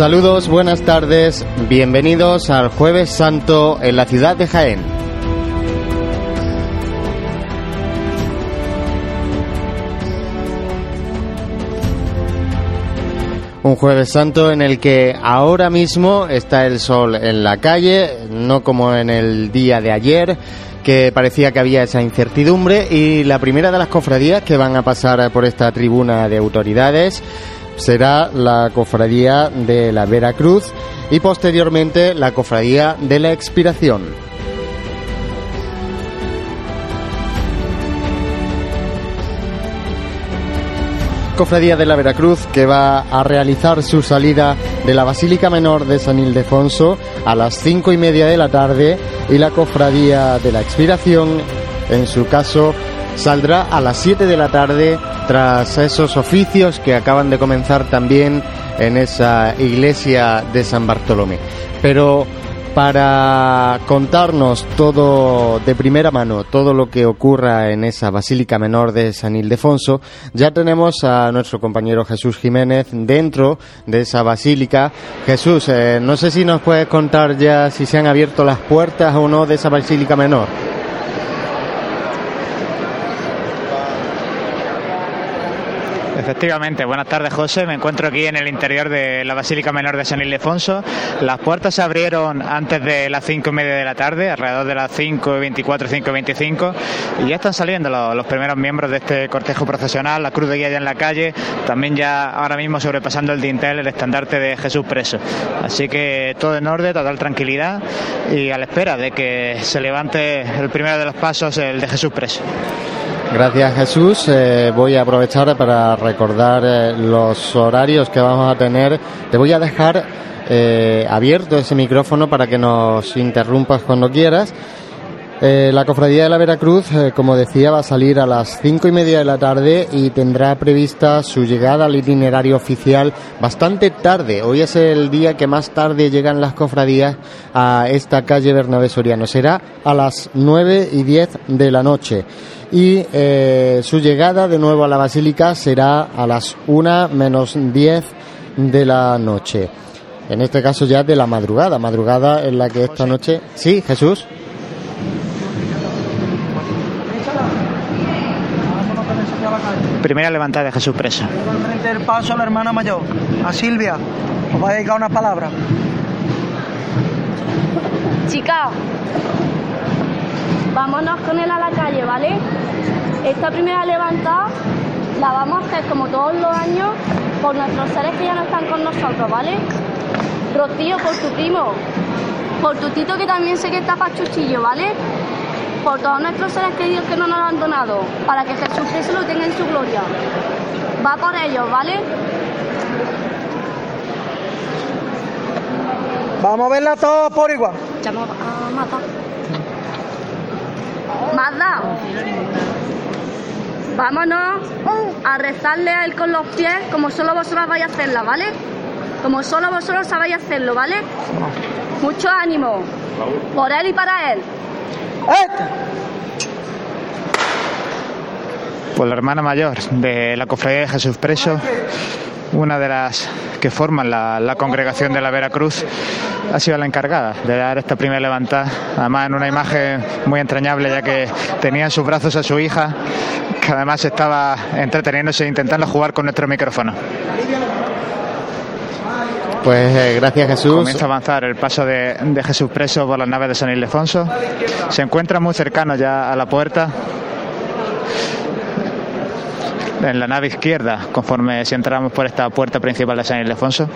Saludos, buenas tardes, bienvenidos al Jueves Santo en la ciudad de Jaén. Un jueves santo en el que ahora mismo está el sol en la calle, no como en el día de ayer, que parecía que había esa incertidumbre y la primera de las cofradías que van a pasar por esta tribuna de autoridades será la cofradía de la Veracruz y posteriormente la cofradía de la Expiración. Cofradía de la Veracruz que va a realizar su salida de la Basílica Menor de San Ildefonso a las cinco y media de la tarde y la Cofradía de la Expiración, en su caso, saldrá a las 7 de la tarde tras esos oficios que acaban de comenzar también en esa iglesia de San Bartolomé. Pero para contarnos todo de primera mano, todo lo que ocurra en esa Basílica Menor de San Ildefonso, ya tenemos a nuestro compañero Jesús Jiménez dentro de esa basílica. Jesús, eh, no sé si nos puedes contar ya si se han abierto las puertas o no de esa Basílica Menor. Efectivamente, buenas tardes José, me encuentro aquí en el interior de la Basílica Menor de San Ildefonso. Las puertas se abrieron antes de las cinco y media de la tarde, alrededor de las 5 y 24, 5 y 25, y ya están saliendo los, primeros miembros de este cortejo procesional, la cruz de guía ya en la calle, también ya ahora mismo sobrepasando el dintel, el estandarte de Jesús preso. Así que todo en orden, total tranquilidad y a la espera de que se levante el primero de los pasos, el de Jesús preso. Gracias Jesús. Eh, voy a aprovechar para recordar eh, los horarios que vamos a tener. Te voy a dejar eh, abierto ese micrófono para que nos interrumpas cuando quieras. Eh, la Cofradía de la Veracruz, como decía, va a salir a las cinco y media de la tarde y tendrá prevista su llegada al itinerario oficial bastante tarde. Hoy es el día que más tarde llegan las cofradías a esta calle Bernabé Soriano. Será a las nueve y diez de la noche. Y eh, su llegada de nuevo a la Basílica será a las una menos diez de la noche. En este caso ya de la madrugada, madrugada en la que esta noche... Sí, Jesús. Primera levantada de Jesús. Frente el paso a la hermana mayor, a Silvia. Os va a dedicar unas palabras. Chica, vámonos con él a la calle, ¿vale? Esta primera levantada la vamos a hacer como todos los años por nuestros seres que ya no están con nosotros, ¿vale? Rocío, por tu primo, por tu tito que también sé que está pachuchillo, ¿vale? por todos nuestros seres queridos que no nos han donado, para que Jesucristo lo tenga en su gloria. Va por ellos, ¿vale? Vamos a verla todos por igual. Ya me a matar. Mazda. Vámonos a rezarle a él con los pies como solo vosotros vais a hacerla, ¿vale? Como solo vosotros sabéis hacerlo, ¿vale? Mucho ánimo. Por él y para él. Pues la hermana mayor de la Cofradía de Jesús Preso, una de las que forman la, congregación de la Veracruz, ha sido la encargada de dar esta primera levantada, además en una imagen muy entrañable ya que tenía en sus brazos a su hija, que además estaba entreteniéndose e intentando jugar con nuestro micrófono. Pues eh, gracias Jesús. Comienza a avanzar el paso de, Jesús preso por las naves de San Ildefonso. Se encuentra muy cercano ya a la puerta. En la nave izquierda, conforme si entramos por esta puerta principal de San Ildefonso,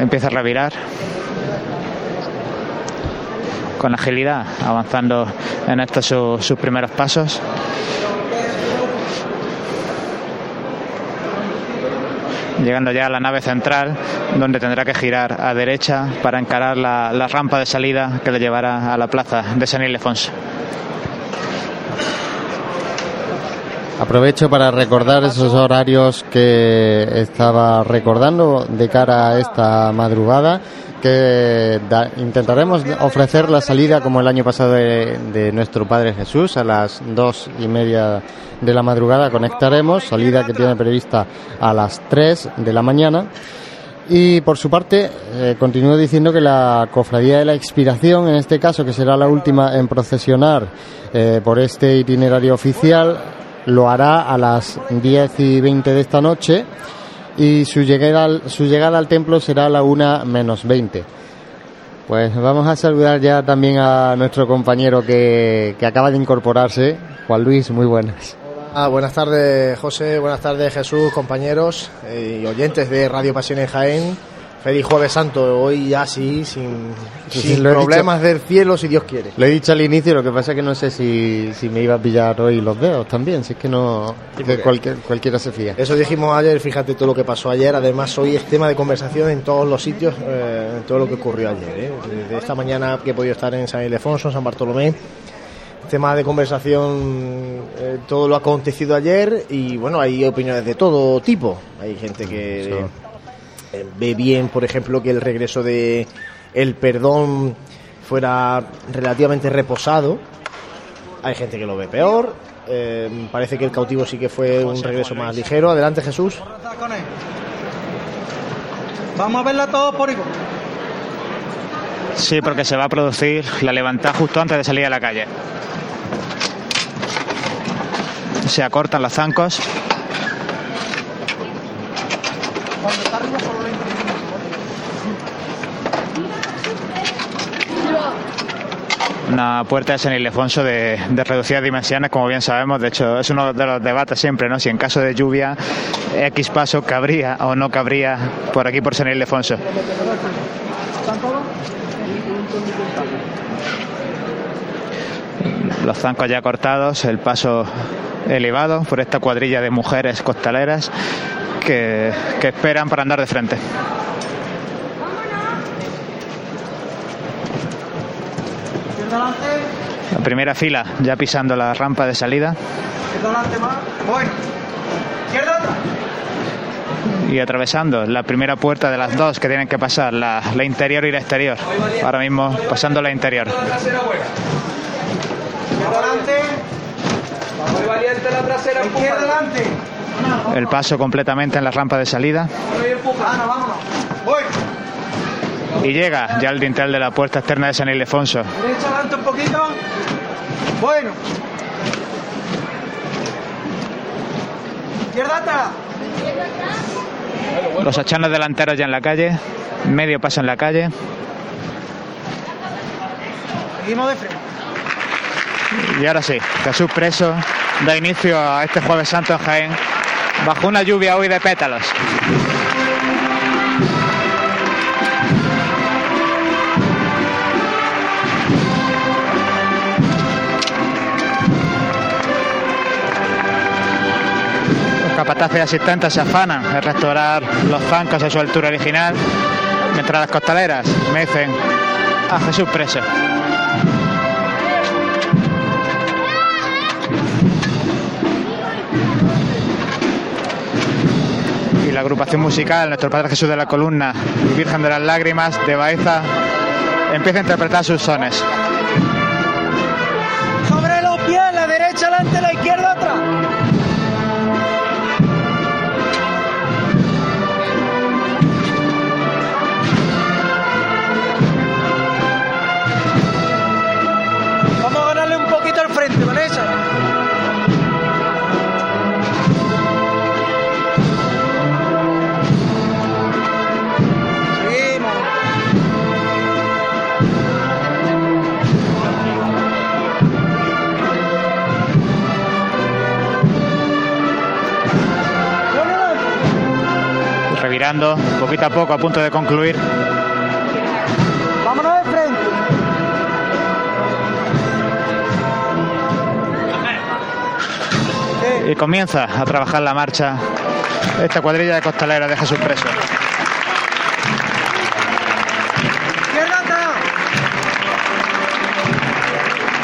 empieza a revirar con agilidad, avanzando en estos sus primeros pasos. llegando ya a la nave central, donde tendrá que girar a derecha para encarar la, rampa de salida que le llevará a la plaza de San Ildefonso. Aprovecho para recordar esos horarios que estaba recordando de cara a esta madrugada que intentaremos ofrecer la salida como el año pasado de, nuestro Padre Jesús a las dos y media de la madrugada. Conectaremos salida que tiene prevista a las tres de la mañana. Y por su parte, eh, continúo diciendo que la Cofradía de la Expiración, en este caso, que será la última en procesionar eh, por este itinerario oficial, lo hará a las 10 y 20 de esta noche y su llegada al, su llegada al templo será a la 1 menos 20. Pues vamos a saludar ya también a nuestro compañero que, que acaba de incorporarse, Juan Luis, muy buenas. Ah, buenas tardes, José. Buenas tardes, Jesús, compañeros eh, y oyentes de Radio Pasión en Jaén. Feliz Jueves Santo, hoy ya sí, sin, Sí, sin problemas del cielo, si Dios quiere. Lo he dicho al inicio, lo que pasa es que no sé si, si me iba a pillar hoy los dedos también, si es que no, cualquier, cualquiera se fía. Eso dijimos ayer, fíjate todo lo que pasó ayer. Además, hoy es tema de conversación en todos los sitios, eh, en todo lo que ocurrió ayer. ¿eh? Desde esta mañana que he podido estar en San Ildefonso, San Bartolomé, tema de conversación, eh, todo lo acontecido ayer y bueno, hay opiniones de todo tipo. Hay gente que ve bien, por ejemplo, que el regreso de el perdón fuera relativamente reposado. Hay gente que lo ve peor. Eh, parece que el cautivo sí que fue un regreso más ligero. Adelante, Jesús. Vamos a verla todos por igual. Sí, porque se va a producir la levantada justo antes de salir a la calle. Se acortan los zancos. Una puerta de San Ildefonso de, de reducidas dimensiones, como bien sabemos. De hecho, es uno de los debates siempre, ¿no? Si en caso de lluvia, X paso cabría o no cabría por aquí por San Ildefonso. Los zancos ya cortados, el paso elevado por esta cuadrilla de mujeres costaleras que, esperan para andar de frente. La primera fila ya pisando la rampa de salida y atravesando la primera puerta de las dos que tienen que pasar, la, la interior y la exterior. Ahora mismo pasando la interior. Muy valiente la trasera, Izquierda adelante. El paso completamente en la rampa de salida Ana, vámonos. Bueno. y llega ya el dintel de la puerta externa de San Ildefonso. Derecha adelante un poquito. Bueno. Izquierda atrás. Los achanos delanteros ya en la calle, medio paso en la calle Seguimos de frente. Y ahora sí, Jesús Preso da inicio a este jueves santo en Jaén bajo una lluvia hoy de pétalos. Los capataces y asistentes se afanan en restaurar los zancos a su altura original, mientras las costaleras mecen a Jesús Preso. La agrupación musical Nuestro Padre Jesús de la Columna Virgen de las Lágrimas de Baeza empieza a interpretar sus sones. Sobre los pies, la derecha adelante, la izquierda Revirando poquito a poco a punto de concluir. Vámonos de frente. Y comienza a trabajar la marcha esta cuadrilla de costaleras de Jesús Preso.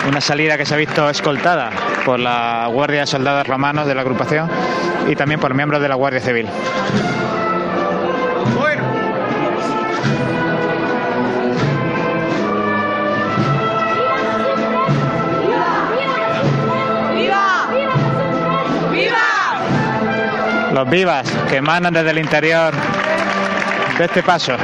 Una salida que se ha visto escoltada por la Guardia de Soldados Romanos de la agrupación y también por miembros de la Guardia Civil. Vivas que emanan desde el interior de este paso.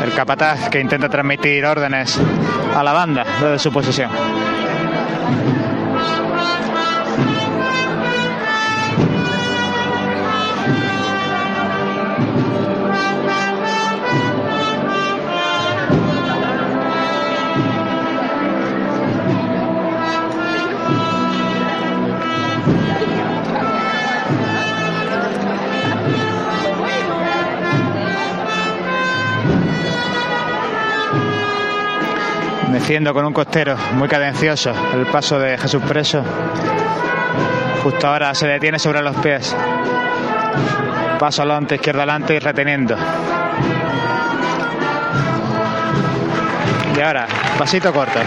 El capataz que intenta transmitir órdenes a la banda desde su posición. Meciendo con un costero muy cadencioso el paso de Jesús Preso. Justo ahora se detiene sobre los pies. Paso adelante, izquierda adelante y reteniendo. Y ahora, pasito corto.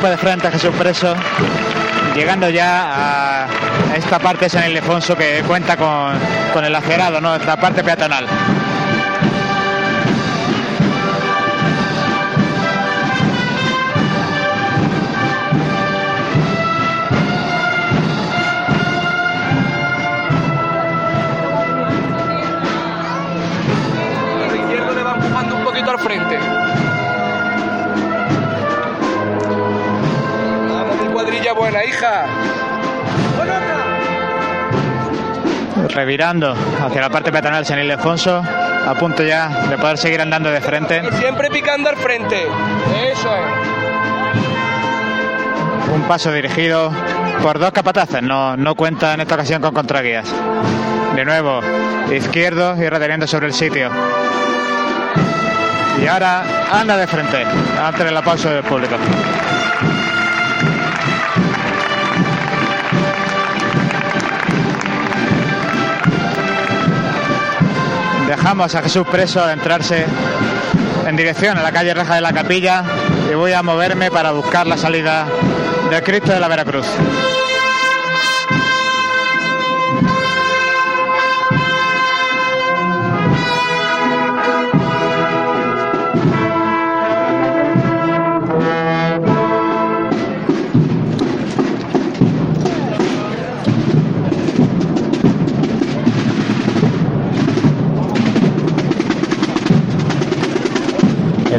Rompe de frente a Jesús Preso, llegando ya a esta parte de San Ildefonso que cuenta con, con el acerado, ¿no? esta parte peatonal. Revirando hacia la parte peatonal San Ildefonso, a punto ya de poder seguir andando de frente. Siempre picando al frente. Eso es. Un paso dirigido por dos capataces, no, no cuenta en esta ocasión con contraguías. De nuevo, izquierdo y reteniendo sobre el sitio. Y ahora anda de frente, antes del aplauso del público. Dejamos a Jesús preso adentrarse en dirección a la calle Reja de la Capilla y voy a moverme para buscar la salida del Cristo de la Veracruz.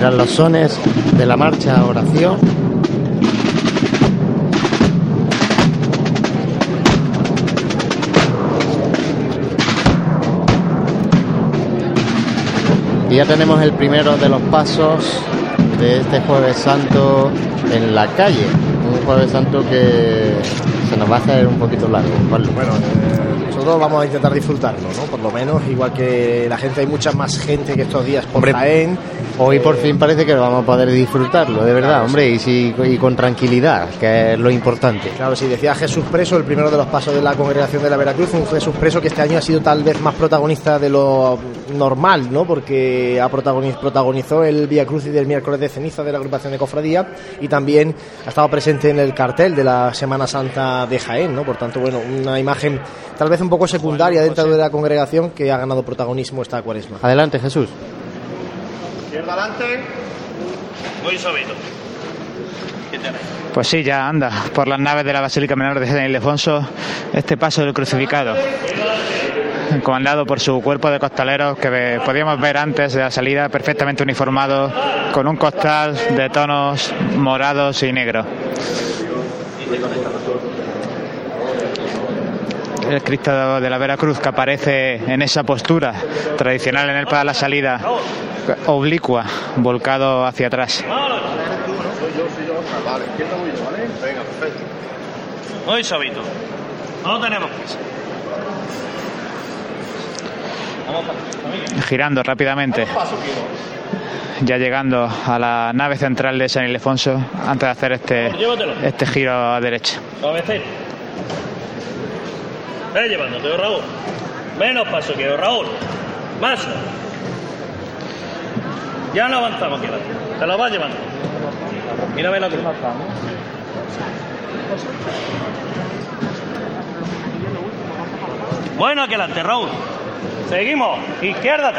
Eran los sones de la marcha oración. Y ya tenemos el primero de los pasos de este jueves santo en la calle. Un jueves santo que se nos va a hacer un poquito largo. Pablo. Bueno, eh, nosotros vamos a intentar disfrutarlo, ¿no? Por lo menos, igual que la gente, hay mucha más gente que estos días por Hombre, Jaén. Hoy por fin parece que vamos a poder disfrutarlo, de verdad, hombre, y, sí, y con tranquilidad, que es lo importante. Claro, si decía Jesús Preso, el primero de los pasos de la congregación de la Veracruz, un Jesús Preso que este año ha sido tal vez más protagonista de lo normal, ¿no? Porque ha protagoniz- protagonizó el Vía Cruz del miércoles de ceniza de la agrupación de Cofradía y también ha estado presente en el cartel de la Semana Santa de Jaén, ¿no? Por tanto, bueno, una imagen tal vez un poco secundaria dentro de la congregación que ha ganado protagonismo esta cuaresma. Adelante, Jesús. Pues sí, ya anda por las naves de la Basílica Menor de San Ildefonso este paso del crucificado, comandado por su cuerpo de costaleros que podíamos ver antes de la salida perfectamente uniformado con un costal de tonos morados y negros. El Cristo de la Veracruz que aparece en esa postura tradicional en él para la salida oblicua, volcado hacia atrás. Muy suavito. No lo tenemos. girando rápidamente, ya llegando a la nave central de San Ildefonso antes de hacer este, este giro a derecha. Ve llevándote, Raúl. Menos paso que Raúl. Más. Ya no avanzamos aquí. Te lo vas llevando. Mírame la cruz. Bueno, aquí adelante, Raúl. Seguimos. Izquierda.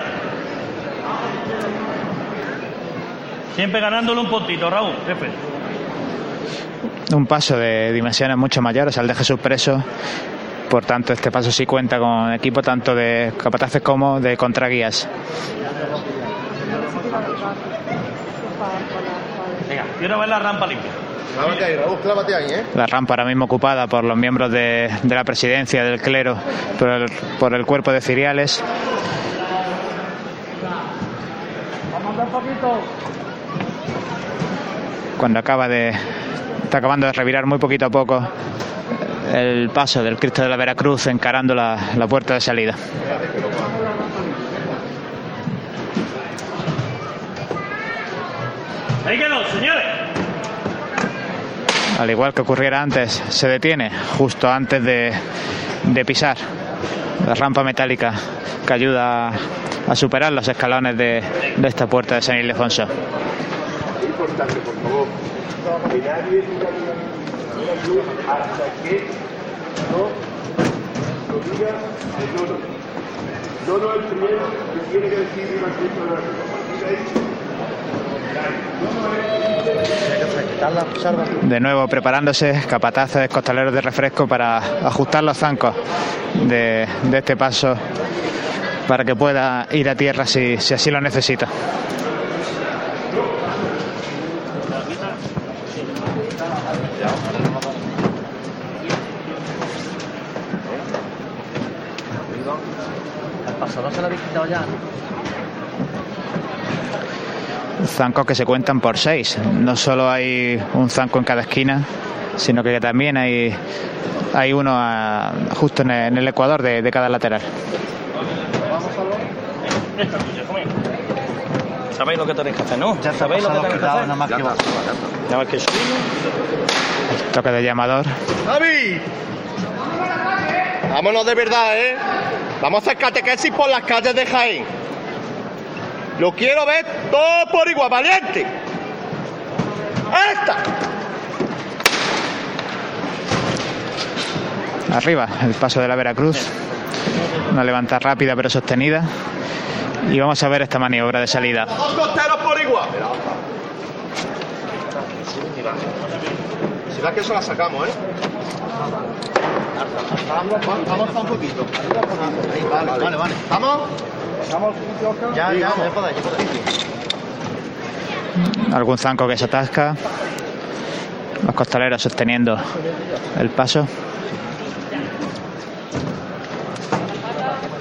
Siempre ganándole un puntito, Raúl. Jefe. Un paso de dimensiones mucho mayores al de Jesús Preso. Por tanto, este paso sí cuenta con equipo tanto de capataces como de contraguías. Venga, quiero ver la rampa limpia. Clávate ahí, Raúl, ahí, ¿eh? La rampa ahora mismo ocupada por los miembros de, de la presidencia, del clero, por el, por el cuerpo de ciriales. Cuando acaba de. Está acabando de revirar muy poquito a poco el paso del Cristo de la Veracruz encarando la, la puerta de salida. Ahí quedó, señores. al igual que ocurriera antes, se detiene justo antes de, de pisar la rampa metálica que ayuda a, a superar los escalones de, de esta puerta de San Ildefonso. importante, por favor, hasta que no lo diga el es el primero que tiene que decir la de nuevo preparándose capataces costaleros de refresco para ajustar los zancos de, este paso para que pueda ir a tierra si así lo necesita. Pasador se lo habéis quitado ya, zancos que se cuentan por seis. No solo hay un zanco en cada esquina, sino que también hay, hay uno a- justo en el, en el ecuador de, de cada lateral. Sabéis lo que tenéis que hacer, ¿no? Ya sabéis lo que tenéis que hacer. nada más que va. Nada más que. Toque de llamador. ¡Javi! Vámonos de verdad, ¿eh? Vamos a hacer catequesis por las calles de Jaén. Lo quiero ver todo por igual, valiente. ¡Esta! Arriba, el paso de la Veracruz. Una levanta rápida pero sostenida. Y vamos a ver esta maniobra de salida. Dos costeros por igual. Si va que eso la sacamos, ¿eh? Vamos, un poquito. Ahí, vale, vale, vale. ¿Vamos? Ya, ya, ya ya podéis. Algún zanco que se atasca. Los costaleros sosteniendo el paso.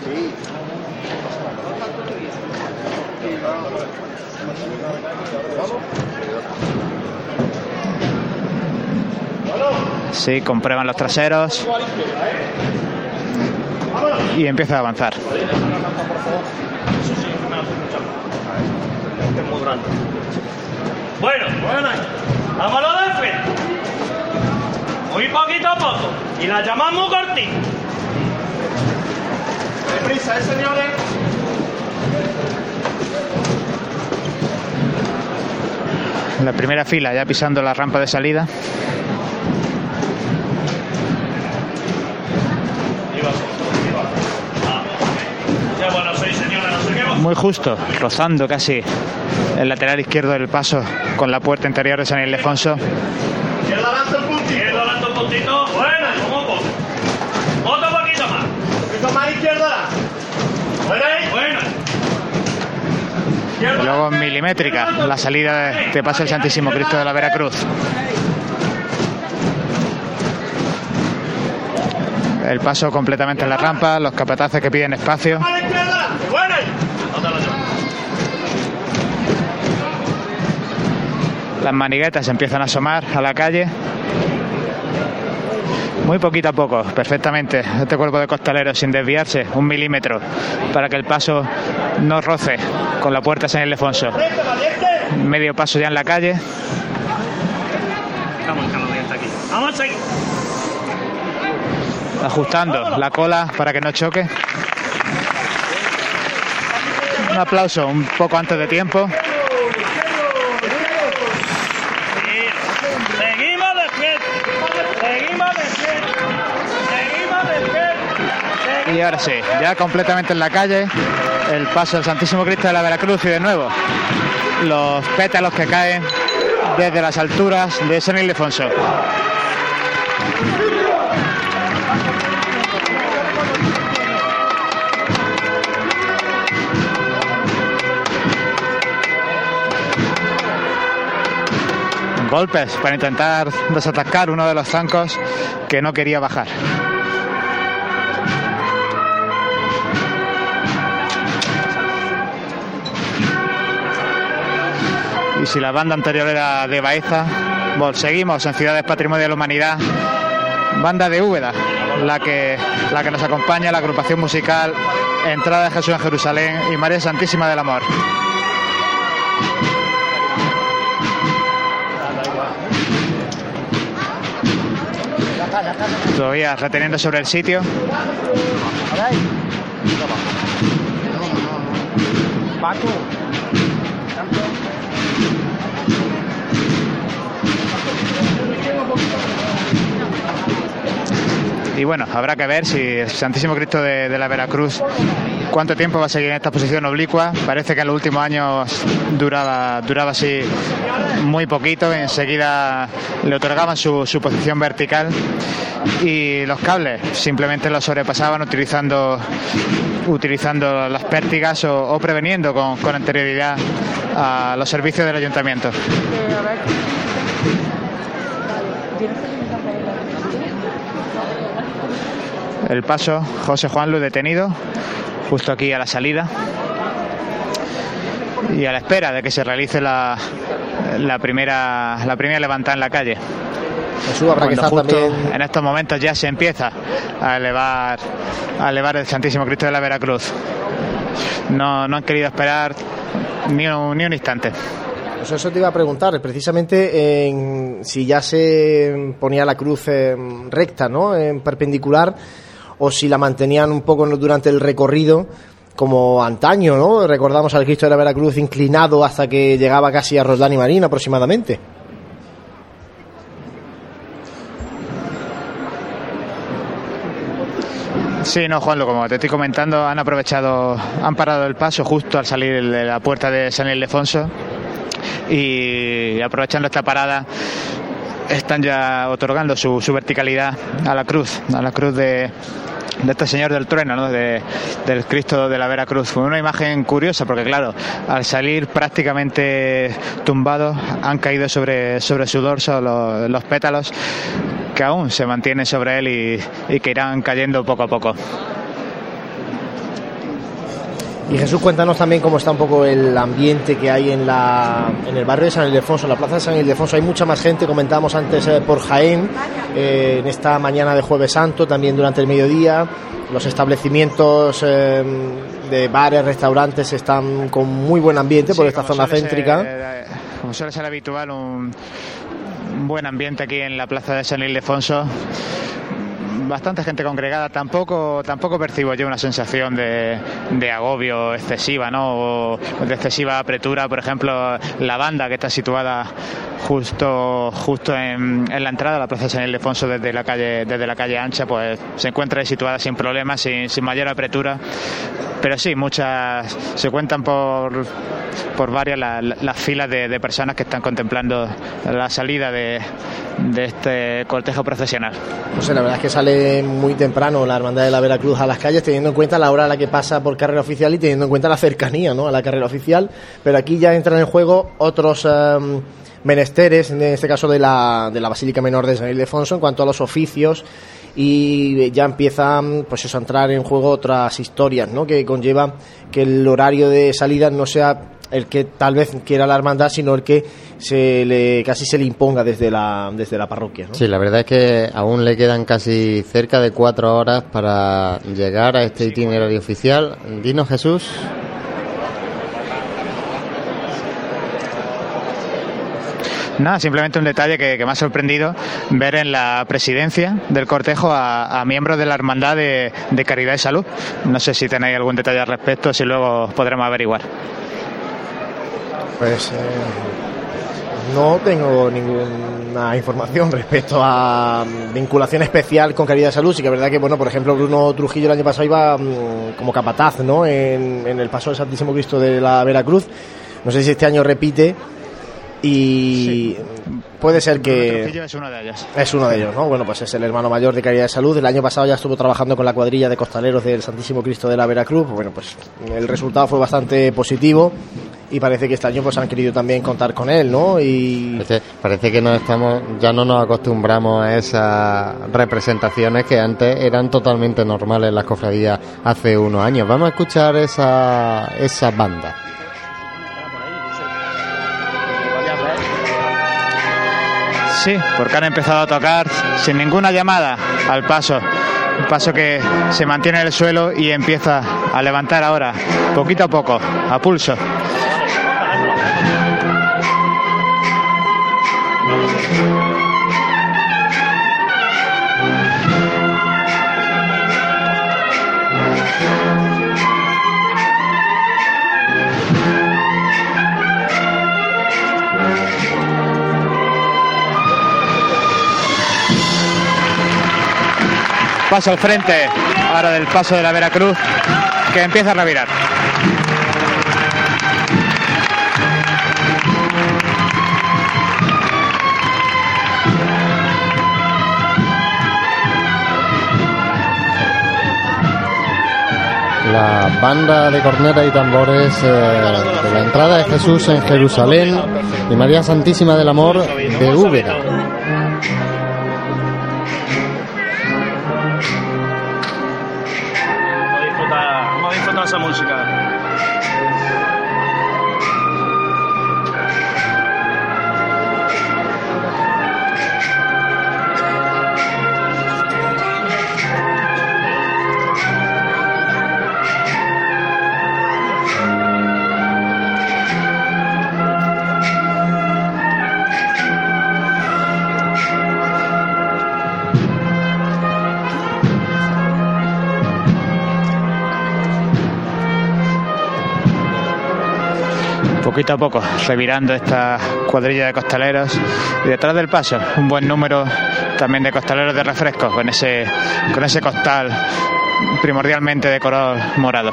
Sí, comprueban los traseros. Y empieza a avanzar. Bueno, bueno, vámonos de frente. Muy poquito a poco. Y la llamamos cortita. Deprisa, ¿eh, señores? La primera fila ya pisando la rampa de salida. Muy justo, rozando casi el lateral izquierdo del paso con la puerta interior de San Ildefonso. Y luego milimétrica la salida de, de paso el Santísimo Cristo de la Veracruz. El paso completamente en la rampa, los capataces que piden espacio. Las maniguetas empiezan a asomar a la calle. muy poquito a poco, perfectamente, este cuerpo de costalero sin desviarse, un milímetro, para que el paso no roce con la puerta San Ildefonso. Medio paso ya en la calle. Vamos a seguir. ajustando la cola para que no choque. Un aplauso un poco antes de tiempo. Y ahora sí, ya completamente en la calle, el paso del Santísimo Cristo de la Veracruz y de nuevo los pétalos que caen desde las alturas de San Ildefonso. Golpes para intentar desatacar uno de los zancos que no quería bajar. Y si la banda anterior era de Baeza, seguimos en Ciudades Patrimonio de la Humanidad. Banda de Úbeda, la que, la que nos acompaña, la agrupación musical Entrada de Jesús en Jerusalén y María Santísima del Amor. Todavía reteniendo sobre el sitio. Y bueno, habrá que ver si el Santísimo Cristo de, la Veracruz cuánto tiempo va a seguir en esta posición oblicua. Parece que en los últimos años duraba, duraba así muy poquito, enseguida le otorgaban su, posición vertical y los cables simplemente los sobrepasaban utilizando utilizando las pértigas o, preveniendo con, con anterioridad a los servicios del ayuntamiento. El paso, José Juan Luz detenido, justo aquí a la salida. Y a la espera de que se realice la, la primera la primera levantada en la calle. Jesús habrá que estar también en estos momentos ya se empieza a elevar a elevar el Santísimo Cristo de la Veracruz. No, no han querido esperar ni un, ni un instante. Pues eso te iba a preguntar, precisamente en si ya se ponía la cruz en recta, ¿no? En perpendicular, o si la mantenían un poco durante el recorrido, como antaño, ¿no? Recordamos al Cristo de la Veracruz inclinado hasta que llegaba casi a Roslán y Marín aproximadamente. Sí, no, Juanlo, como te estoy comentando, han aprovechado, han parado el paso justo al salir de la puerta de San Ildefonso y aprovechando esta parada están ya otorgando su, verticalidad a la cruz, a la cruz de, este señor del trueno, ¿no? de, del Cristo de la Veracruz. Fue una imagen curiosa porque, claro, al salir prácticamente tumbados, han caído sobre, su dorso los, los pétalos que aún se mantienen sobre él y que irán cayendo poco a poco. Y Jesús, cuéntanos también cómo está un poco el ambiente que hay en, la, en el barrio de San Ildefonso, en la plaza de San Ildefonso. Hay mucha más gente, comentábamos antes eh, por Jaén, eh, en esta mañana de Jueves Santo, también durante el mediodía. Los establecimientos eh, de bares, restaurantes están con muy buen ambiente por Sí, esta zona céntrica. ser, como suele ser habitual, un, un buen ambiente aquí en la plaza de San Ildefonso. Bastante gente congregada, tampoco tampoco percibo yo una sensación de, de agobio excesiva, ¿no? O de excesiva apretura, por ejemplo, la banda que está situada justo justo en, en la entrada a la plaza San Ildefonso desde la calle desde la calle ancha, pues se encuentra situada sin problemas, sin, mayor apretura. Pero sí, muchas se cuentan por por varias la- la- las filas de, de personas que están contemplando la salida de, este cortejo procesional. Sé, la verdad es que sale muy temprano la Hermandad de la Veracruz a las calles, teniendo en cuenta la hora a la que pasa por carrera oficial y teniendo en cuenta la cercanía ¿no? a la carrera oficial. Pero aquí ya entran en juego otros em, menesteres, en este caso de la, de la Basílica Menor de San Ildefonso, en cuanto a los oficios. Y ya empiezan pues eso, a entrar en juego otras historias ¿no? que conllevan que el horario de salida no sea el que tal vez quiera la hermandad, sino el que se le casi se le imponga desde la, desde la parroquia. ¿no? Sí, la verdad es que aún le quedan casi cerca de cuatro horas para llegar a este itinerario oficial. Dinos Jesús. Nada, simplemente un detalle que, que me ha sorprendido ver en la presidencia del cortejo a, a miembros de la Hermandad de, de Caridad y Salud. No sé si tenéis algún detalle al respecto, si luego podremos averiguar. Pues eh, no tengo ninguna información respecto a mm, vinculación especial con Caridad de Salud. Sí que es verdad que, bueno, por ejemplo, Bruno Trujillo el año pasado iba mm, como capataz, ¿no? En, en el paso del Santísimo Cristo de la Veracruz. No sé si este año repite y puede ser que es uno de ellos. es uno de ellos, ¿no? Bueno, pues es el hermano mayor de Caridad de Salud. El año pasado ya estuvo trabajando con la cuadrilla de costaleros del Santísimo Cristo de la Veracruz. Bueno, pues el resultado fue bastante positivo y parece que este año pues han querido también contar con él, ¿no? Y Parece, parece que no estamos, ya no nos acostumbramos a esas representaciones que antes eran totalmente normales en las cofradías hace unos años. Vamos a escuchar esa, esa banda. Sí, porque han empezado a tocar sin ninguna llamada al paso. Un paso que se mantiene en el suelo y empieza a levantar ahora, poquito a poco, a pulso. Paso al frente, ahora del paso de la Veracruz, que empieza a revirar. La banda de cornetas y tambores eh, de la entrada de Jesús en Jerusalén y María Santísima del Amor de Úbeda. Poquito a poco, revirando esta cuadrilla de costaleros. Y detrás del paso, un buen número también de costaleros de refrescos, con ese, con ese costal primordialmente de color morado.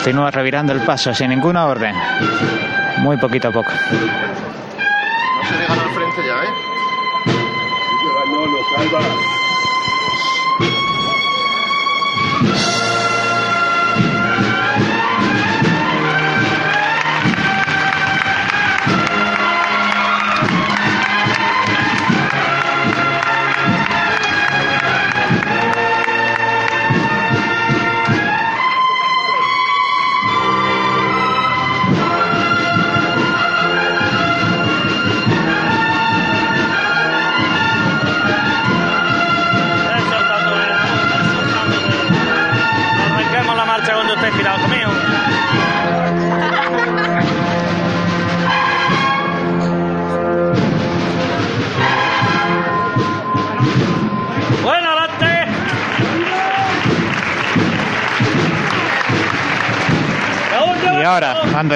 Continúa revirando el paso sin ninguna orden. Muy poquito a poco.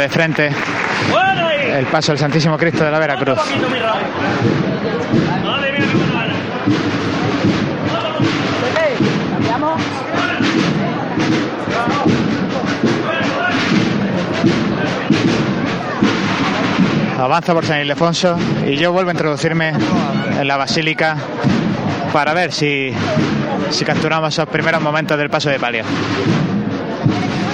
De frente, el paso del Santísimo Cristo de la Veracruz. Avanza por San Ildefonso y yo vuelvo a introducirme en la basílica para ver si, si capturamos esos primeros momentos del paso de palio.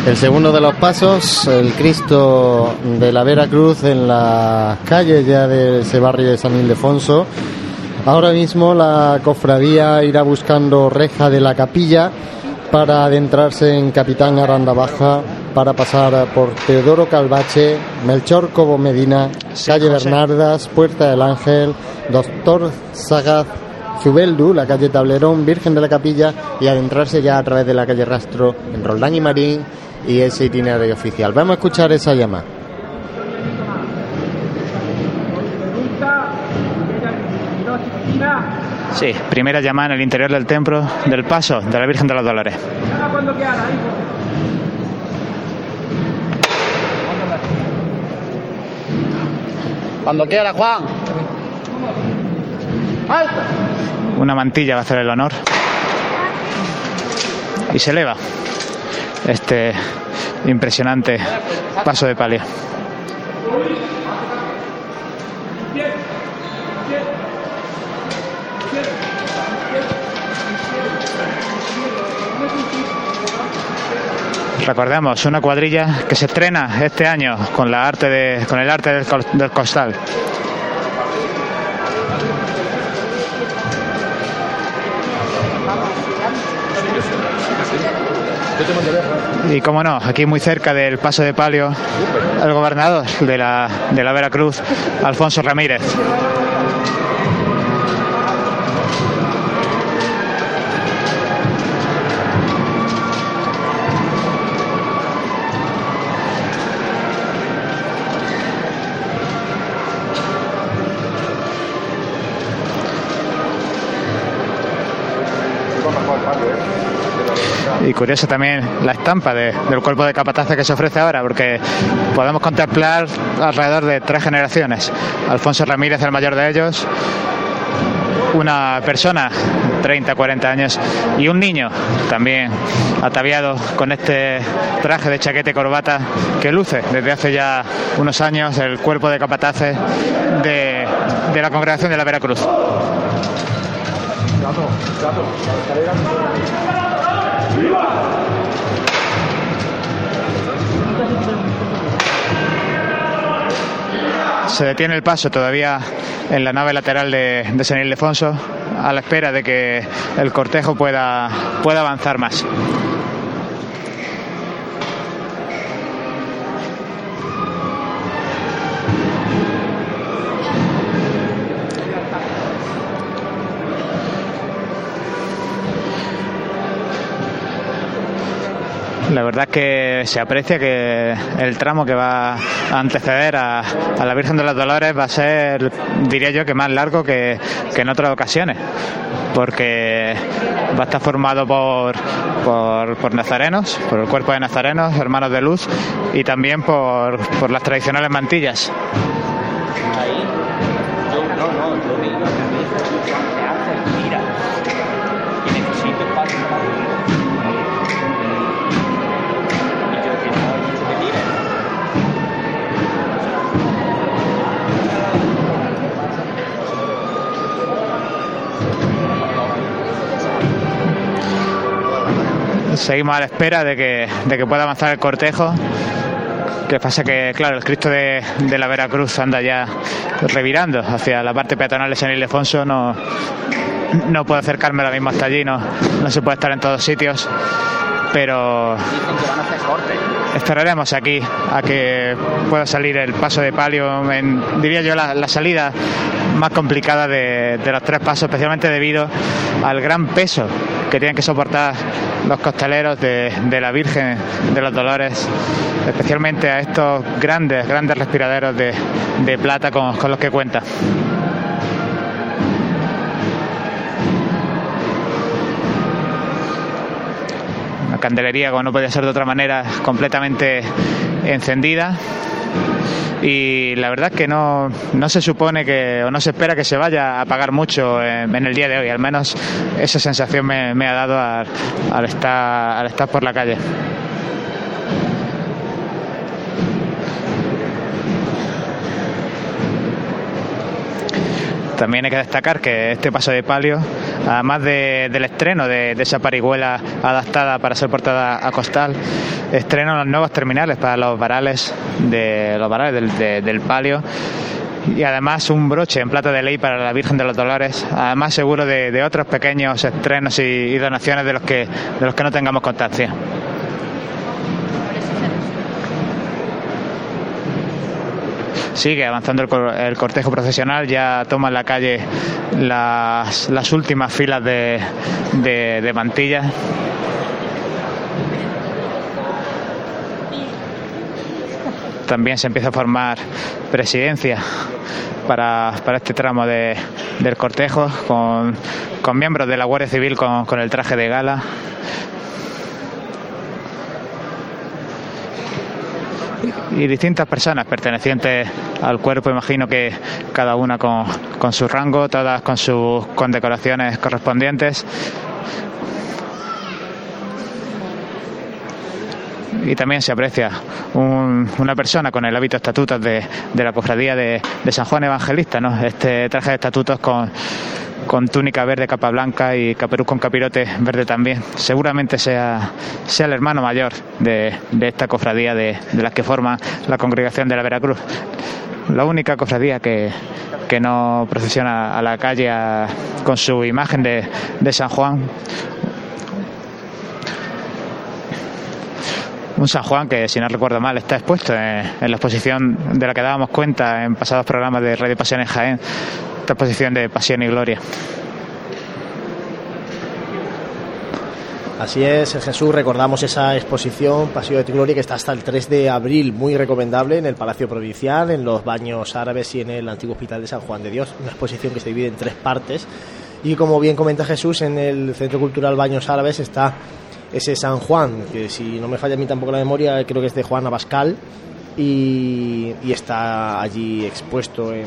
El segundo de los pasos, el Cristo de la Vera Cruz en las calles ya de ese barrio de San Ildefonso. Ahora mismo la cofradía irá buscando reja de la capilla para adentrarse en Capitán Aranda Baja, para pasar por Teodoro Calvache, Melchor Cobo Medina, calle Bernardas, Puerta del Ángel, Doctor Sagaz, Zubeldu, la calle Tablerón, Virgen de la Capilla y adentrarse ya a través de la calle Rastro en Roldán y Marín y ese itinerario oficial. Vamos a escuchar esa llamada. Sí, primera llamada en el interior del templo del paso de la Virgen de los Dolores. Cuando quiera, Juan. Una mantilla va a hacer el honor. Y se eleva este impresionante paso de palio. Recordemos, una cuadrilla que se estrena este año con la arte de, con el arte del, costal. Y como no, aquí muy cerca del paso de palio, el gobernador de la, de la Veracruz, Alfonso Ramírez. Y curiosa también la estampa de- del cuerpo de capataces que se ofrece ahora, porque podemos contemplar alrededor de tres generaciones. Alfonso Ramírez, el mayor de ellos, una persona, 30, 40 años, y un niño también ataviado con este traje de chaqueta y corbata que luce desde hace ya unos años el cuerpo de capataces de la congregación de la Veracruz. Se detiene el paso todavía en la nave lateral de, de San Ildefonso a la espera de que el cortejo pueda, pueda avanzar más. La verdad es que se aprecia que el tramo que va a anteceder a, a la Virgen de los Dolores va a ser, diría yo, que más largo que, que en otras ocasiones, porque va a estar formado por, por, nazarenos, por el cuerpo de nazarenos, hermanos de luz, y también por, por las tradicionales mantillas. Seguimos a la espera de que, de que pueda avanzar el cortejo. Que pasa que, claro, el Cristo de, de la Veracruz anda ya revirando hacia la parte peatonal de San Ildefonso. No, no puedo acercarme ahora mismo hasta allí, no, no se puede estar en todos sitios. Pero esperaremos aquí a que pueda salir el paso de palio, en, diría yo, la, la salida más complicada de, de los tres pasos, especialmente debido al gran peso que tienen que soportar los costaleros de, de la Virgen de los Dolores, especialmente a estos grandes, grandes respiraderos de, de plata con, con los que cuenta. Candelería, como no podía ser de otra manera, completamente encendida. y la verdad es que no, no se supone que o no se espera que se vaya a pagar mucho en, en el día de hoy, al menos esa sensación me, me ha dado al, al estar, al estar por la calle. También hay que destacar que este paso de palio, además de- del estreno de, esa parihuela adaptada para ser portada a costal, estrena los nuevos terminales para los varales, de, los varales del, de- del palio y además un broche en plata de ley para la Virgen de los Dolores, además seguro de, otros pequeños estrenos y, donaciones de los que de los que no tengamos constancia. Sigue avanzando el, cor- el cortejo procesional, ya toman la calle las, últimas filas de, de, de mantillas. También se empieza a formar presidencia para, para este tramo de- del cortejo con, con miembros de la Guardia Civil con, con el traje de gala. Y distintas personas pertenecientes al cuerpo, imagino que cada una con, con su rango, todas con sus condecoraciones correspondientes. Y también se aprecia un- una persona con el hábito estatutos de, de la cofradía de, de San Juan Evangelista, ¿no? Este traje de estatutos con, con túnica verde, capa blanca y caperuz con capirote verde también. Seguramente sea, sea el hermano mayor de, de esta cofradía de, las que forma la congregación de la Veracruz. La única cofradía que, que no procesiona a la calle con su imagen de, de San Juan. Un San Juan que, si no recuerdo mal, está expuesto en, en la exposición de la que dábamos cuenta en pasados programas de Radio Pasión en Jaén, exposición de Pasión y Gloria. Así es, Jesús, recordamos esa exposición Paseo de Gloria que está hasta el 3 de abril, muy recomendable en el Palacio Provincial, en los baños árabes y en el antiguo Hospital de San Juan de Dios, una exposición que se divide en tres partes y como bien comenta Jesús, en el Centro Cultural Baños Árabes está ese San Juan, que si no me falla a mí tampoco la memoria, creo que es de Juan Abascal y está allí expuesto en,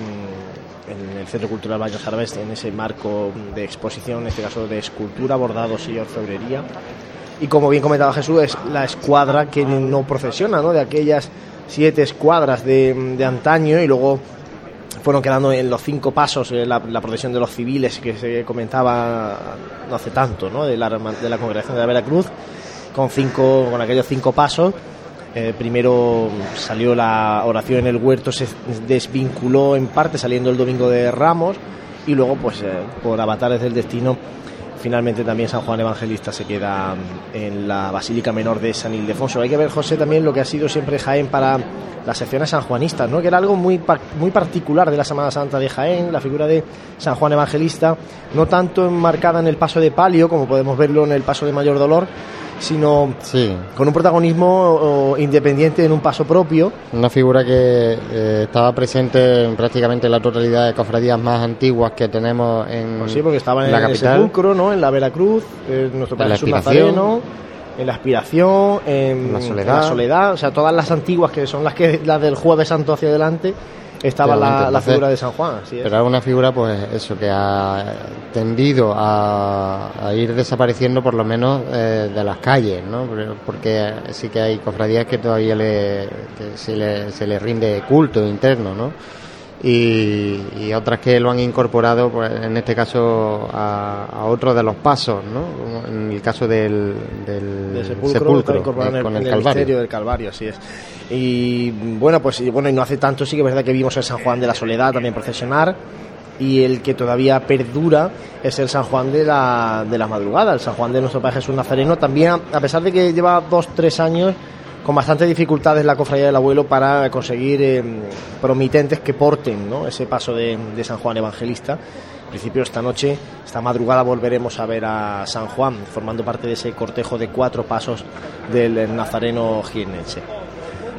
en el Centro Cultural Baños Árabes, en ese marco de exposición, en este caso de escultura, bordados y orfebrería. Y como bien comentaba Jesús, es la escuadra que no procesiona, ¿no? De aquellas siete escuadras de, de antaño y luego fueron quedando en los cinco pasos eh, la, la procesión de los civiles que se comentaba no hace tanto, ¿no? De la, de la congregación de la Veracruz, con cinco, con aquellos cinco pasos. Eh, primero salió la oración en el huerto, se desvinculó en parte saliendo el domingo de Ramos y luego, pues eh, por avatares del destino, finalmente también San Juan Evangelista se queda mm, en la Basílica Menor de San Ildefonso. Hay que ver, José, también lo que ha sido siempre Jaén para las secciones sanjuanistas, ¿no? que era algo muy, muy particular de la Semana Santa de Jaén, la figura de San Juan Evangelista, no tanto enmarcada en el paso de palio, como podemos verlo en el paso de mayor dolor, sino Sí, con un protagonismo independiente en un paso propio. una figura que eh, estaba presente en prácticamente la totalidad de cofradías más antiguas que tenemos en Pues sí, porque estaba en la el capital. sepulcro, ¿no? En la Veracruz, en nuestro En la Aspiración. Nazareno, en la aspiración, en La Soledad. la soledad, o sea, todas las antiguas que son las que las del Jueves Santo hacia adelante, estaba la, figura de San Juan. así es. Pero es una figura, pues eso, que ha tendido a, a ir desapareciendo por lo menos eh, de las calles, ¿no? Porque- Porque sí que hay cofradías que todavía le, que se, le, se le rinde culto interno, ¿no? Y, y otras que lo han incorporado, pues en este caso, a, a otro de los pasos, ¿no? Como En el caso del, del sepulcro, sepulcro, incorporado en eh, el, con el el Calvario. misterio del Calvario, así es. Y bueno, pues y bueno, y no hace tanto sí que es verdad que vimos el San Juan de la Soledad también procesionar y el que todavía perdura es el San Juan de la, de la madrugada, el San Juan de nuestro Padre Jesús Nazareno, también a pesar de que lleva dos, tres años con bastantes dificultades la cofradía del abuelo para conseguir eh, promitentes que porten ¿no? ese paso de, de San Juan Evangelista. En principio esta noche, esta madrugada volveremos a ver a San Juan formando parte de ese cortejo de cuatro pasos del nazareno jiennense.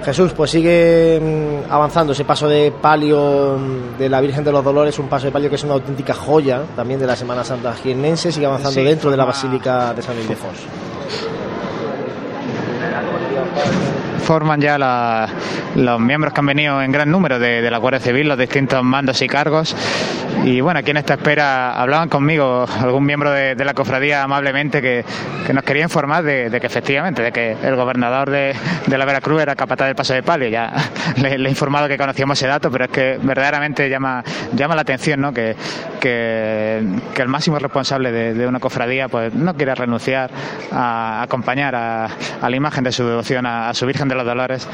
Jesús, pues sigue mm, avanzando ese paso de palio mm, de la Virgen de los Dolores, un paso de palio que es una auténtica joya también de la Semana Santa jiennense, sigue avanzando Sí, dentro de la Basílica de San Ildefonso. Thank you. Forman ya la- los miembros que han venido en gran número de, la Guardia Civil, los distintos mandos y cargos. Y bueno, aquí en esta espera hablaban conmigo algún miembro de, la cofradía amablemente que, nos quería informar de, que efectivamente, de que el gobernador de, la Veracruz era capataz del paso de palio. Ya le, he informado que conocíamos ese dato, pero es que verdaderamente llama, llama la atención ¿no? que, que, el máximo responsable de, una cofradía pues no quiere renunciar a acompañar a, la imagen de su devoción a, a su Virgen de los Dolores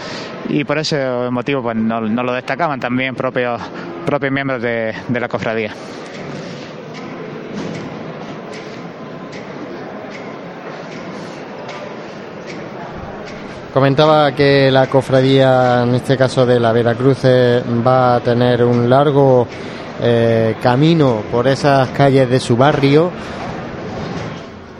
y por ese motivo pues nos lo destacaban también propios, propios miembros de, la cofradía. Comentaba que la cofradía, en este caso de la Veracruz, va a tener un largo eh, camino por esas calles de su barrio,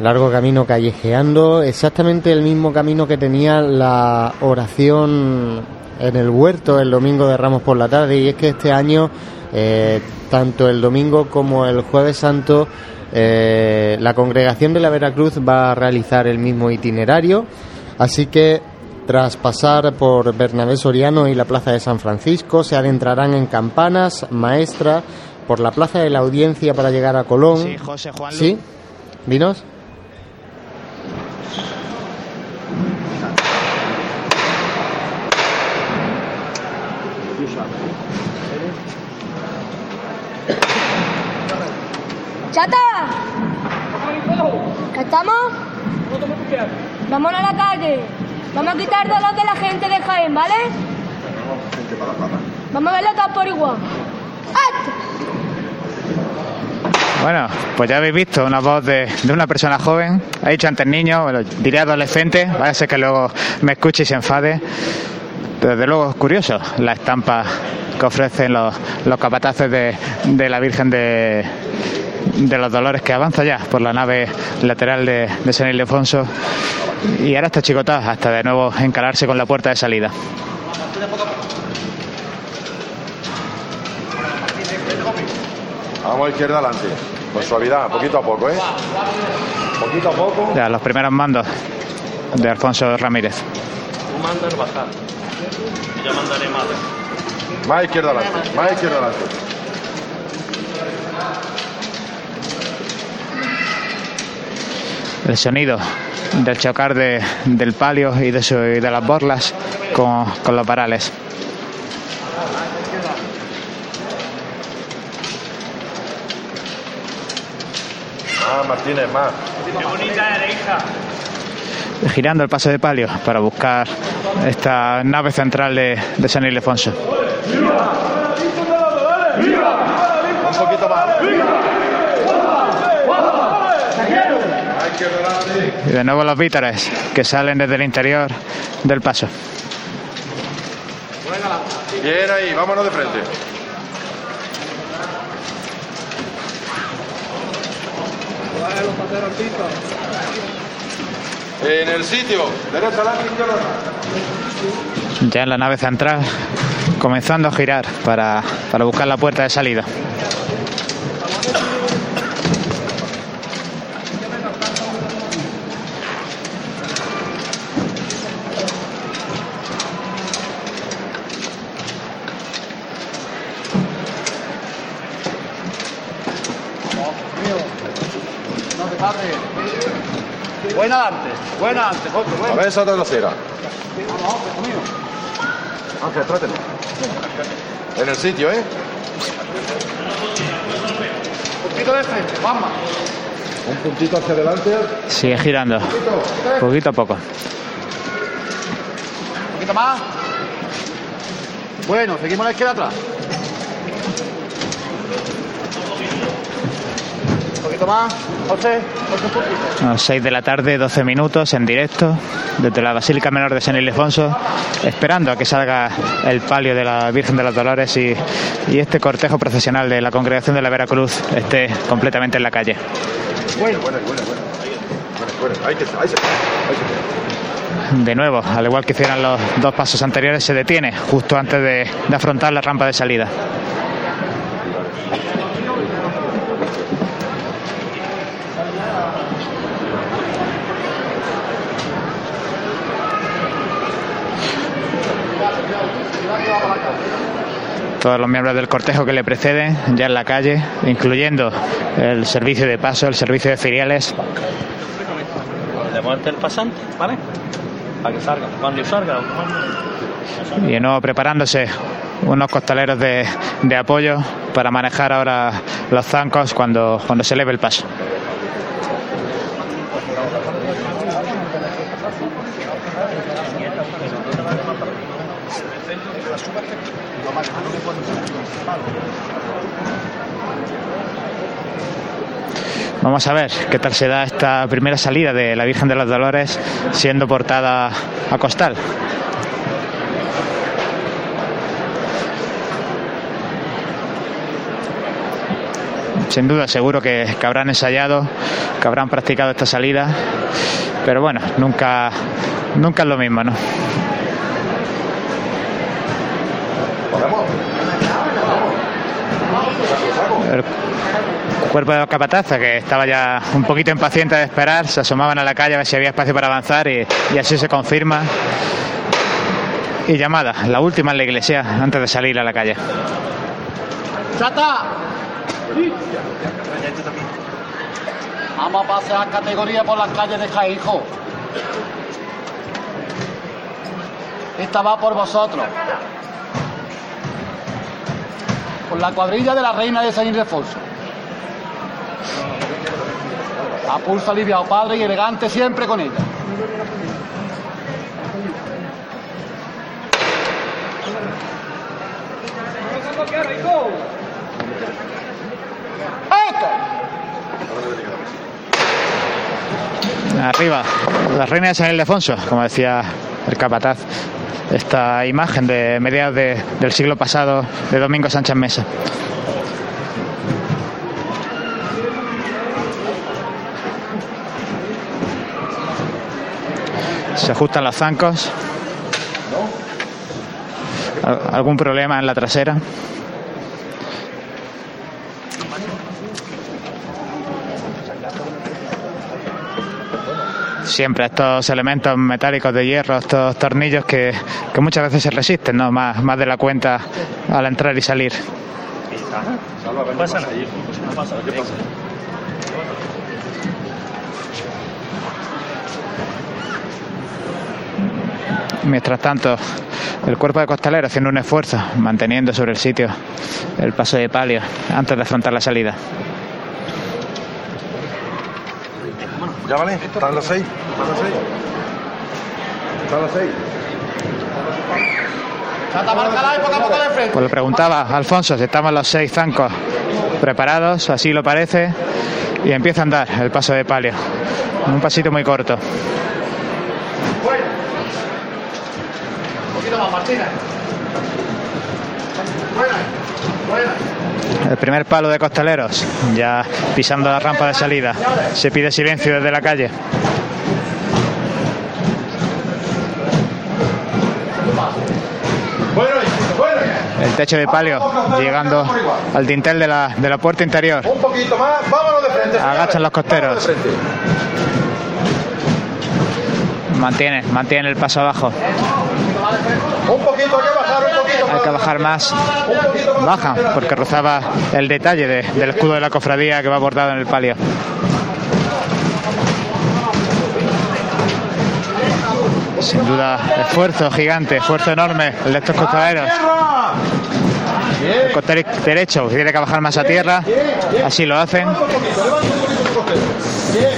largo camino callejeando, exactamente el mismo camino que tenía la oración en el huerto el domingo de Ramos por la tarde, y es que este año, eh, tanto el domingo como el jueves santo, eh, la congregación de la Veracruz va a realizar el mismo itinerario, así que tras pasar por Bernabé Soriano y la Plaza de San Francisco, se adentrarán en Campanas, Maestra, por la Plaza de la Audiencia para llegar a Colón. Sí, José Juan Lu- ¿Sí? ¿Vinos? ¡Chata! ¿Ya estamos? Vamos a la calle. Vamos a quitar dolor de la gente de Jaén, ¿vale? Vamos a verlo todo por igual. Bueno, pues ya habéis visto una voz de, de una persona joven. Ha dicho antes niño, bueno, diré adolescente, vaya a ser que luego me escuche y se enfade. Desde luego es curioso la estampa que ofrecen los, los capataces de, de la Virgen de, de los Dolores que avanza ya por la nave lateral de, de San Ildefonso. Y ahora está chicotada hasta de nuevo encalarse con la puerta de salida. Vamos a izquierda adelante. Con suavidad, poquito a poco, ¿eh? Poquito a poco. Ya los primeros mandos de Alfonso Ramírez. Tú mandas bajar. Y yo mandaré más. Más izquierda adelante. Más izquierda adelante. El sonido del chocar de, del palio y de, su- y de las borlas con, con los varales. Más, Martínez, más. Qué bonita eres, hija. Girando el paso de palio para buscar esta nave central de, de San Ildefonso. Un poquito más. Más izquierda adelante. Y de nuevo los vítores que salen desde el interior del paso. Bien ahí, vámonos de frente. En el sitio, derecha atrás. Ya en la nave central, comenzando a girar para, para buscar la puerta de salida. Buena antes, buena antes, José, A buena. ver esa trasera. Ángel, trátelo. En el sitio, ¿eh? Un poquito de frente, vamos. Un puntito hacia adelante. Sigue girando, poquito a poco. Un poquito más. Bueno, seguimos a la izquierda atrás. Un poquito más. José, poquito. A las 6 de la tarde, 12 minutos en directo desde la Basílica Menor de San Ildefonso, esperando a que salga el palio de la Virgen de los Dolores y, y este cortejo procesional de la Congregación de la Veracruz esté completamente en la calle. Bueno, bueno, bueno, bueno. Bueno, bueno. Ahí que está, ahí se queda, ahí se queda. De nuevo, al igual que hicieron los dos pasos anteriores, se detiene justo antes de, de afrontar la rampa de salida. Todos los miembros del cortejo que le preceden ya en la calle, incluyendo el servicio de paso, el servicio de filiales. Le muerte el pasante, ¿vale? Para que salga. Cuando salga, Y de nuevo preparándose unos costaleros de, de apoyo para manejar ahora los zancos cuando, cuando se eleve el paso. Vamos a ver qué tal se da esta primera salida de la Virgen de los Dolores siendo portada a costal. Sin duda, seguro que, que habrán ensayado, que habrán practicado esta salida, pero bueno, nunca, nunca es lo mismo, ¿no? El cuerpo de los capatazes, que estaba ya un poquito impaciente de esperar, se asomaban a la calle a ver si había espacio para avanzar y, así se confirma. Y llamada, la última en la iglesia antes de salir a la calle. ¡Chata! Vamos a pasear categoría por las calles de Jaén, hijo. Esta va por vosotros. Por la cuadrilla de la reina de San Ildefonso. A pulso aliviado, padre y elegante siempre con ella. Arriba, la reina de San Ildefonso, como decía el capataz. Esta imagen de mediados de- del siglo pasado de Domingo Sánchez Mesa. Se ajustan los zancos. Al- ¿Algún problema en la trasera? siempre estos elementos metálicos de hierro, estos tornillos que, que muchas veces se resisten, ¿no? Más, más de la cuenta al entrar y salir. Pasa. ¿Qué pasa? Mientras tanto, el cuerpo de costalero haciendo un esfuerzo, manteniendo sobre el sitio el paso de palio antes de afrontar la salida. Ya vale, están las seis. Están las seis. Están las seis. Chata, márcala y poco a poco de frente. Pues le preguntaba a Alfonso si estaban los seis zancos preparados, así lo parece, y empieza a andar el paso de palio. Un pasito muy corto. Martina. Buena, buena. El primer palo de costaleros, ya pisando la rampa de salida. Se pide silencio desde la calle. El techo de palio llegando al dintel de la, de la puerta interior. Un poquito más. Vámonos de frente. Agachan los costeros. Mantiene, mantiene el paso abajo. Poquito, hay que bajar un poquito Hay más. que bajar. Bajan porque rozaba el detalle de- del escudo de la cofradía que va bordado en el palio. Sin duda, esfuerzo gigante, esfuerzo enorme el de estos costaleros. El costero derecho tiene que bajar más a tierra, así lo hacen. Bien,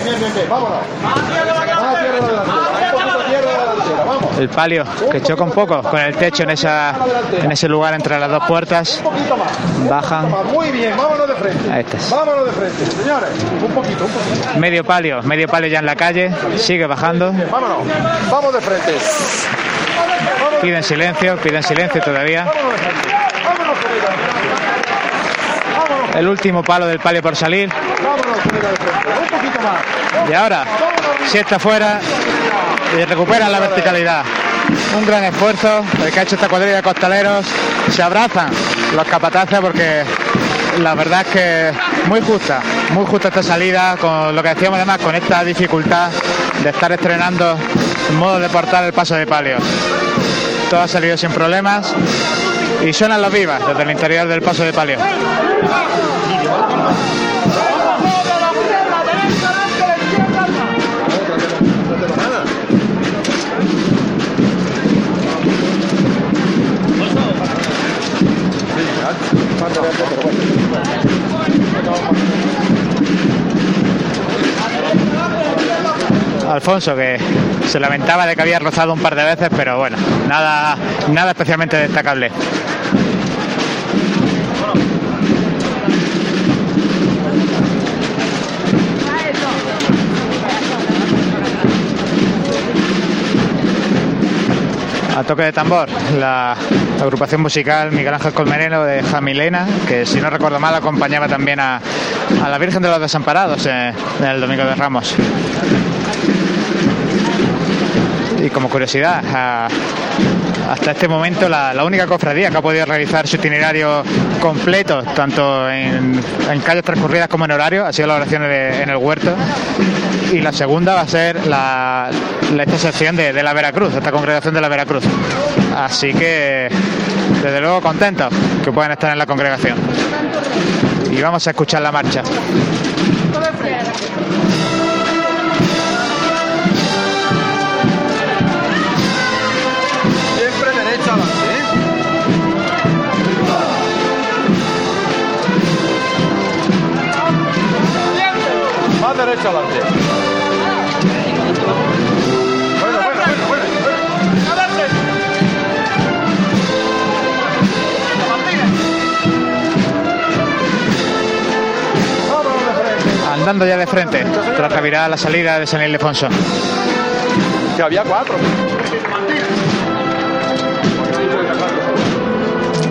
bien, bien. Vámonos. El palio que choca un poco con el techo en, esa, en ese lugar entre las dos puertas. Bajan. Muy bien, vámonos de frente. Ahí estás. Vámonos de frente, señores. Un poquito, un poquito. Medio palio, medio palio ya en la calle, sigue bajando. Vámonos. Vamos de frente. Piden silencio, piden silencio todavía. El último palo del palio por salir. vámonos, Corina, de frente. Un poquito más. Y ahora, si está fuera y recupera la verticalidad. Un gran esfuerzo el que ha hecho esta cuadrilla de costaleros. Se abrazan los capataces porque la verdad es que muy justa, muy justa esta salida, con lo que decíamos además, con esta dificultad de estar estrenando un modo de portar el paso de palio. Todo ha salido sin problemas y suenan las vivas desde el interior del paso de palio. Alfonso que se lamentaba de que había rozado un par de veces, pero bueno, nada, nada especialmente destacable. A toque de tambor, la agrupación musical Miguel Ángel Colmenero de Jamilena, que si no recuerdo mal acompañaba también a, a la Virgen de los Desamparados en, en el Domingo de Ramos. Y como curiosidad, hasta este momento la, única cofradía que ha podido realizar su itinerario completo, tanto en, calles transcurridas como en horario, ha sido la oración en el huerto. Y la segunda va a ser la- esta sección de, de la Veracruz, esta congregación de la Veracruz. Así que, desde luego, contentos que puedan estar en la congregación. Y vamos a escuchar la marcha. Siempre derecha adelante, Andando ya de frente, tras revirar la salida de San Ildefonso. Que había cuatro.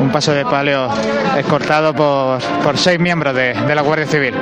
Un paso de palio escortado por, por seis miembros de, de la Guardia Civil.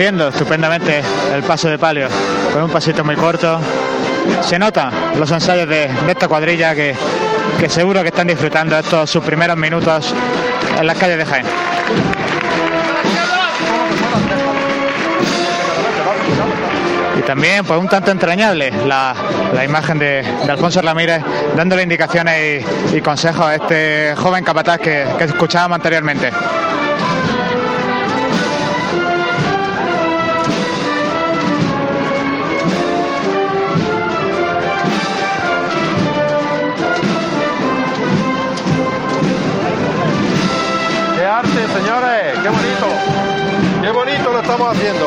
Y meciendo estupendamente el paso de palio, con un pasito muy corto. Se notan los ensayos de, de esta cuadrilla que, que seguro que están disfrutando estos sus primeros minutos en las calles de Jaén. Y también, pues un tanto entrañable, la, la imagen de, Alfonso Ramírez dándole indicaciones y, y consejos a este joven capataz que, que escuchábamos anteriormente. ¡Qué bonito! ¡Qué bonito lo estamos haciendo!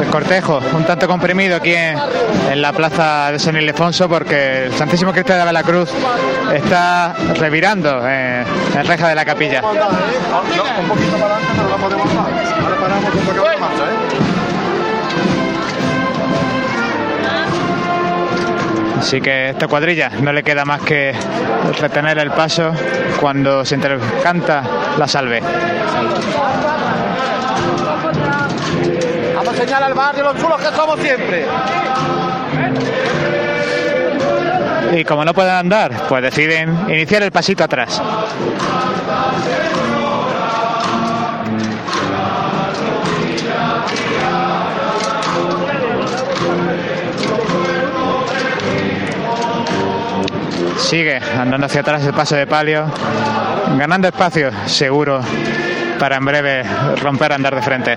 El cortejo, un tanto comprimido aquí en, en la plaza de San Ildefonso porque el Santísimo Cristo de la Veracruz está revirando en, en reja de la capilla. No, un poquito para adelante, pero no podemos más. Ahora paramos un poquito de marcha, ¿eh? Así que esta cuadrilla no le queda más que retener el paso cuando se intercanta la salve. Vamos a señalar al barrio los chulos que somos siempre. Y como no pueden andar, pues deciden iniciar el pasito atrás. Sigue andando hacia atrás el paso de palio, ganando espacio seguro para en breve romper a andar de frente.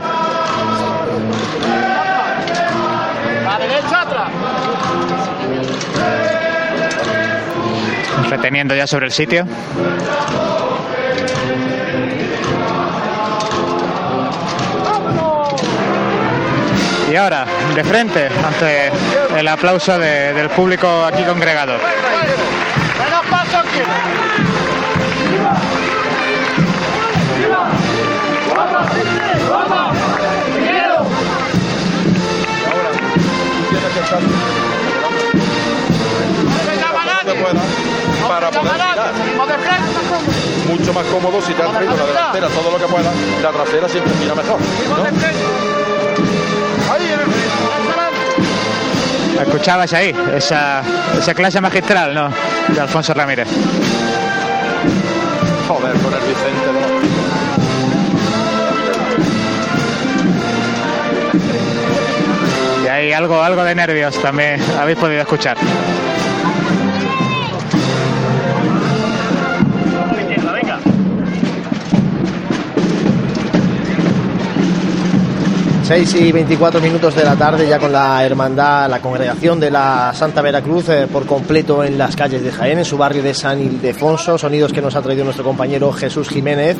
Reteniendo ya sobre el sitio. Y ahora, de frente, ante el aplauso de- del público aquí congregado. Menos paso aquí. Tienes que estar que pueda para. Mucho más cómodo si te has traído la delantera todo lo que pueda, la trasera siempre gira mejor. ¿no? Escuchabas ahí esa, esa clase magistral, ¿no? De Alfonso Ramírez. Joder, con el Vicente los Y hay algo, algo de nervios también habéis podido escuchar. 6 y 24 minutos de la tarde ya con la hermandad, la congregación de la Santa Veracruz eh, por completo en las calles de Jaén, en su barrio de San Ildefonso, sonidos que nos ha traído nuestro compañero Jesús Jiménez.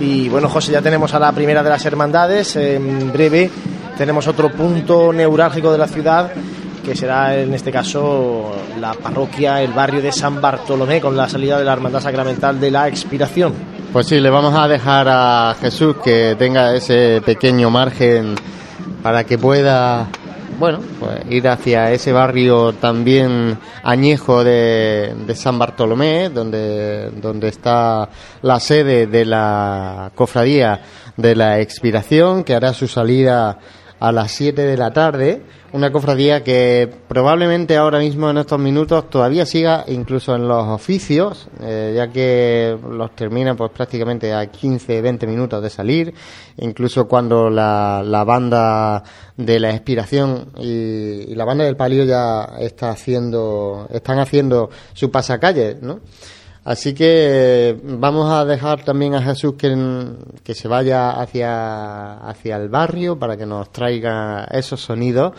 Y bueno, José, ya tenemos a la primera de las hermandades, en breve tenemos otro punto neurálgico de la ciudad que será en este caso la parroquia, el barrio de San Bartolomé con la salida de la hermandad sacramental de la expiración. Pues sí, le vamos a dejar a Jesús que tenga ese pequeño margen para que pueda, bueno, pues ir hacia ese barrio también añejo de, de San Bartolomé, donde, donde está la sede de la cofradía de la expiración, que hará su salida a las 7 de la tarde. Una cofradía que probablemente ahora mismo en estos minutos todavía siga incluso en los oficios, eh, ya que los termina pues prácticamente a 15, 20 minutos de salir. Incluso cuando la, la banda de la expiración y, y la banda del palio ya está haciendo, están haciendo su pasacalle, ¿no? Así que eh, vamos a dejar también a Jesús que, que se vaya hacia, hacia el barrio para que nos traiga esos sonidos.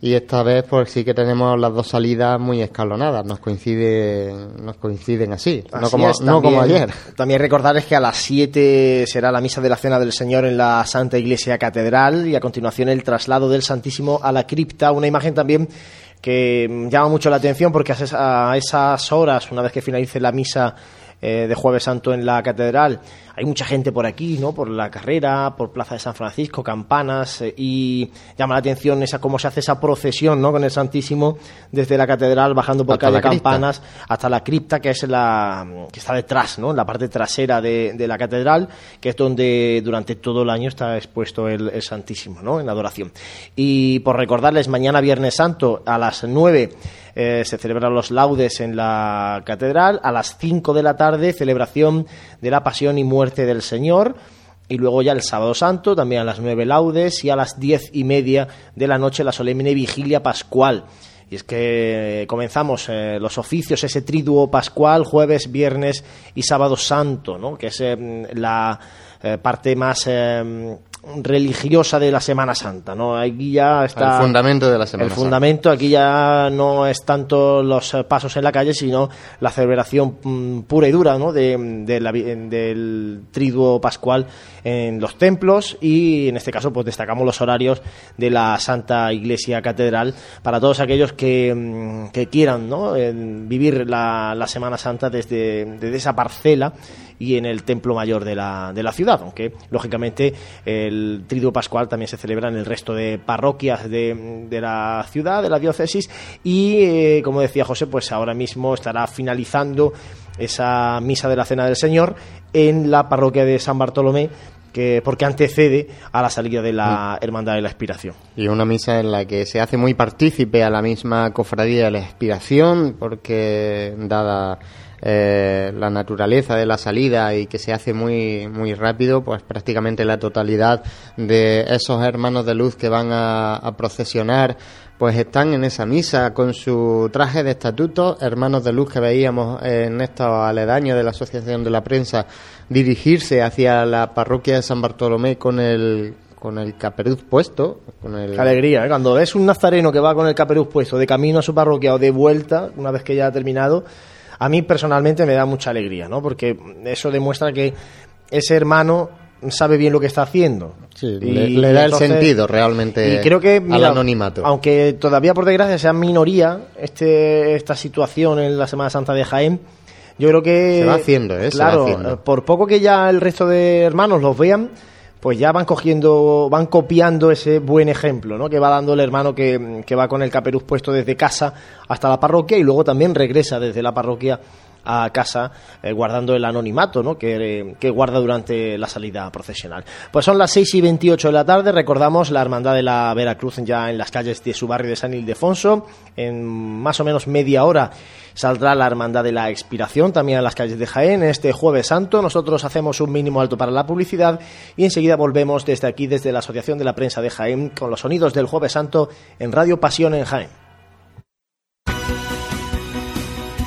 Y esta vez pues sí que tenemos las dos salidas muy escalonadas, nos coinciden, nos coinciden así, no como, es, no como ayer. También recordarles que a las 7 será la misa de la Cena del Señor en la Santa Iglesia Catedral y a continuación el traslado del Santísimo a la cripta, una imagen también que llama mucho la atención porque a esas horas, una vez que finalice la misa eh, de Jueves Santo en la Catedral, hay mucha gente por aquí, ¿no? Por la carrera, por Plaza de San Francisco, campanas eh, y llama la atención esa cómo se hace esa procesión, ¿no? Con el Santísimo desde la Catedral bajando por Hasta calle. Campanas hasta la cripta que es la que está detrás, ¿no? En la parte trasera de, de la catedral, que es donde durante todo el año está expuesto el, el Santísimo, ¿no? En adoración. Y por recordarles, mañana Viernes Santo a las 9 eh, se celebran los laudes en la catedral, a las 5 de la tarde celebración de la pasión y muerte del Señor. Y luego ya el sábado santo, también a las nueve laudes y a las diez y media de la noche la solemne vigilia pascual. Y es que comenzamos eh, los oficios, ese triduo pascual, jueves, viernes y sábado santo, ¿no? que es eh, la eh, parte más eh, religiosa de la Semana Santa. ¿no? Aquí ya está El fundamento de la Semana el Santa. fundamento aquí ya no es tanto los pasos en la calle, sino la celebración mm, pura y dura ¿no? de, de la del triduo pascual en los templos y en este caso pues destacamos los horarios de la Santa Iglesia Catedral para todos aquellos que, mm, que quieran ¿no? Vivir la, la Semana Santa desde, desde esa parcela y en el templo mayor de la, de la ciudad, aunque lógicamente el triduo pascual también se celebra en el resto de parroquias de, de la ciudad, de la diócesis, y eh, como decía José, pues ahora mismo estará finalizando esa misa de la Cena del Señor en la parroquia de San Bartolomé, que, porque antecede a la salida de la Hermandad de la Expiración. Y una misa en la que se hace muy partícipe a la misma cofradía de la expiración, porque dada eh, la naturaleza de la salida y que se hace muy, muy rápido, pues prácticamente la totalidad de esos hermanos de luz que van a, a procesionar pues están en esa misa con su traje de estatuto, hermanos de luz que veíamos en estos aledaños de la Asociación de la Prensa dirigirse hacia la parroquia de San Bartolomé con el con el caperuz puesto, con el Qué alegría, ¿eh? Cuando ves un nazareno que va con el caperuz puesto de camino a su parroquia o de vuelta, una vez que ya ha terminado, a mí personalmente me da mucha alegría, ¿no? Porque eso demuestra que ese hermano sabe bien lo que está haciendo. Sí, le, le da entonces- el sentido realmente y creo que al anonimato. Aunque todavía por desgracia sea minoría este, esta situación en la Semana Santa de Jaén, yo creo que Se va haciendo, ¿eh? Va Claro, haciendo. por poco que ya el resto de hermanos los vean, pues ya van cogiendo, van copiando ese buen ejemplo, ¿no? Que va dando el hermano que, que va con el caperuz puesto desde casa hasta la parroquia y luego también regresa desde la parroquia a casa eh, guardando el anonimato ¿no? que, que guarda durante la salida procesional. Pues son las 6 y 28 de la tarde, recordamos la Hermandad de la Veracruz ya en las calles de su barrio de San Ildefonso, en más o menos media hora saldrá la Hermandad de la Expiración también a las calles de Jaén este jueves santo. Nosotros hacemos un mínimo alto para la publicidad y enseguida volvemos desde aquí, desde la Asociación de la Prensa de Jaén, con los sonidos del jueves santo en Radio Pasión en Jaén.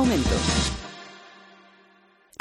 momentos.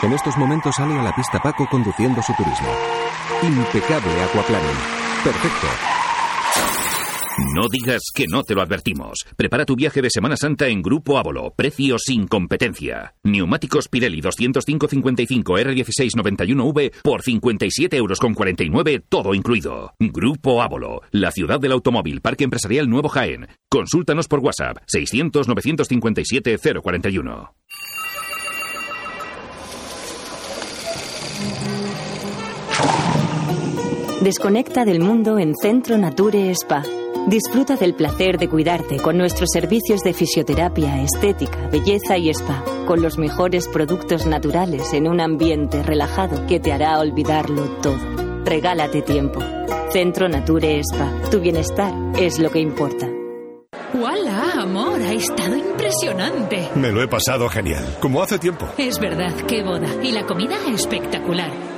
En estos momentos sale a la pista Paco conduciendo su turismo. Impecable aquaplaning. Perfecto. No digas que no te lo advertimos. Prepara tu viaje de Semana Santa en Grupo Ávolo. Precio sin competencia. Neumáticos Pirelli 205-55 R1691V por 57 euros con 49, todo incluido. Grupo Ávolo, la ciudad del automóvil, Parque Empresarial Nuevo Jaén. Consúltanos por WhatsApp 600-957-041. Desconecta del mundo en Centro Nature Spa. Disfruta del placer de cuidarte con nuestros servicios de fisioterapia, estética, belleza y spa, con los mejores productos naturales en un ambiente relajado que te hará olvidarlo todo. Regálate tiempo. Centro Nature Spa. Tu bienestar es lo que importa. ¡Hola, amor! Ha estado impresionante. Me lo he pasado genial, como hace tiempo. Es verdad, qué boda. Y la comida espectacular.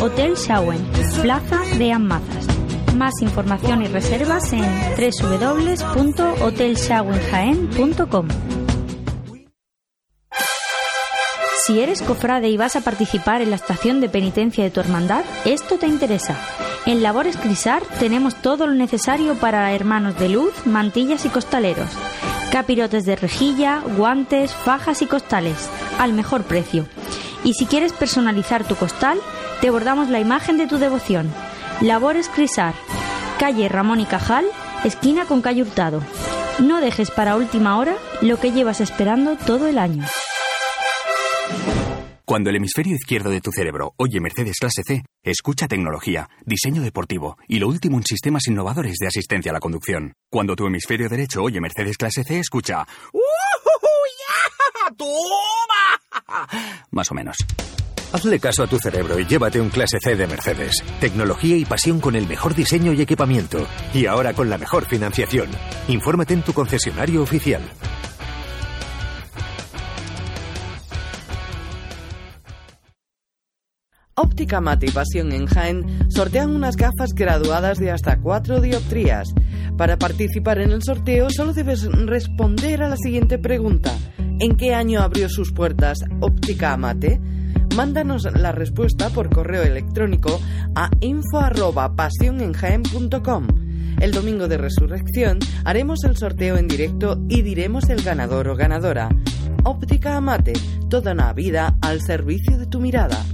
Hotel Shawen, Plaza de Amazas. Más información y reservas en www.hotelshawenjaen.com. Si eres cofrade y vas a participar en la estación de penitencia de tu hermandad, esto te interesa. En Labores Crisar tenemos todo lo necesario para hermanos de luz, mantillas y costaleros. Capirotes de rejilla, guantes, fajas y costales, al mejor precio. Y si quieres personalizar tu costal, te bordamos la imagen de tu devoción. Labores Crisar, calle Ramón y Cajal, esquina con calle Hurtado. No dejes para última hora lo que llevas esperando todo el año. Cuando el hemisferio izquierdo de tu cerebro oye Mercedes clase C, escucha tecnología, diseño deportivo y lo último en sistemas innovadores de asistencia a la conducción. Cuando tu hemisferio derecho oye Mercedes clase C, escucha ¡Toma! Más o menos. Hazle caso a tu cerebro y llévate un clase C de Mercedes. Tecnología y pasión con el mejor diseño y equipamiento. Y ahora con la mejor financiación. Infórmate en tu concesionario oficial. Óptica Mate y Pasión en Jaén sortean unas gafas graduadas de hasta 4 dioptrías. Para participar en el sorteo solo debes responder a la siguiente pregunta. ¿En qué año abrió sus puertas Óptica Amate? Mándanos la respuesta por correo electrónico a info@pasionenjaen.com. El domingo de resurrección haremos el sorteo en directo y diremos el ganador o ganadora. Óptica Amate, toda una vida al servicio de tu mirada.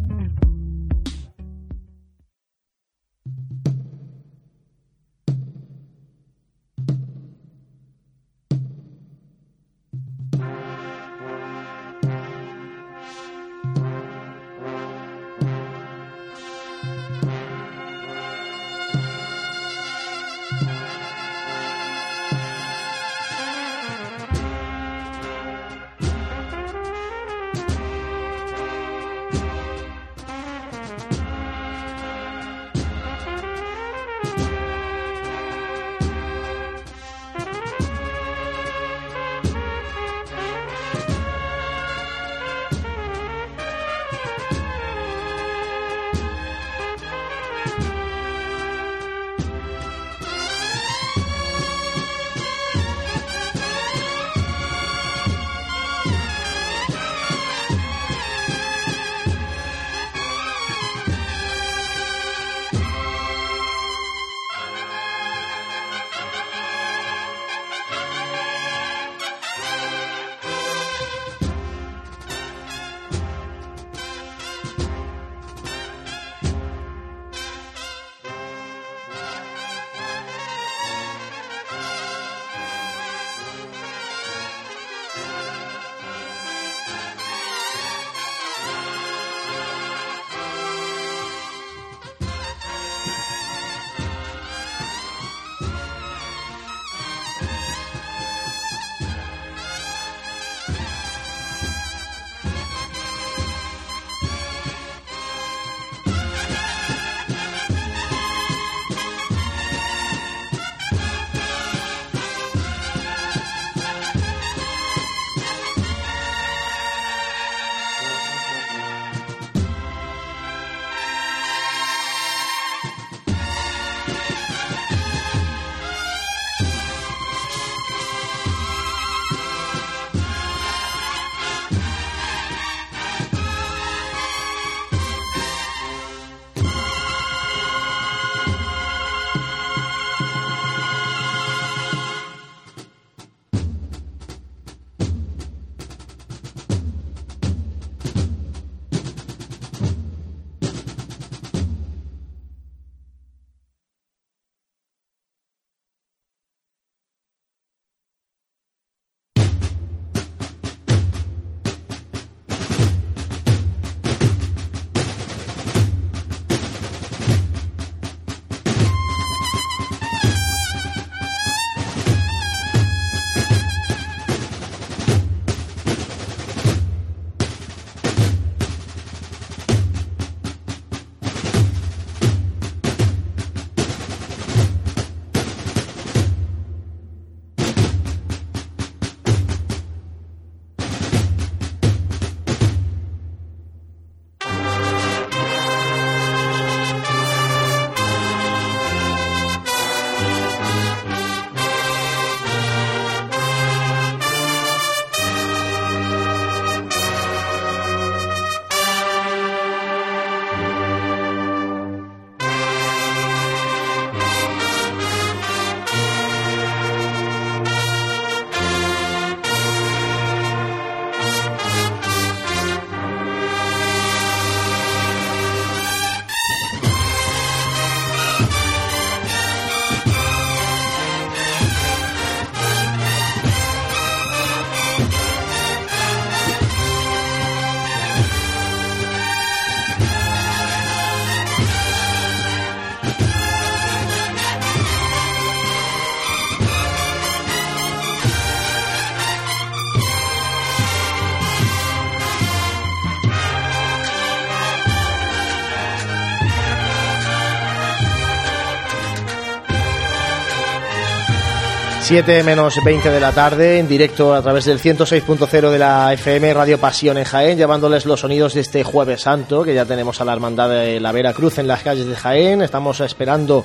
7 menos 20 de la tarde, en directo a través del 106.0 de la FM Radio Pasión en Jaén, llevándoles los sonidos de este Jueves Santo, que ya tenemos a la Hermandad de la Vera Cruz en las calles de Jaén. Estamos esperando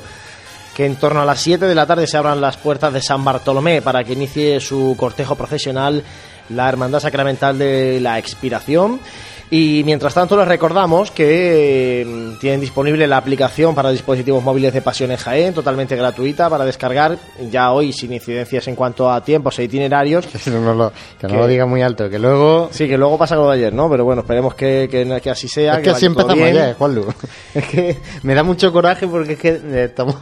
que en torno a las 7 de la tarde se abran las puertas de San Bartolomé para que inicie su cortejo procesional la Hermandad Sacramental de la Expiración. Y mientras tanto les recordamos que eh, tienen disponible la aplicación para dispositivos móviles de Pasión en Jaén, totalmente gratuita para descargar, ya hoy sin incidencias en cuanto a tiempos e itinerarios. Que no lo, que no lo diga muy alto, que luego... Sí, que luego pasa lo de ayer, ¿no? Pero bueno, esperemos que, que, que así sea. Es que, así empezamos ayer, Juanlu. Es que me da mucho coraje porque es que eh, estamos,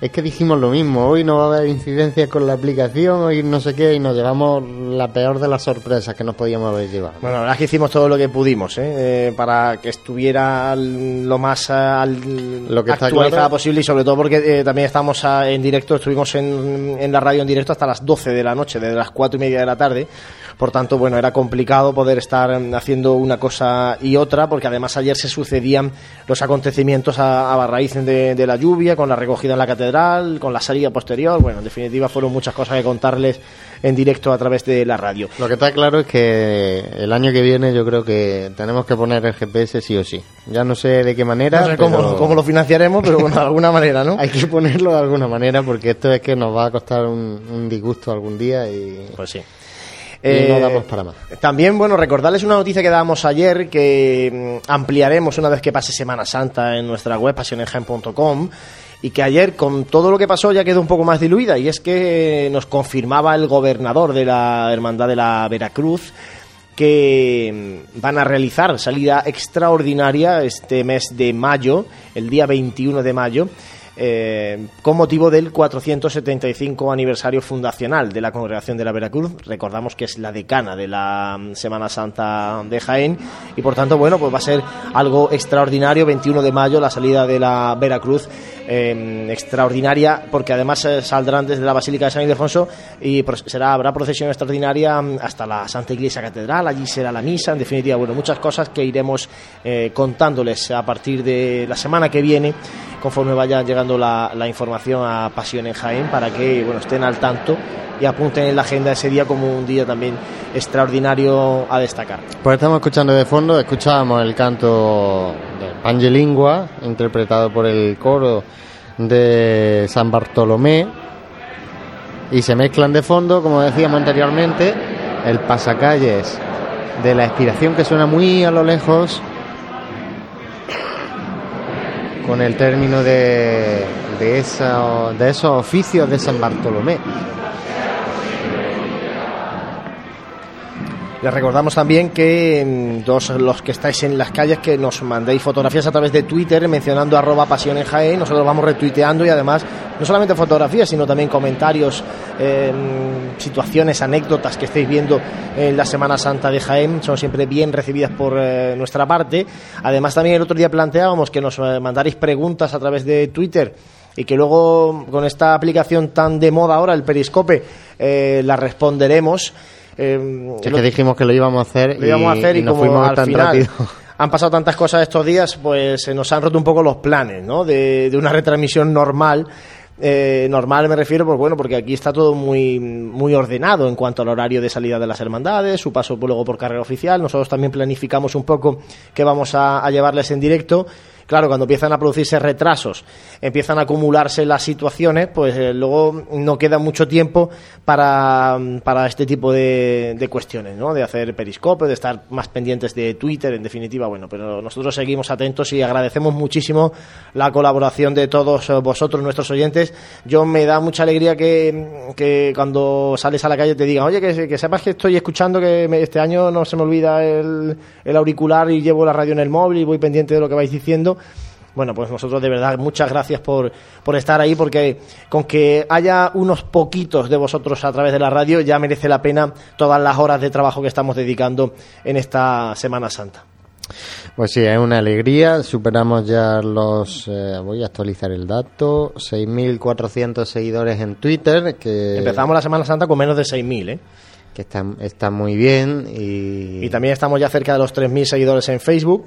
es que dijimos lo mismo. Hoy no va a haber incidencias con la aplicación, hoy no sé qué, y nos llevamos la peor de las sorpresas que nos podíamos haber llevado. Bueno, la verdad es que hicimos todo lo que pudimos, ¿eh? Eh, para que estuviera lo más al- Lo que está actualizada claro- posible y sobre todo porque eh, también estamos ah, en directo, estuvimos en, en la radio en directo hasta las 12 de la noche, desde las 4 y media de la tarde. Por tanto, bueno, era complicado poder estar mm, haciendo una cosa y otra, porque además ayer se sucedían los acontecimientos a, a raíz de, de la lluvia, con la recogida en la catedral, con la salida posterior. Bueno, en definitiva, fueron muchas cosas que contarles en directo a través de la radio. Lo que está claro es que el año que viene yo creo que tenemos que poner el GPS sí o sí. Ya no sé de qué manera. No sé cómo, pero cómo lo financiaremos, pero bueno, de alguna manera, ¿no? Hay que ponerlo de alguna manera porque esto es que nos va a costar un, un disgusto algún día y. Pues sí. Y Eh, no damos para más. También, bueno, recordarles una noticia que dábamos ayer que mm, ampliaremos una vez que pase Semana Santa en nuestra web pasionenjaen.com y que ayer con todo lo que pasó ya quedó un poco más diluida y es que nos confirmaba el gobernador de la Hermandad de la Veracruz que mm, van a realizar salida extraordinaria este mes de mayo, el día 21 de mayo, eh, con motivo del 475 aniversario fundacional de la Congregación de la Veracruz. Recordamos que es la decana de la mm, Semana Santa de Jaén y por tanto, bueno, pues va a ser algo extraordinario. 21 de mayo, la salida de la Veracruz. Eh, extraordinaria porque además eh, saldrán desde la Basílica de San Ildefonso y pro- será habrá procesión extraordinaria mm, hasta la Santa Iglesia Catedral. Allí será la misa en definitiva bueno muchas cosas que iremos eh, contándoles a partir de la semana que viene conforme vaya llegando la, la información a Pasión en Jaén para que bueno estén al tanto y apunten en la agenda ese día como un día también extraordinario a destacar. Pues estamos escuchando de fondo, escuchábamos el canto de Pangelingua, interpretado por el coro de San Bartolomé, y se mezclan de fondo, como decíamos anteriormente, el pasacalles de la expiración que suena muy a lo lejos, con el término de, de, esa- de esos oficios de San Bartolomé. Les recordamos también que dos los que estáis en las calles que nos mandéis fotografías a través de Twitter mencionando arroba pasión nosotros vamos retuiteando y además no solamente fotografías sino también comentarios, mm, situaciones, anécdotas que estéis viendo en la Semana Santa de Jaén son siempre bien recibidas por eh, nuestra parte. Además también el otro día planteábamos que nos eh, mandaréis preguntas a través de Twitter y que luego con esta aplicación tan de moda ahora, el Periscope, eh, la responderemos. Eh, Es que dijimos que lo íbamos a hacer lo íbamos a hacer y, nos como fuimos al tan final rápido. han pasado tantas cosas estos días, pues se nos han roto un poco los planes, ¿no? De, de una retransmisión normal. Eh, normal me refiero, pues bueno, porque aquí está todo muy, muy ordenado en cuanto al horario de salida de las hermandades, su paso luego por carrera oficial. Nosotros también planificamos un poco qué vamos a, a llevarles en directo. Claro, cuando empiezan a producirse retrasos, empiezan a acumularse las situaciones, pues eh, luego no queda mucho tiempo para, para este tipo de, de cuestiones, ¿no? De hacer periscope, de estar más pendientes de Twitter, en definitiva, bueno, pero nosotros seguimos atentos y agradecemos muchísimo la colaboración de todos eh, vosotros, nuestros oyentes. Yo me da mucha alegría que, que cuando sales a la calle te digan, oye, que, sepas que estoy escuchando, que este año no se me olvida el, el auricular y llevo la radio en el móvil y voy pendiente de lo que vais diciendo. Bueno, pues nosotros de verdad muchas gracias por, por estar ahí, porque con que haya unos poquitos de vosotros a través de la radio ya merece la pena todas las horas de trabajo que estamos dedicando en esta Semana Santa. Pues sí, es una alegría. Superamos ya los. eh, voy a actualizar el dato: 6.400 seguidores en Twitter. Que Empezamos la Semana Santa con menos de 6.000, ¿eh? Que está, está muy bien. Y, Y también estamos ya cerca de los 3.000 seguidores en Facebook.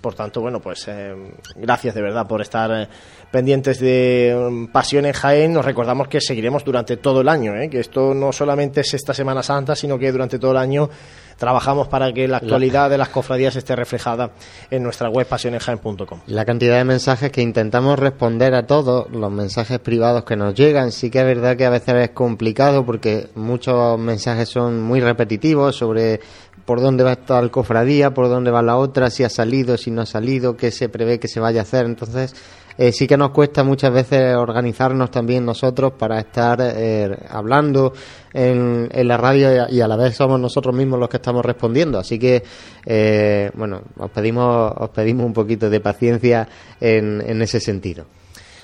Por tanto, bueno, pues eh, gracias de verdad por estar eh, pendientes de um, Pasión en Jaén. Nos recordamos que seguiremos durante todo el año, ¿eh? que esto no solamente es esta Semana Santa, sino que durante todo el año trabajamos para que la actualidad de las cofradías esté reflejada en nuestra web pasionenjaen.com. La cantidad de mensajes que intentamos responder a todos, los mensajes privados que nos llegan, sí que es verdad que a veces es complicado porque muchos mensajes son muy repetitivos sobre por dónde va esta cofradía, por dónde va la otra, si ha salido, si no ha salido, qué se prevé que se vaya a hacer. Entonces, eh, sí que nos cuesta muchas veces organizarnos también nosotros para estar eh, hablando en, la radio y a la vez somos nosotros mismos los que estamos respondiendo. Así que, eh, bueno, os pedimos, os pedimos un poquito de paciencia en, en ese sentido.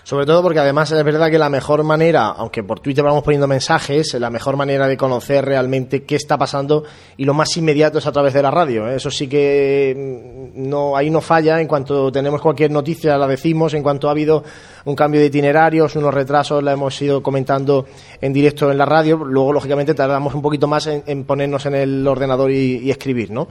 Sobre todo porque además es verdad que la mejor manera, aunque por Twitter vamos poniendo mensajes, la mejor manera de conocer realmente qué está pasando y lo más inmediato es a través de la radio. ¿eh? Eso sí que mm, no ahí no falla. En cuanto tenemos cualquier noticia la decimos. En cuanto ha habido un cambio de itinerarios, unos retrasos, la hemos ido comentando en directo en la radio. Luego, lógicamente, tardamos un poquito más en, ponernos en el ordenador y, y escribir, ¿no?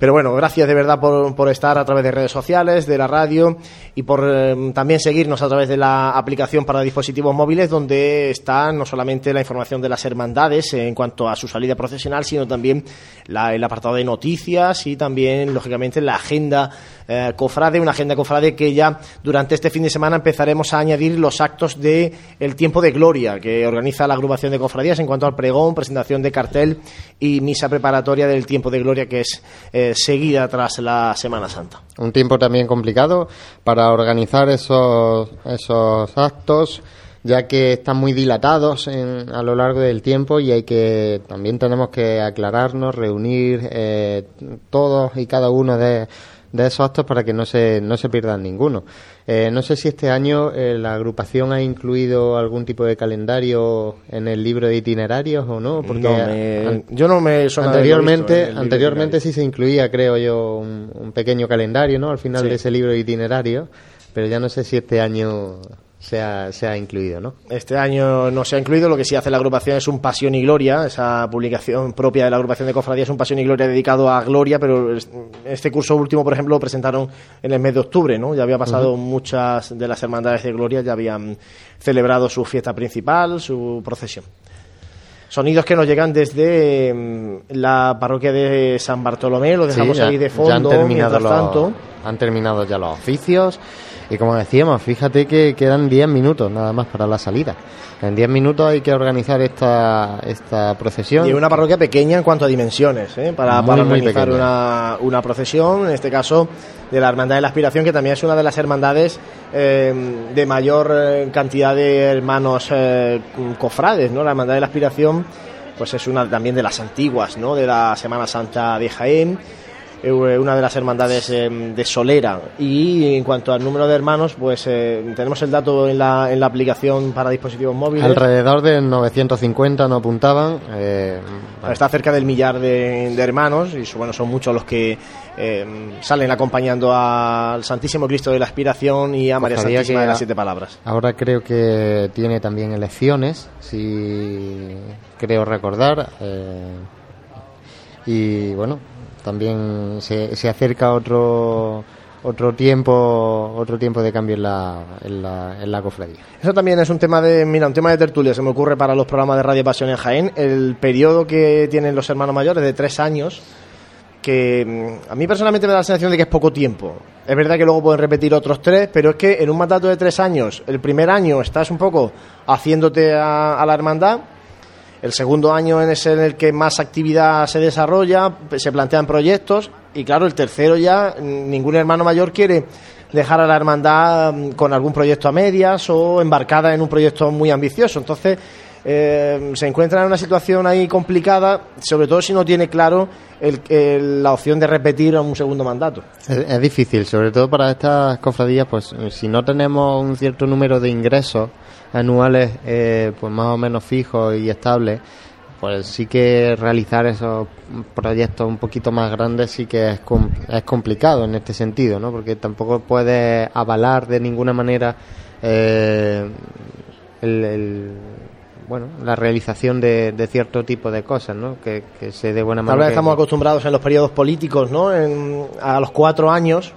Pero bueno, gracias de verdad por, por, estar a través de redes sociales, de la radio y por eh, también seguirnos a través de la aplicación para dispositivos móviles donde está no solamente la información de las hermandades en cuanto a su salida profesional, sino también la, el apartado de noticias y también, lógicamente, la agenda eh, cofrade, una agenda cofrade que ya durante este fin de semana empezaremos a añadir los actos de el tiempo de gloria que organiza la agrupación de cofradías en cuanto al pregón, presentación de cartel y misa preparatoria del tiempo de gloria que es eh, seguida tras la Semana Santa. Un tiempo también complicado para organizar esos, esos actos ya que están muy dilatados en, a lo largo del tiempo y hay que también tenemos que aclararnos, reunir eh, todos y cada uno de, de esos actos para que no se, no se pierdan ninguno. Eh, no sé si este año eh, la agrupación ha incluido algún tipo de calendario en el libro de itinerarios o no, porque no me, an, yo no me anteriormente visto, anteriormente sí se incluía, creo yo, un, un, pequeño calendario, ¿no? Al final sí. de ese libro de itinerarios, pero ya no sé si este año se ha, se ha, incluido, ¿no? Este año no se ha incluido, lo que sí hace la agrupación es un Pasión y Gloria, esa publicación propia de la agrupación de cofradías es un Pasión y Gloria dedicado a Gloria, pero este curso último, por ejemplo, lo presentaron en el mes de octubre, ¿no? Ya había pasado uh -huh. muchas de las hermandades de Gloria, ya habían celebrado su fiesta principal, su procesión. Sonidos que nos llegan desde mm, la parroquia de San Bartolomé, lo dejamos sí, ya, ahí de fondo, ya han terminado mientras los, tanto. Han terminado ya los oficios y como decíamos, fíjate que quedan 10 minutos nada más para la salida. En 10 minutos hay que organizar esta, esta procesión. Y una parroquia pequeña en cuanto a dimensiones, ¿eh? para, muy, para organizar una, una, procesión, en este caso de la Hermandad de la Aspiración, que también es una de las hermandades eh, de mayor eh, cantidad de hermanos eh, cofrades, ¿no? La Hermandad de la Aspiración pues es una también de las antiguas, ¿no? De la Semana Santa de Jaén una de las hermandades eh, de Solera. Y en cuanto al número de hermanos, pues eh, tenemos el dato en la, en la aplicación para dispositivos móviles. Alrededor de 950 no apuntaban. Está cerca del millar de, de, hermanos y bueno, son muchos los que salen acompañando al Santísimo Cristo de la Aspiración y a María pues Santísima de las Siete Palabras. Ahora creo que tiene también elecciones, si creo recordar. y bueno, también se, se acerca otro otro tiempo otro tiempo de cambio en la, la, cofradía. Eso también es un tema de mira un tema de tertulia se me ocurre para los programas de Radio Pasión en Jaén el periodo que tienen los hermanos mayores de tres años que mm, a mí personalmente me da la sensación de que es poco tiempo. Es verdad que luego pueden repetir otros tres, pero es que en un mandato de tres años, el primer año estás un poco haciéndote a la hermandad, el segundo año es en el que más actividad se desarrolla, se plantean proyectos y claro, el tercero ya ningún hermano mayor quiere dejar a la hermandad mm, con algún proyecto a medias o embarcada en un proyecto muy ambicioso. Entonces eh, se encuentra en una situación ahí complicada, sobre todo si no tiene claro el, el, la opción de repetir un segundo mandato. Es, es, difícil, sobre todo para estas cofradías, pues si no tenemos un cierto número de ingresos anuales eh, pues más o menos fijos y estables pues sí que realizar esos proyectos un poquito más grandes sí que es, es complicado en este sentido ¿no? porque tampoco puedes avalar de ninguna manera eh, el, el bueno, la realización de, de, cierto tipo de cosas, ¿no? Que, que se de buena manera. Tal vez estamos acostumbrados en los periodos políticos, ¿no? En, a los cuatro años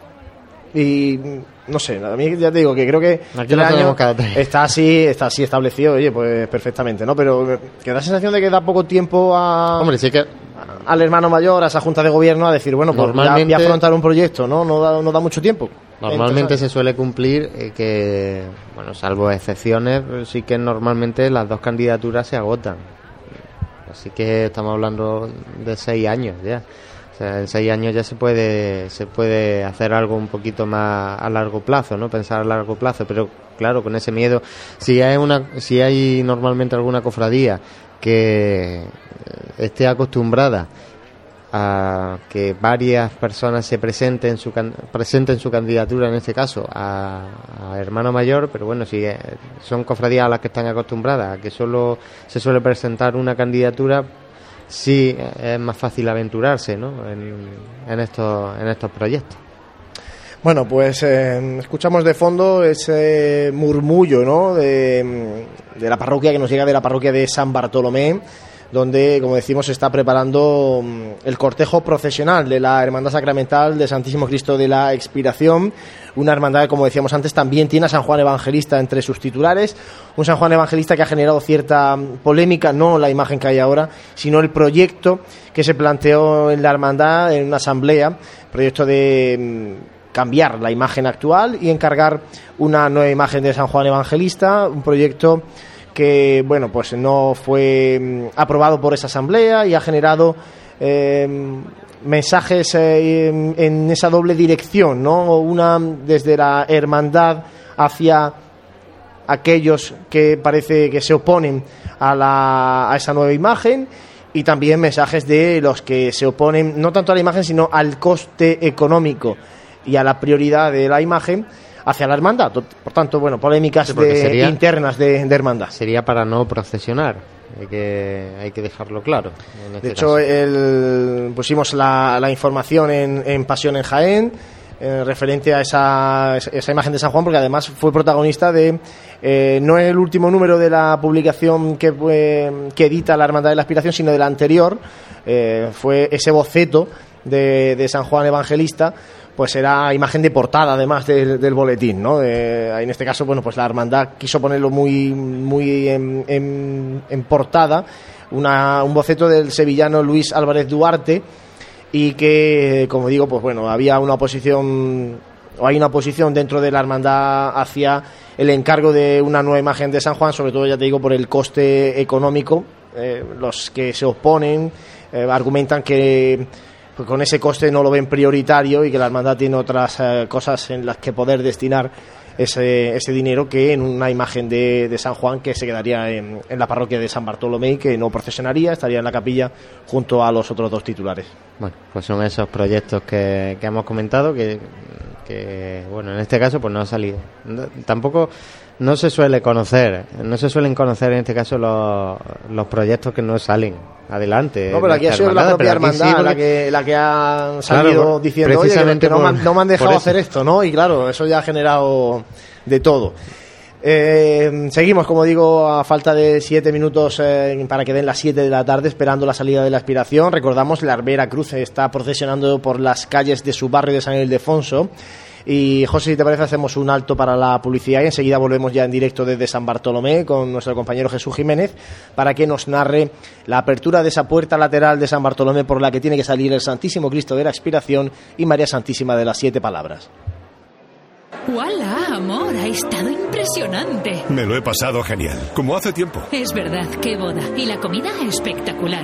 y no sé, a mí ya te digo que creo que Aquí el año está así, está así establecido, oye, pues perfectamente, ¿no? Pero que da la sensación de que da poco tiempo a Hombre, sí que al hermano mayor, a esa junta de gobierno, a decir, bueno, pues Normalmente- ya, afrontar un proyecto, ¿no? No da, no da mucho tiempo. Normalmente Entonces, se suele cumplir eh, que, bueno, salvo excepciones, eh, sí que normalmente las dos candidaturas se agotan. Así que estamos hablando de seis años ya. O sea, en seis años ya se puede se puede hacer algo un poquito más a largo plazo, ¿no? Pensar a largo plazo, pero claro, con ese miedo, si hay una si hay normalmente alguna cofradía que eh, esté acostumbrada a que varias personas se presenten su presenten su candidatura en este caso a, a hermano mayor pero bueno si eh, son cofradías a las que están acostumbradas a que solo se suele presentar una candidatura sí es más fácil aventurarse ¿no? en, en estos en estos proyectos Bueno, pues eh, escuchamos de fondo ese murmullo ¿no? de, de la parroquia que nos llega de la parroquia de San Bartolomé, donde, como decimos, se está preparando mm, el cortejo procesional de la Hermandad Sacramental de Santísimo Cristo de la Expiración, una hermandad como decíamos antes, también tiene a San Juan Evangelista entre sus titulares, un San Juan Evangelista que ha generado cierta mm, polémica, no la imagen que hay ahora, sino el proyecto que se planteó en la hermandad en una asamblea, proyecto de mm, cambiar la imagen actual y encargar una nueva imagen de San Juan Evangelista, un proyecto que bueno pues no fue mm, aprobado por esa asamblea y ha generado eh, mensajes eh, en, en esa doble dirección, ¿no? Una desde la hermandad hacia aquellos que parece que se oponen a, la, a esa nueva imagen y también mensajes de los que se oponen no tanto a la imagen sino al coste económico y a la prioridad de la imagen hacia la hermandad. Por tanto, bueno, polémicas Sí, de- sería- internas de, de hermandad. sería para no procesionar hay que hay que dejarlo claro en este De hecho, el- pusimos la, la información en, en Pasión en Jaén eh, referente a esa, esa imagen de San Juan, porque además fue protagonista de, eh, no el último número de la publicación que, fue- que edita la Hermandad de la Aspiración, sino del anterior, eh, fue ese boceto de, de San Juan Evangelista, pues era imagen de portada además del, del boletín, ¿no? En este caso, bueno, pues la hermandad quiso ponerlo muy, muy en, en- en portada, una- un boceto del sevillano Luis Álvarez Duarte y que, como digo, pues bueno, había una oposición o hay una oposición dentro de la hermandad hacia el encargo de una nueva imagen de San Juan, sobre todo ya te digo por el coste económico. Eh, los que se oponen eh, argumentan que pues, con ese coste no lo ven prioritario y que la hermandad tiene otras eh, cosas en las que poder destinar ese, ese dinero que en una imagen de, de San Juan que se quedaría en, en la parroquia de San Bartolomé y que no procesionaría, estaría en la capilla junto a los otros dos titulares. Bueno, pues son esos proyectos que, que hemos comentado que, que, bueno, en este caso pues no ha salido. Tampoco no se suele conocer, no se suelen conocer en este caso los, los proyectos que no salen adelante. No, pero aquí ha sido la propia sí, hermandad la que, la que ha salido diciendo, oye, que, no, me no me han dejado hacer esto, ¿no? Y claro, eso ya ha generado de todo. Eh, seguimos, como digo, a falta de siete minutos eh, para que den las 7 de la tarde, esperando la salida de la aspiración. Recordamos, la Arbera Cruz está procesionando por las calles de su barrio de San Ildefonso. Y José, si te parece, hacemos un alto para la publicidad y enseguida volvemos ya en directo desde San Bartolomé con nuestro compañero Jesús Jiménez para que nos narre la apertura de esa puerta lateral de San Bartolomé por la que tiene que salir el Santísimo Cristo de la Expiración y María Santísima de las Siete Palabras. ¡Hola, amor! Ha estado impresionante. Me lo he pasado genial, como hace tiempo. Es verdad, qué boda. Y la comida espectacular.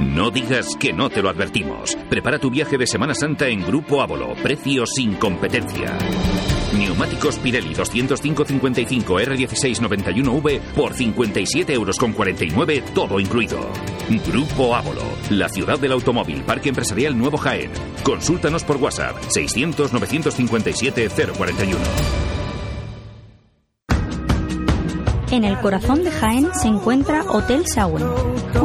No digas que no te lo advertimos. Prepara tu viaje de Semana Santa en Grupo Ávolo. Precio sin competencia. Neumáticos Pirelli 205-55 R1691V por 57 euros con 49, todo incluido. Grupo Ávolo, la ciudad del automóvil, Parque Empresarial Nuevo Jaén. Consúltanos por WhatsApp 600-957-041. En el corazón de Jaén se encuentra Hotel Sauen,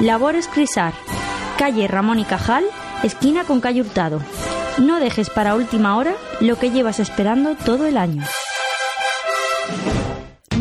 Labores Crisar, calle Ramón y Cajal, esquina con calle Hurtado. No dejes para última hora lo que llevas esperando todo el año.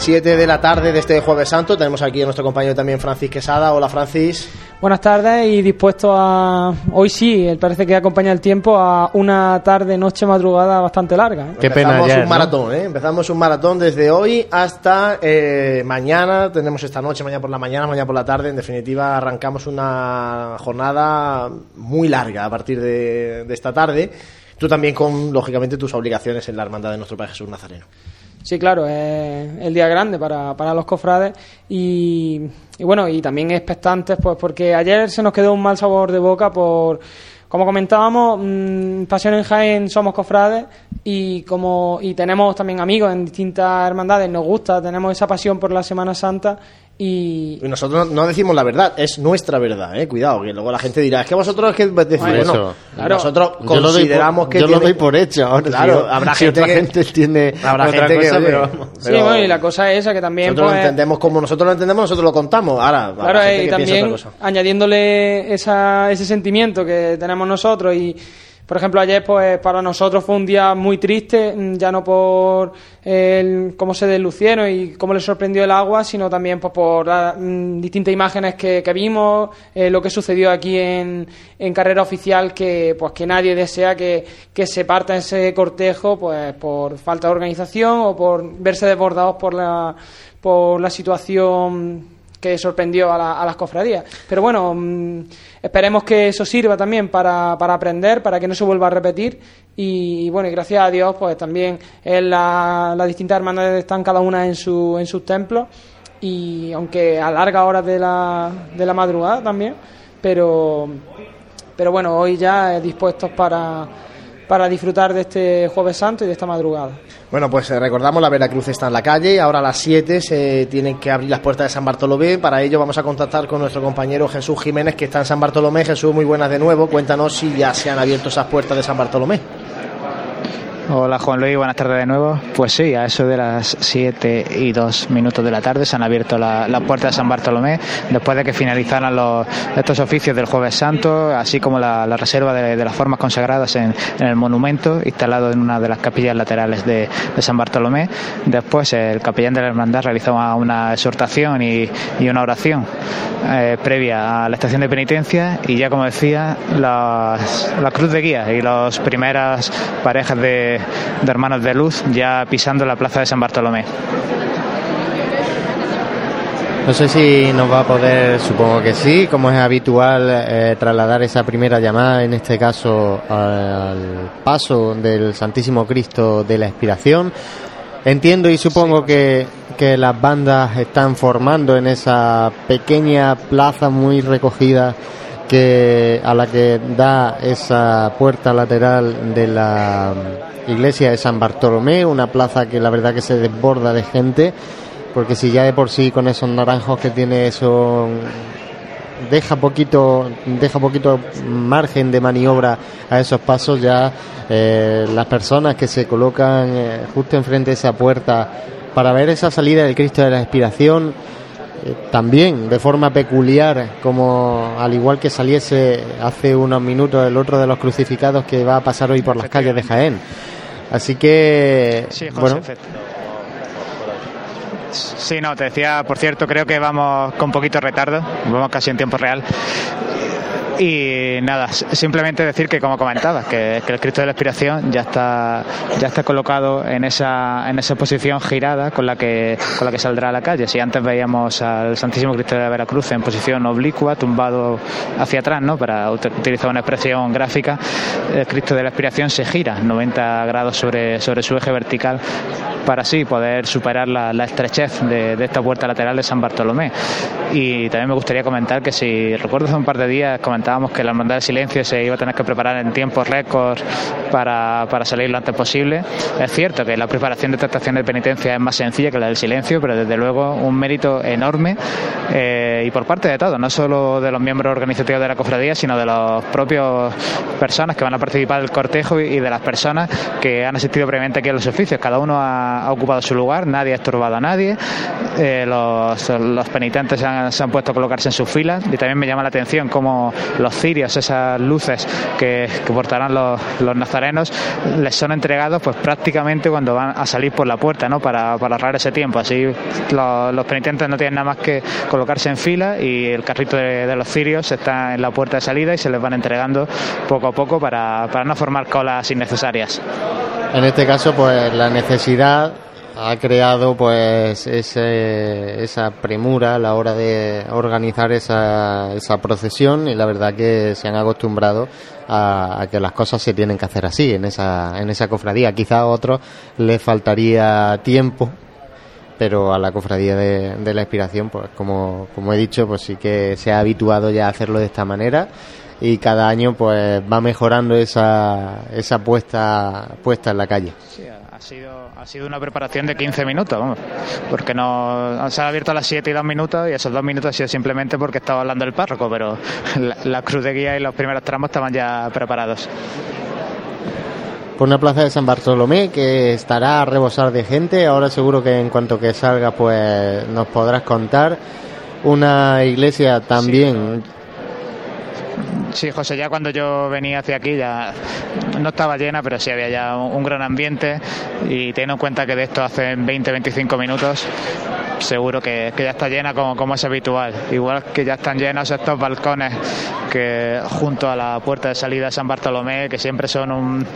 Siete de la tarde de este Jueves Santo. Tenemos aquí a nuestro compañero también Francis Quesada. Hola Francis. Buenas tardes y dispuesto a. Hoy sí, él parece que acompaña el tiempo a una tarde, noche, madrugada bastante larga. ¿eh? Qué Empezamos pena un maratón, ¿eh? Empezamos un maratón desde hoy hasta eh, mañana. Tenemos esta noche, mañana por la mañana, mañana por la tarde. En definitiva, arrancamos una jornada muy larga a partir de, de esta tarde. Tú también con, lógicamente, tus obligaciones en la Hermandad de nuestro Padre Jesús Nazareno. Sí, claro, es el día grande para, para los cofrades y, y, bueno, y también expectantes, pues porque ayer se nos quedó un mal sabor de boca por, como comentábamos, mmm, Pasión en Jaén somos cofrades y como y tenemos también amigos en distintas hermandades, nos gusta, tenemos esa pasión por la Semana Santa y... y, nosotros no decimos la verdad, es nuestra verdad, eh, cuidado, que luego la gente dirá, es que vosotros es que decís, bueno, eso. Claro. nosotros Yo lo doy consideramos por- que yo lo doy por hecho. Ahora, claro, si- habrá si gente otra que gente tiene habrá otra gente que cosa, oye, pero- Sí, pero bueno, y la cosa es esa que también nosotros lo pues, entendemos como nosotros lo entendemos, nosotros lo contamos. Ahora, Claro, gente y que piensa también otra cosa. añadiéndole esa, ese sentimiento que tenemos nosotros y por ejemplo ayer pues para nosotros fue un día muy triste mm, ya no por el, cómo se deslucieron y cómo les sorprendió el agua sino también pues, por las mm, distintas imágenes que, que vimos eh, lo que sucedió aquí en, en carrera oficial que pues que nadie desea que, que se parta ese cortejo pues por falta de organización o por verse desbordados por la por la situación que sorprendió a, la- a las cofradías. Pero bueno, mm, esperemos que eso sirva también para, para aprender, para que no se vuelva a repetir. Y, bueno, y gracias a Dios, pues también en la- las distintas hermandades están cada una en, su, en sus templos. Y aunque a largas horas de la, de la madrugada también, pero, pero bueno, hoy ya dispuestos para, para disfrutar de este Jueves Santo y de esta madrugada. Bueno, pues eh, recordamos, la Veracruz está en la calle, ahora a las 7 se tienen que abrir las puertas de San Bartolomé, para ello vamos a contactar con nuestro compañero Jesús Jiménez que está en San Bartolomé. Jesús, muy buenas de nuevo, cuéntanos si ya se han abierto esas puertas de San Bartolomé. Hola Juan Luis, buenas tardes de nuevo. Pues sí, a eso de las 7 y 2 minutos de la tarde se han abierto la- las puertas de San Bartolomé después de que finalizaran los, estos oficios del Jueves Santo, así como la, la reserva de, las formas consagradas en, el monumento instalado en una de las capillas laterales de, de San Bartolomé. Después el capellán de la hermandad realizó una exhortación y, y una oración eh, previa a la estación de penitencia y ya como decía las- la cruz de guía y las primeras parejas de, de hermanos de luz ya pisando la plaza de San Bartolomé. No sé si nos va a poder, supongo que sí, como es habitual, eh, trasladar esa primera llamada, en este caso al paso del Santísimo Cristo de la Expiración. Entiendo y supongo que, que las bandas están formando en esa pequeña plaza muy recogida que a la que da esa puerta lateral de la iglesia de San Bartolomé, una plaza que la verdad que se desborda de gente, porque si ya de por sí con esos naranjos que tiene eso deja poquito deja poquito margen de maniobra a esos pasos ya eh, las personas que se colocan eh, justo enfrente de esa puerta para ver esa salida del Cristo de la Expiración eh, también de forma peculiar como al igual que saliese hace unos minutos el otro de los crucificados que va a pasar hoy por las calles de Jaén así que Sí, José, bueno Sí, no, te decía, por cierto, creo que vamos con poquito retardo, vamos casi en tiempo real. Y nada, simplemente decir que como comentabas, que, que, el Cristo de la Expiración ya está ya está colocado en esa en esa posición girada con la que con la que saldrá a la calle. Si antes veíamos al Santísimo Cristo de la Veracruz en posición oblicua, tumbado hacia atrás, ¿no? Para utilizar una expresión gráfica, el Cristo de la Expiración se gira 90 grados sobre sobre su eje vertical para así poder superar la, la estrechez de, de, esta puerta lateral de San Bartolomé. Y también me gustaría comentar que si recuerdo hace un par de días comentábamos que la Hermandad del Silencio se iba a tener que preparar en tiempos récords para, para salir lo antes posible. Es cierto que la preparación de esta estación de penitencia es más sencilla que la del Silencio, pero desde luego un mérito enorme eh, y por parte de todos, no solo de los miembros organizativos de la cofradía, sino de los propios personas que van a participar del cortejo y de las personas que han asistido previamente aquí a los oficios. Cada uno ha, ocupado su lugar, nadie ha estorbado a nadie, eh, los, los, penitentes se han, puesto a colocarse en sus filas y también me llama la atención cómo los cirios, esas luces que, portarán los, nazarenos, les son entregados pues prácticamente cuando van a salir por la puerta, ¿no? Para, para ahorrar ese tiempo. Así los, penitentes no tienen nada más que colocarse en fila y el carrito de, de, los cirios está en la puerta de salida y se les van entregando poco a poco para, para no formar colas innecesarias. En este caso, pues la necesidad ha creado pues ese, esa premura a la hora de organizar esa, esa procesión y la verdad que se han acostumbrado a, que las cosas se tienen que hacer así en esa, en esa cofradía. Quizá a otros les faltaría tiempo pero a la cofradía de, de, la inspiración, pues como, como he dicho, pues sí que se ha habituado ya a hacerlo de esta manera y cada año pues va mejorando esa, esa puesta, puesta en la calle. Sí, ha sido, ha sido una preparación de 15 minutos, vamos, porque no se ha abierto a las 7 y 2 minutos y esos 2 minutos ha sido simplemente porque estaba hablando el párroco, pero la, la cruz de guía y los primeros tramos estaban ya preparados por una plaza de San Bartolomé que estará a rebosar de gente. Ahora seguro que en cuanto que salga, pues nos podrás contar. Una iglesia también. Sí. Sí, José, ya cuando yo venía hacia aquí ya no estaba llena, pero sí había ya un, gran ambiente y teniendo en cuenta que de esto hace 20-25 minutos, seguro que, que, ya está llena como, como es habitual. Igual que ya están llenos estos balcones que junto a la puerta de salida de San Bartolomé, que siempre son un,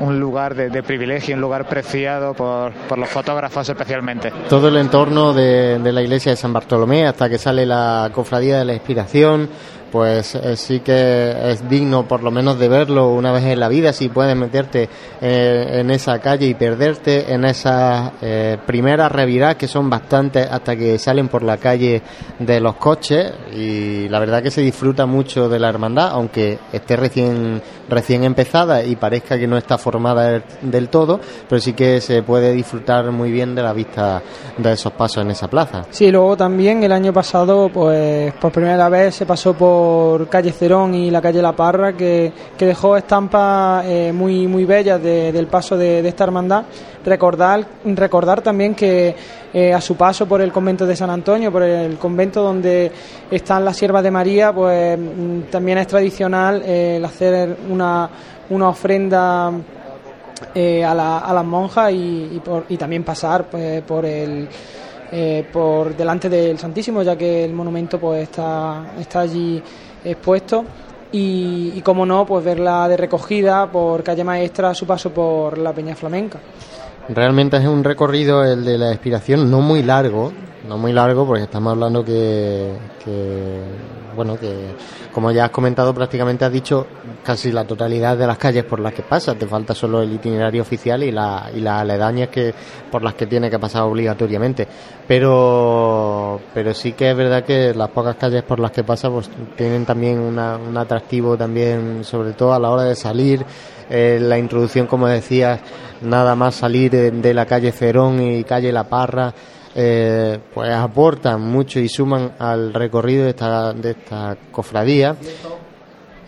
un lugar de, privilegio, un lugar preciado por, por, los fotógrafos especialmente. Todo el entorno de la iglesia de San Bartolomé hasta que sale la cofradía de la inspiración pues eh, sí que es digno por lo menos de verlo una vez en la vida si puedes meterte eh, en esa calle y perderte en esas eh, primeras reviradas que son bastantes hasta que salen por la calle de los coches. Y la verdad que se disfruta mucho de la hermandad aunque esté recién recién empezada y parezca que no está formada del todo pero sí que se puede disfrutar muy bien de la vista de esos pasos en esa plaza. Sí luego también el año pasado pues por primera vez se pasó por calle Cerón y la calle La Parra que, que dejó estampas eh, muy muy bellas de, del paso de, esta hermandad recordar recordar también que eh, a su paso por el convento de San Antonio por el convento donde están las siervas de María pues también es tradicional eh, el hacer una, una ofrenda eh, a, la, a, las monjas y, y, por, y también pasar pues, por el eh, por delante del Santísimo, ya que el monumento pues está, está allí expuesto. Y, y como no, pues verla de recogida por calle maestra a su paso por la Peña Flamenca. Realmente es un recorrido el de la expiración no muy largo, no muy largo porque estamos hablando que, que bueno que como ya has comentado prácticamente has dicho casi la totalidad de las calles por las que pasa. Te falta solo el itinerario oficial y, la, y las aledañas que por las que tiene que pasar obligatoriamente. Pero pero sí que es verdad que las pocas calles por las que pasa pues tienen también una, un atractivo también sobre todo a la hora de salir eh, la introducción como decías nada más salir de, la calle Cerón y calle La Parra eh, pues aportan mucho y suman al recorrido de esta, de esta cofradía.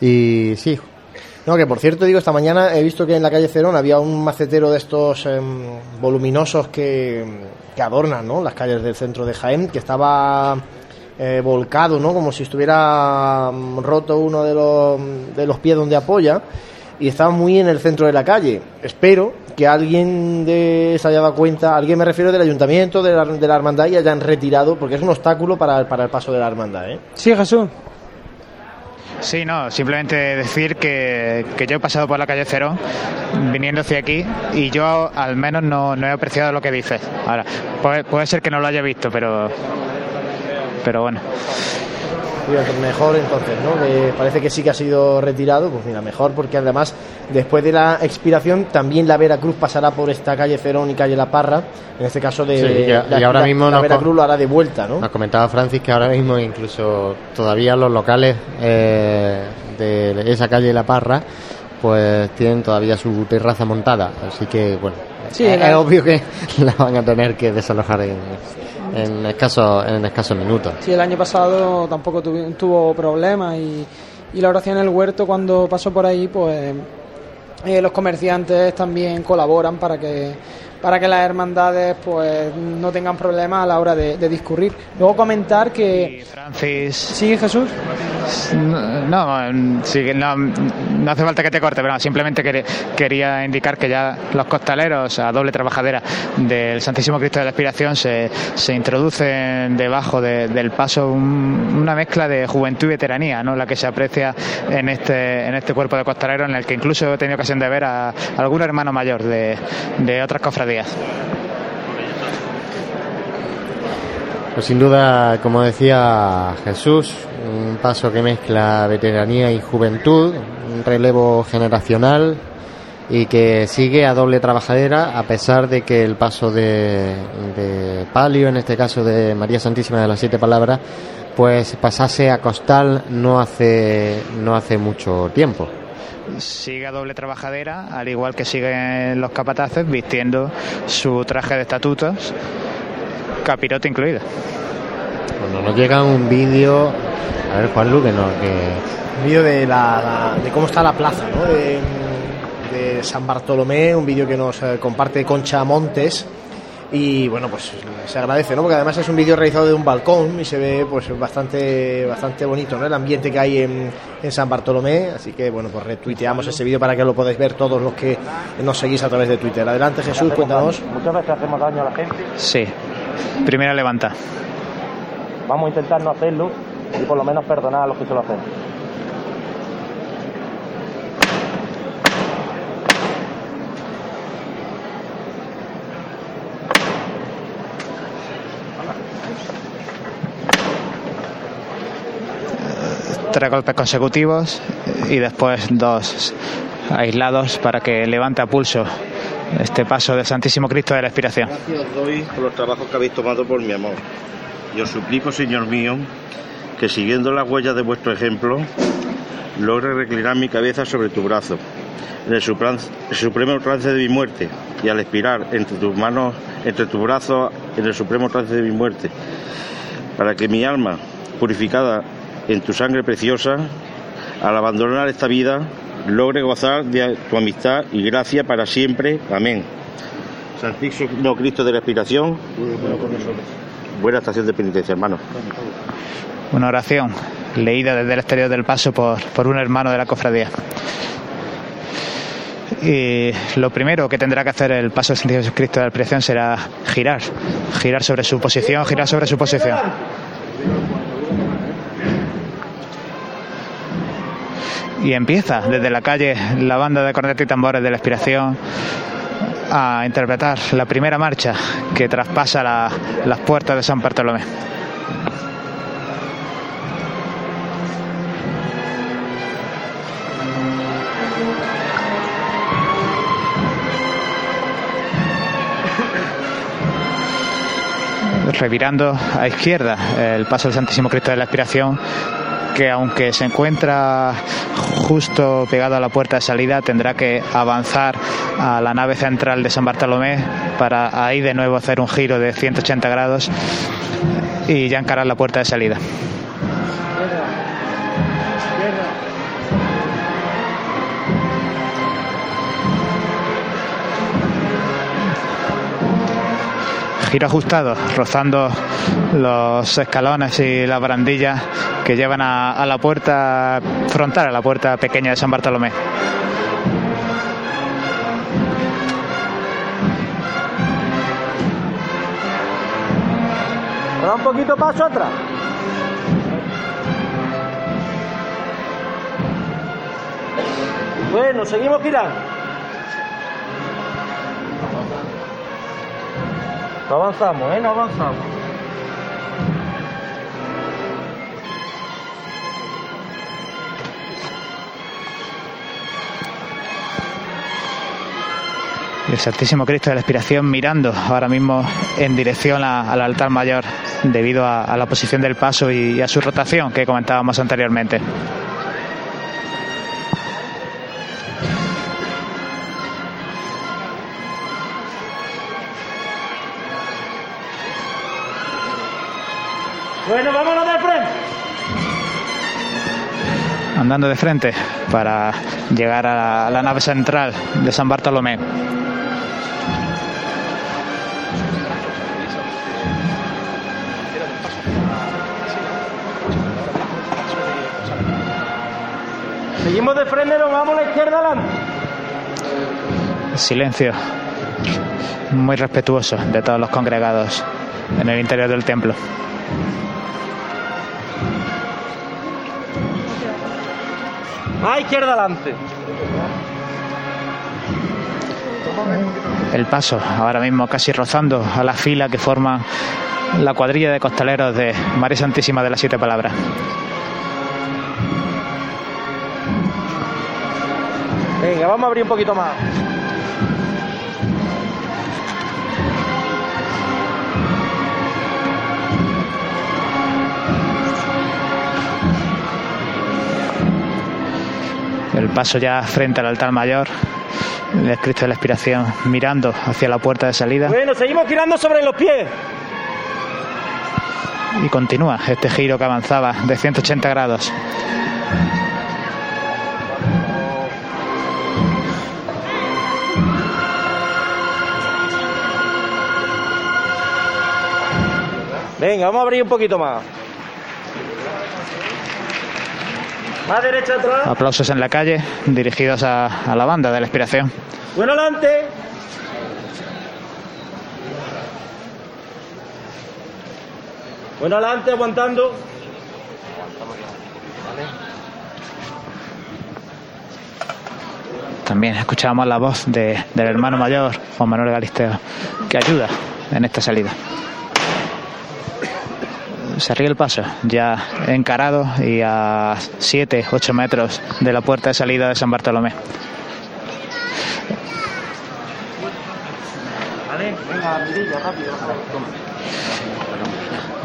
Y sí. No, que por cierto, digo, esta mañana he visto que en la calle Cerón había un macetero de estos eh, voluminosos que, que adornan ¿no? las calles del centro de Jaén, que estaba eh, volcado, ¿no? como si estuviera roto uno de los, de los pies donde apoya y estaba muy en el centro de la calle. Espero que alguien de, se haya dado cuenta, alguien me refiero del ayuntamiento, de la, de la hermandad, y hayan retirado, porque es un obstáculo para, para el paso de la hermandad. ¿eh? Sí, Jesús. Sí, no, simplemente decir que, que yo he pasado por la calle Cero viniendo hacia aquí y yo al menos no, no he apreciado lo que dices. Ahora, puede, puede ser que no lo haya visto, pero, pero bueno. Mejor entonces, ¿no? Que parece que sí que ha sido retirado, pues mira, mejor porque además después de la expiración también la Veracruz pasará por esta calle Cerón y calle La Parra, en este caso de Sí, la, y ahora la- mismo la Veracruz lo hará de vuelta, ¿no? Nos comentaba Francis que ahora mismo incluso todavía los locales eh, de esa calle La Parra pues tienen todavía su terraza montada, así que bueno, Sí, es, es obvio que la van a tener que desalojar en, en escasos en escasos minutos. Sí, el año pasado tampoco tuvi- tuvo problemas y, y la oración en el huerto cuando pasó por ahí, pues eh, los comerciantes también colaboran para que para que las hermandades pues no tengan problemas a la hora de, de discurrir. Luego comentar que Francis. Sí, Jesús. No, no, no, no hace falta que te corte, pero no, simplemente quería, quería indicar que ya los costaleros a doble trabajadera del Santísimo Cristo de la Expiración se, se introducen debajo de- del paso un- una mezcla de juventud y veteranía, ¿no? la que se aprecia en este, en este cuerpo de costaleros, en el que incluso he tenido ocasión de ver a, algún hermano mayor de, de otras cofradías. Pues sin duda, como decía Jesús, un paso que mezcla veteranía y juventud, un relevo generacional y que sigue a doble trabajadera a pesar de que el paso de, de palio, en este caso de María Santísima de las Siete Palabras, pues pasase a costal no hace, no hace mucho tiempo. Sigue a doble trabajadera, al igual que siguen los capataces vistiendo su traje de estatutos, capirote incluido. Bueno, nos llega un vídeo, a ver Juan Luque, no, que Un vídeo de, la, de cómo está la plaza, ¿no? De, de San Bartolomé, un vídeo que nos eh, comparte Concha Montes. Y bueno, pues se agradece, ¿no? Porque además es un vídeo realizado de un balcón y se ve pues bastante bastante bonito, ¿no? El ambiente que hay en, en San Bartolomé. Así que bueno, pues retuiteamos ese vídeo para que lo podáis ver todos los que nos seguís a través de Twitter. Adelante Jesús, cuéntanos. Muchas veces hacemos daño a la gente. Sí, primera levanta. Vamos a intentar no hacerlo y por lo menos perdonar a los que se lo hacen. Tres golpes consecutivos y después dos aislados para que levante a pulso este paso del Santísimo Cristo de la Expiración. Gracias doy por los trabajos que habéis tomado por mi amor. Y os suplico, Señor mío, que siguiendo las huellas de vuestro ejemplo, logre reclinar mi cabeza sobre tu brazo, en el supremo trance de mi muerte, y al expirar entre tus manos, entre tus brazos, en el supremo trance de mi muerte, para que mi alma, purificada en tu sangre preciosa, al abandonar esta vida, logre gozar de tu amistad y gracia para siempre. Amén. Santísimo Cristo de la Expiración, buena estación de penitencia, hermano. Una oración leída desde el exterior del paso por, por un hermano de la cofradía. Y lo primero que tendrá que hacer el paso del Santísimo Cristo de la Expiración será girar, girar sobre su posición, girar sobre su posición. Y empieza desde la calle la banda de cornetas y tambores de la expiración a interpretar la primera marcha que traspasa la- las puertas de San Bartolomé. Revirando a izquierda el paso del Santísimo Cristo de la Expiración que aunque se encuentra justo pegado a la puerta de salida, tendrá que avanzar a la nave central de San Bartolomé para ahí de nuevo hacer un giro de 180 grados y ya encarar la puerta de salida. Giro ajustado, rozando los escalones y las barandillas que llevan a, la puerta frontal, a la puerta pequeña de San Bartolomé. Da un poquito paso atrás. Bueno, seguimos girando. No avanzamos, ¿eh? No avanzamos. El Santísimo Cristo de la Expiración mirando ahora mismo en dirección a- al altar mayor debido a, a la posición del paso y, y a su rotación que comentábamos anteriormente. Bueno, vámonos de frente. andando de frente para llegar a la, nave central de San Bartolomé. Seguimos de frente, nos vamos a la izquierda adelante. Silencio muy respetuoso de todos los congregados en el interior del templo. A izquierda adelante. El paso ahora mismo casi rozando a la fila que forma la cuadrilla de costaleros de María Santísima de las Siete Palabras. Venga, vamos a abrir un poquito más. El paso ya frente al altar mayor, el Cristo de la Expiración mirando hacia la puerta de salida Bueno, seguimos girando sobre los pies. y continúa este giro que avanzaba de 180 grados. Venga, vamos a abrir un poquito más. Más derecha atrás. Aplausos en la calle dirigidos a, a la banda de la Expiración. Bueno, adelante. Bueno, adelante, aguantando. También escuchábamos la voz de- del hermano mayor, Juan Manuel Galisteo, que ayuda en esta salida. Se ríe el paso, ya encarado y a 7, 8 metros de la puerta de salida de San Bartolomé.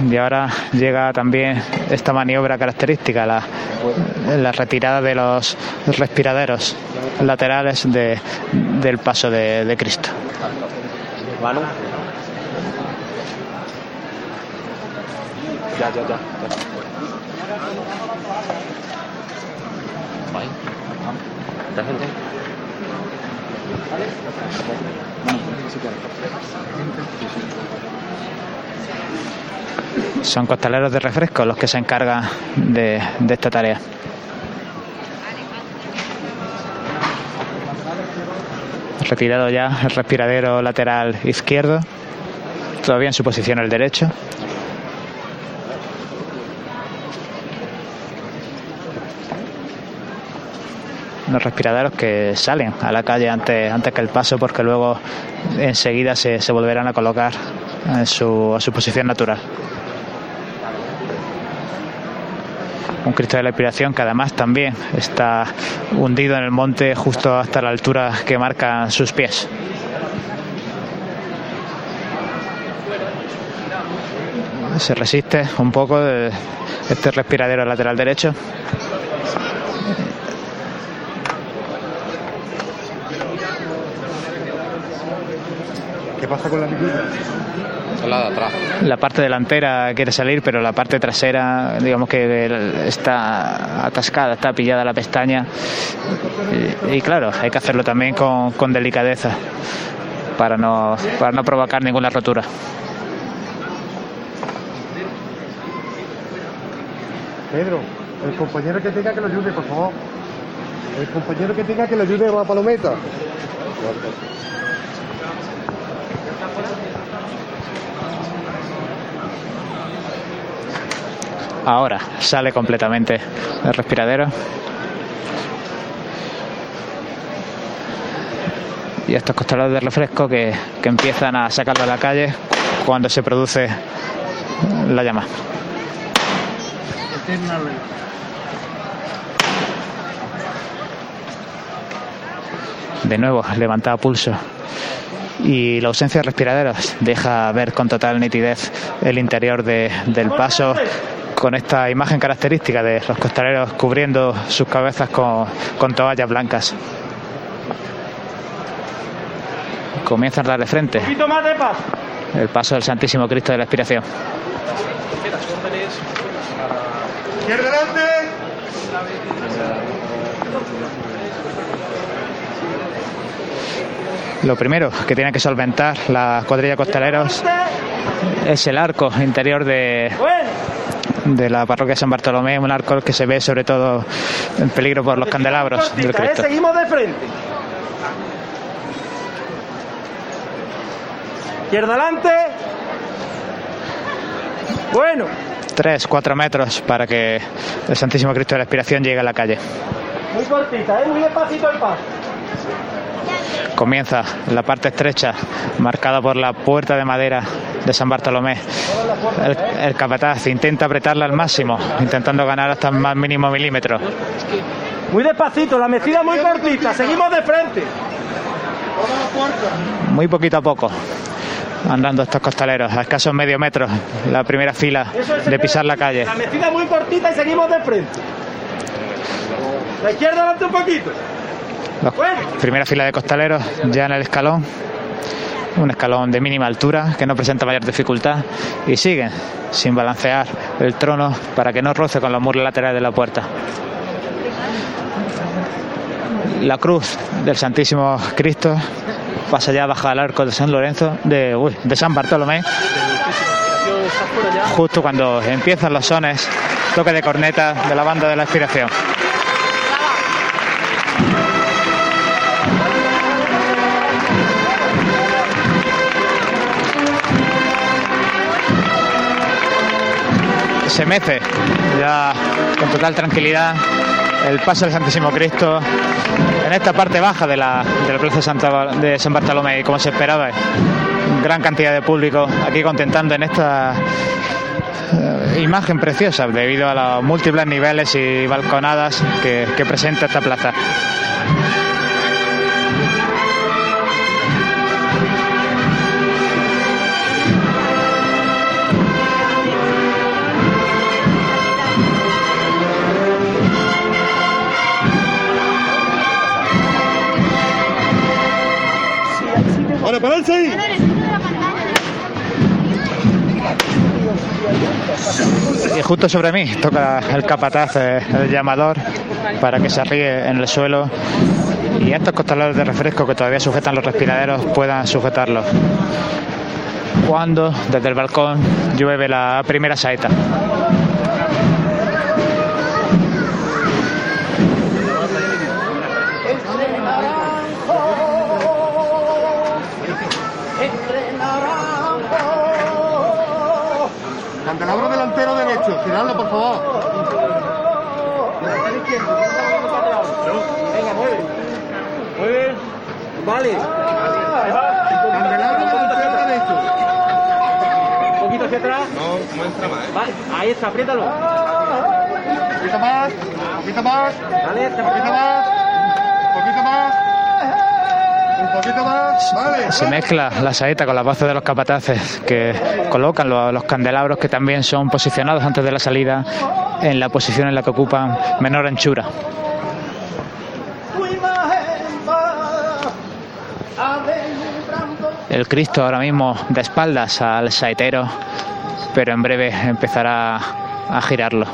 Y ahora llega también esta maniobra característica, la, retirada de los respiraderos laterales de- del paso de, Cristo. Ya, ya, ya. Ahí. ¿Está gente? Son costaleros de refresco los que se encargan de, de esta tarea. Retirado ya el respiradero lateral izquierdo, todavía en su posición el derecho. Los respiraderos que salen a la calle antes, antes que el paso porque luego enseguida se, se volverán a colocar en su, a su posición natural. un Cristo de la Inspiración que además también está hundido en el monte justo hasta la altura que marcan sus pies. Se resiste un poco este respiradero lateral derecho. ¿Qué pasa con la mirilla? la de atrás. La parte delantera quiere salir, pero la parte trasera, digamos que está atascada, está pillada la pestaña. Y, y claro, hay que hacerlo también con, con delicadeza para no, para no provocar ninguna rotura. Pedro, el compañero que tenga que lo ayude, por favor. El compañero que tenga que lo ayude a la palometa. Ahora sale completamente el respiradero. y estos costaleros de refresco que, que empiezan a sacarlo a la calle cuando se produce la llama. De nuevo, levantado pulso. Y la ausencia de respiraderos deja ver con total nitidez el interior de- del paso con esta imagen característica de los costaleros cubriendo sus cabezas con, con toallas blancas. Comienzan a darle frente el paso del Santísimo Cristo de la Expiración. Izquierda adelante. Lo primero que tiene que solventar la cuadrilla costaleros es el arco interior de, de la parroquia de San Bartolomé, un arco que se ve sobre todo en peligro por los candelabros del Cortita, ¿eh? Cristo. Seguimos de frente. Izquierda adelante. Bueno. Tres, cuatro metros para que el Santísimo Cristo de la Expiración llegue a la calle. Muy cortita, ¿eh? muy despacito el paso. Comienza la parte estrecha, marcada por la puerta de madera de San Bartolomé. El, el capataz intenta apretarla al máximo, intentando ganar hasta el más mínimo milímetro. Muy despacito, la metida muy cortita. Seguimos de frente. Muy poquito a poco, andando estos costaleros, a escasos medio metro, la primera fila de pisar la calle. La metida muy cortita y seguimos de frente. La izquierda adelante un poquito. Primera fila de costaleros ya en el escalón, un escalón de mínima altura que no presenta mayor dificultad y siguen sin balancear el trono para que no roce con los muros laterales de la puerta. La cruz del Santísimo Cristo pasa ya bajo el arco de San Lorenzo, de, uy, de San Bartolomé, justo cuando empiezan los sones, toque de corneta de la banda de la expiración. Se mece ya con total tranquilidad el paso del Santísimo Cristo en esta parte baja de la, de la plaza Santa, de San Bartolomé y como se esperaba gran cantidad de público aquí contentando en esta eh, imagen preciosa debido a los múltiples niveles y balconadas que presenta esta plaza. Y justo sobre mí toca el capataz, eh, el llamador, para que se arríe en el suelo y estos costaleros de refresco que todavía sujetan los respiraderos puedan sujetarlos. Cuando desde el balcón llueve la primera saeta. Giradlo por favor. Venga, mueve. Mueve. Vale. Candelabro delantero derecho. Un poquito hacia atrás. No, no entra más. Vale, ahí está, apriétalo. Un poquito más, un poquito más. Vale, un poquito más. Un poquito más. Se mezcla la saeta con las voces de los capataces que colocan lo- los candelabros que también son posicionados antes de la salida en la posición en la que ocupan menor anchura. El Cristo ahora mismo de espaldas al saetero, pero en breve empezará a girarlo.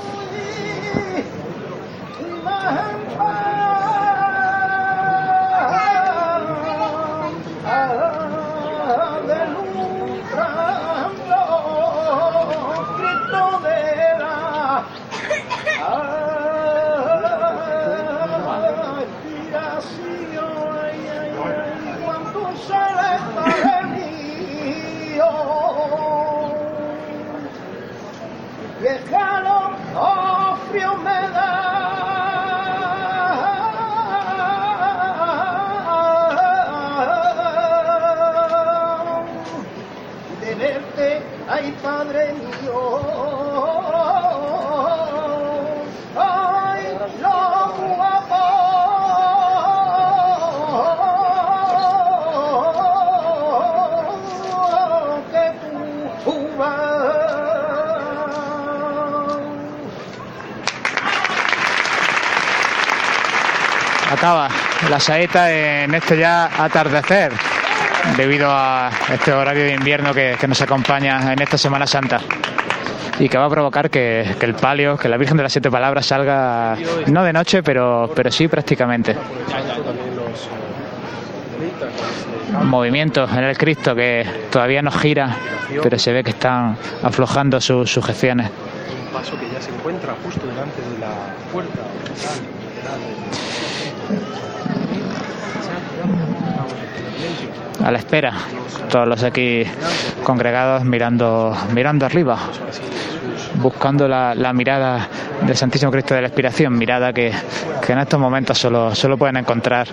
Acaba la saeta en este ya atardecer debido a este horario de invierno que, que nos acompaña en esta Semana Santa y que va a provocar que, que, el palio, que la Virgen de las Siete Palabras salga no de noche, pero, pero sí prácticamente. Movimientos en el Cristo que todavía no gira, pero se ve que están aflojando sus sujeciones. Un paso que ya se encuentra justo delante de la puerta a la espera, todos los aquí congregados mirando, mirando arriba, buscando la, mirada del Santísimo Cristo de la Expiración, mirada que, en estos momentos solo, solo pueden encontrar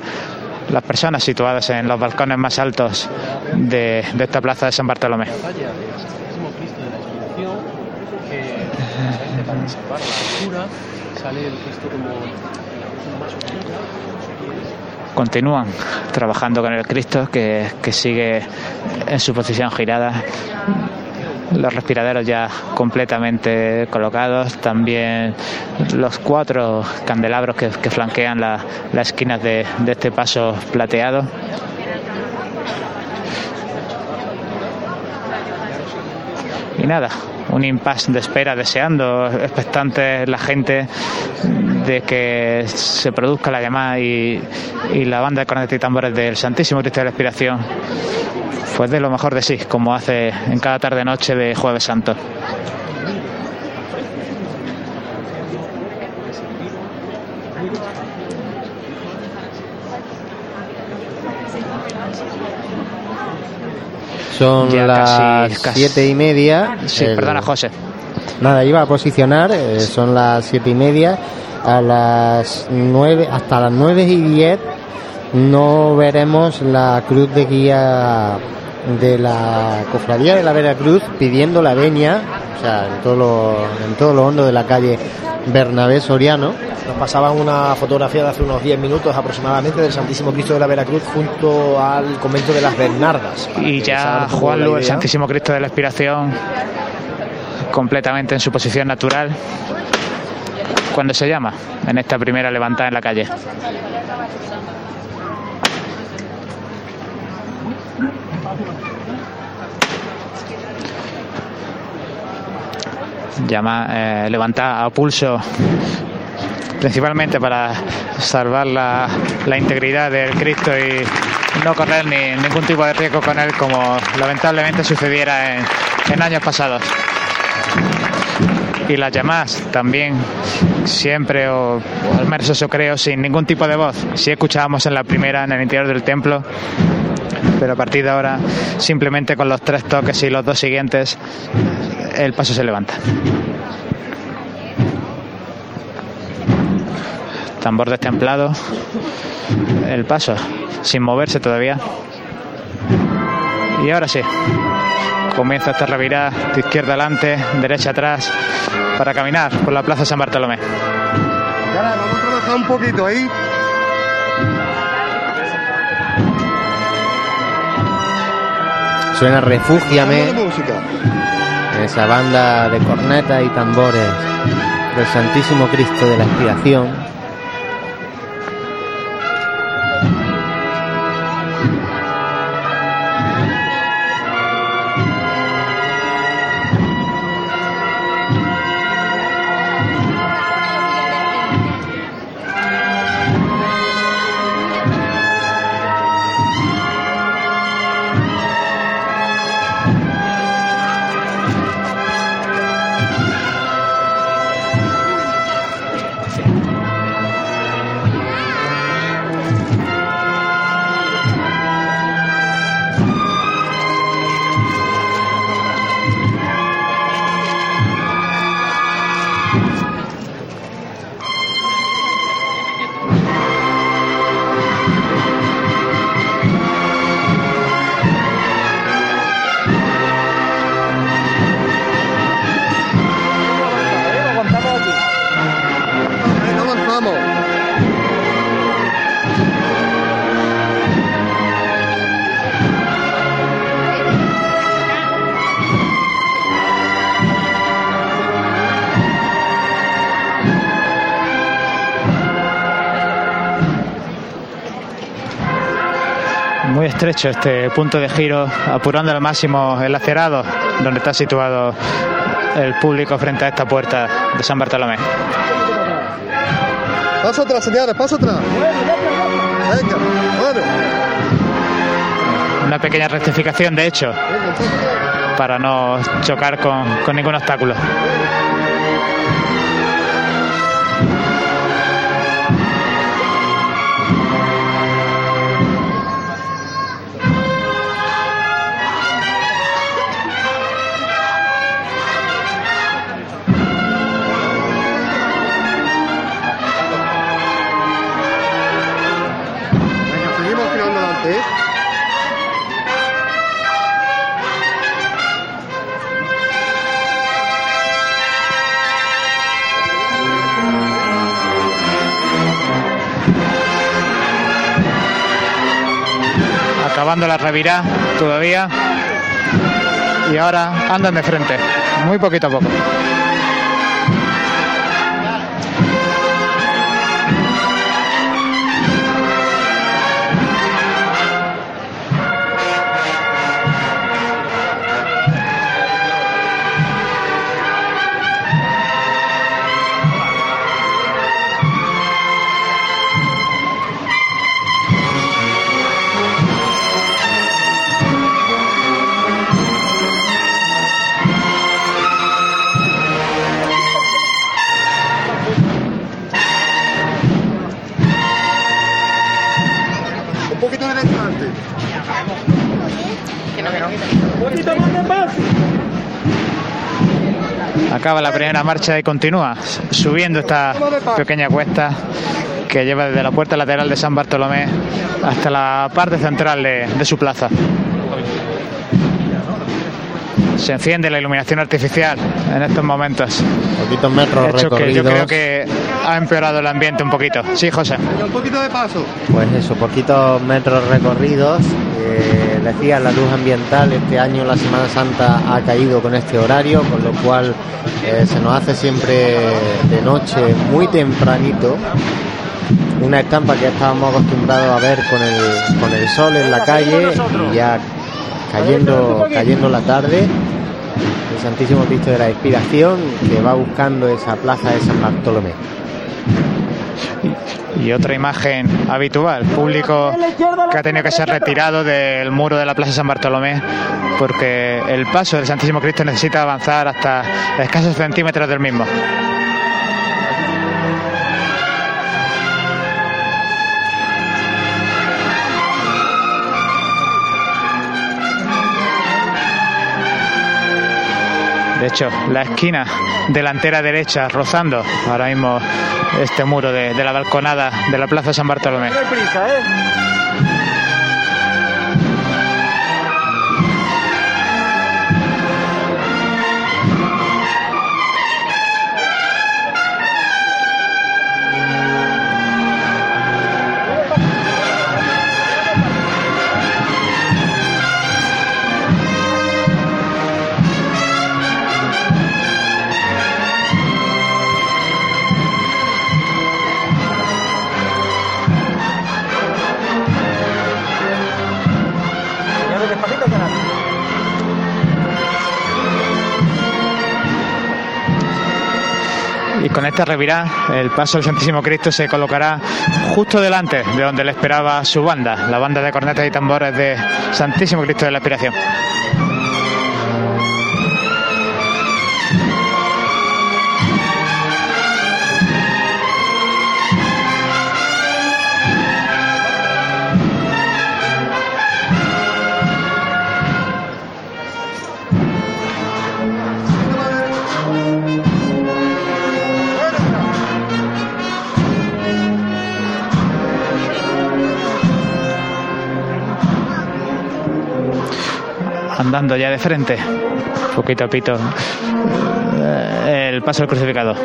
las personas situadas en los balcones más altos de, de esta plaza de San Bartolomé. Continúan trabajando con el Cristo que, sigue en su posición girada los respiraderos ya completamente colocados, también los cuatro candelabros que, que flanquean la, las esquinas de, de este paso plateado. Y nada, un impasse de espera, deseando, expectante la gente de que se produzca la llamada y, y la banda de cornetas y tambores del Santísimo Cristo de la Expiración pues de lo mejor de sí, como hace en cada tarde noche de Jueves Santo. Son Ya las casi- siete y media. Sí, El- perdona, José. Nada, iba a posicionar, eh, son las siete y media, a las nueve, hasta las nueve y diez no veremos la cruz de guía de la cofradía de la Veracruz pidiendo la veña, o sea, en todo lo, en todo lo hondo de la calle Bernabé Soriano. Nos pasaban una fotografía de hace unos 10 minutos aproximadamente del Santísimo Cristo de la Veracruz junto al convento de las Bernardas. Y ya un poco Juan la Lu, el. Santísimo Cristo de la Expiración, completamente en su posición natural. Cuando se llama en esta primera levantada en la calle. Llama, eh, levanta a pulso principalmente para salvar la, integridad del Cristo y no correr ni, ningún tipo de riesgo con él como lamentablemente sucediera en, años pasados. Y las llamadas también siempre, o al menos eso creo, sin ningún tipo de voz. Si escuchábamos en la primera, en el interior del templo, pero a partir de ahora, simplemente con los tres toques y los dos siguientes, el paso se levanta. Tambor destemplado, el paso sin moverse todavía. Y ahora sí, comienza esta revirada de izquierda adelante, derecha atrás, para caminar por la plaza San Bartolomé. Ahora vamos a trabajar un poquito ahí. Suena Refúgiame, esa banda de cornetas y tambores del Santísimo Cristo de la Expiración. Estrecho este punto de giro, apurando al máximo el acerado donde está situado el público frente a esta puerta de San Bartolomé. Paso atrás, señores, paso atrás. Venga, bueno. Una pequeña rectificación, de hecho, para no chocar con, con ningún obstáculo. Acabando la revirá todavía. Y ahora andan de frente, muy poquito a poco. Acaba la primera marcha y continúa subiendo esta pequeña cuesta que lleva desde la puerta lateral de San Bartolomé hasta la parte central de, de su plaza. Se enciende la iluminación artificial en estos momentos. Poquitos metros Hecho que yo creo que ha empeorado el ambiente un poquito. Sí, José. Un poquito de paso. Pues eso, poquitos metros recorridos. Eh, decía, la luz ambiental este año, la Semana Santa, ha caído con este horario, con lo cual eh, se nos hace siempre de noche muy tempranito. Una estampa que estábamos acostumbrados a ver con el, con el sol en la calle y ya cayendo, cayendo la tarde. El Santísimo Cristo de la Inspiración que va buscando esa plaza de San Bartolomé. Y otra imagen habitual, público que ha tenido que ser retirado del muro de la Plaza San Bartolomé porque el paso del Santísimo Cristo necesita avanzar hasta escasos centímetros del mismo. La esquina delantera derecha rozando ahora mismo este muro de, de la balconada de la Plaza San Bartolomé. Y con esta revirá, el paso del Santísimo Cristo se colocará justo delante de donde le esperaba su banda, la banda de cornetas y tambores de Santísimo Cristo de la Aspiración. Andando ya de frente, poquito a pito, eh, el paso del crucificado.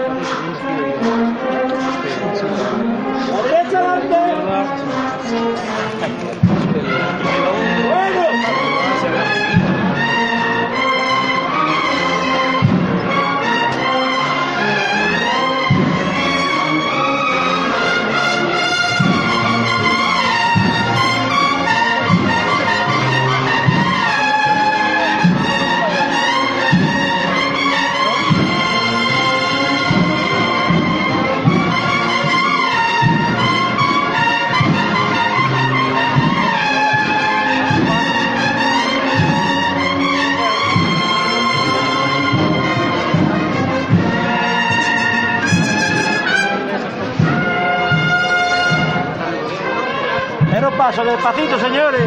Paso, despacito, señores.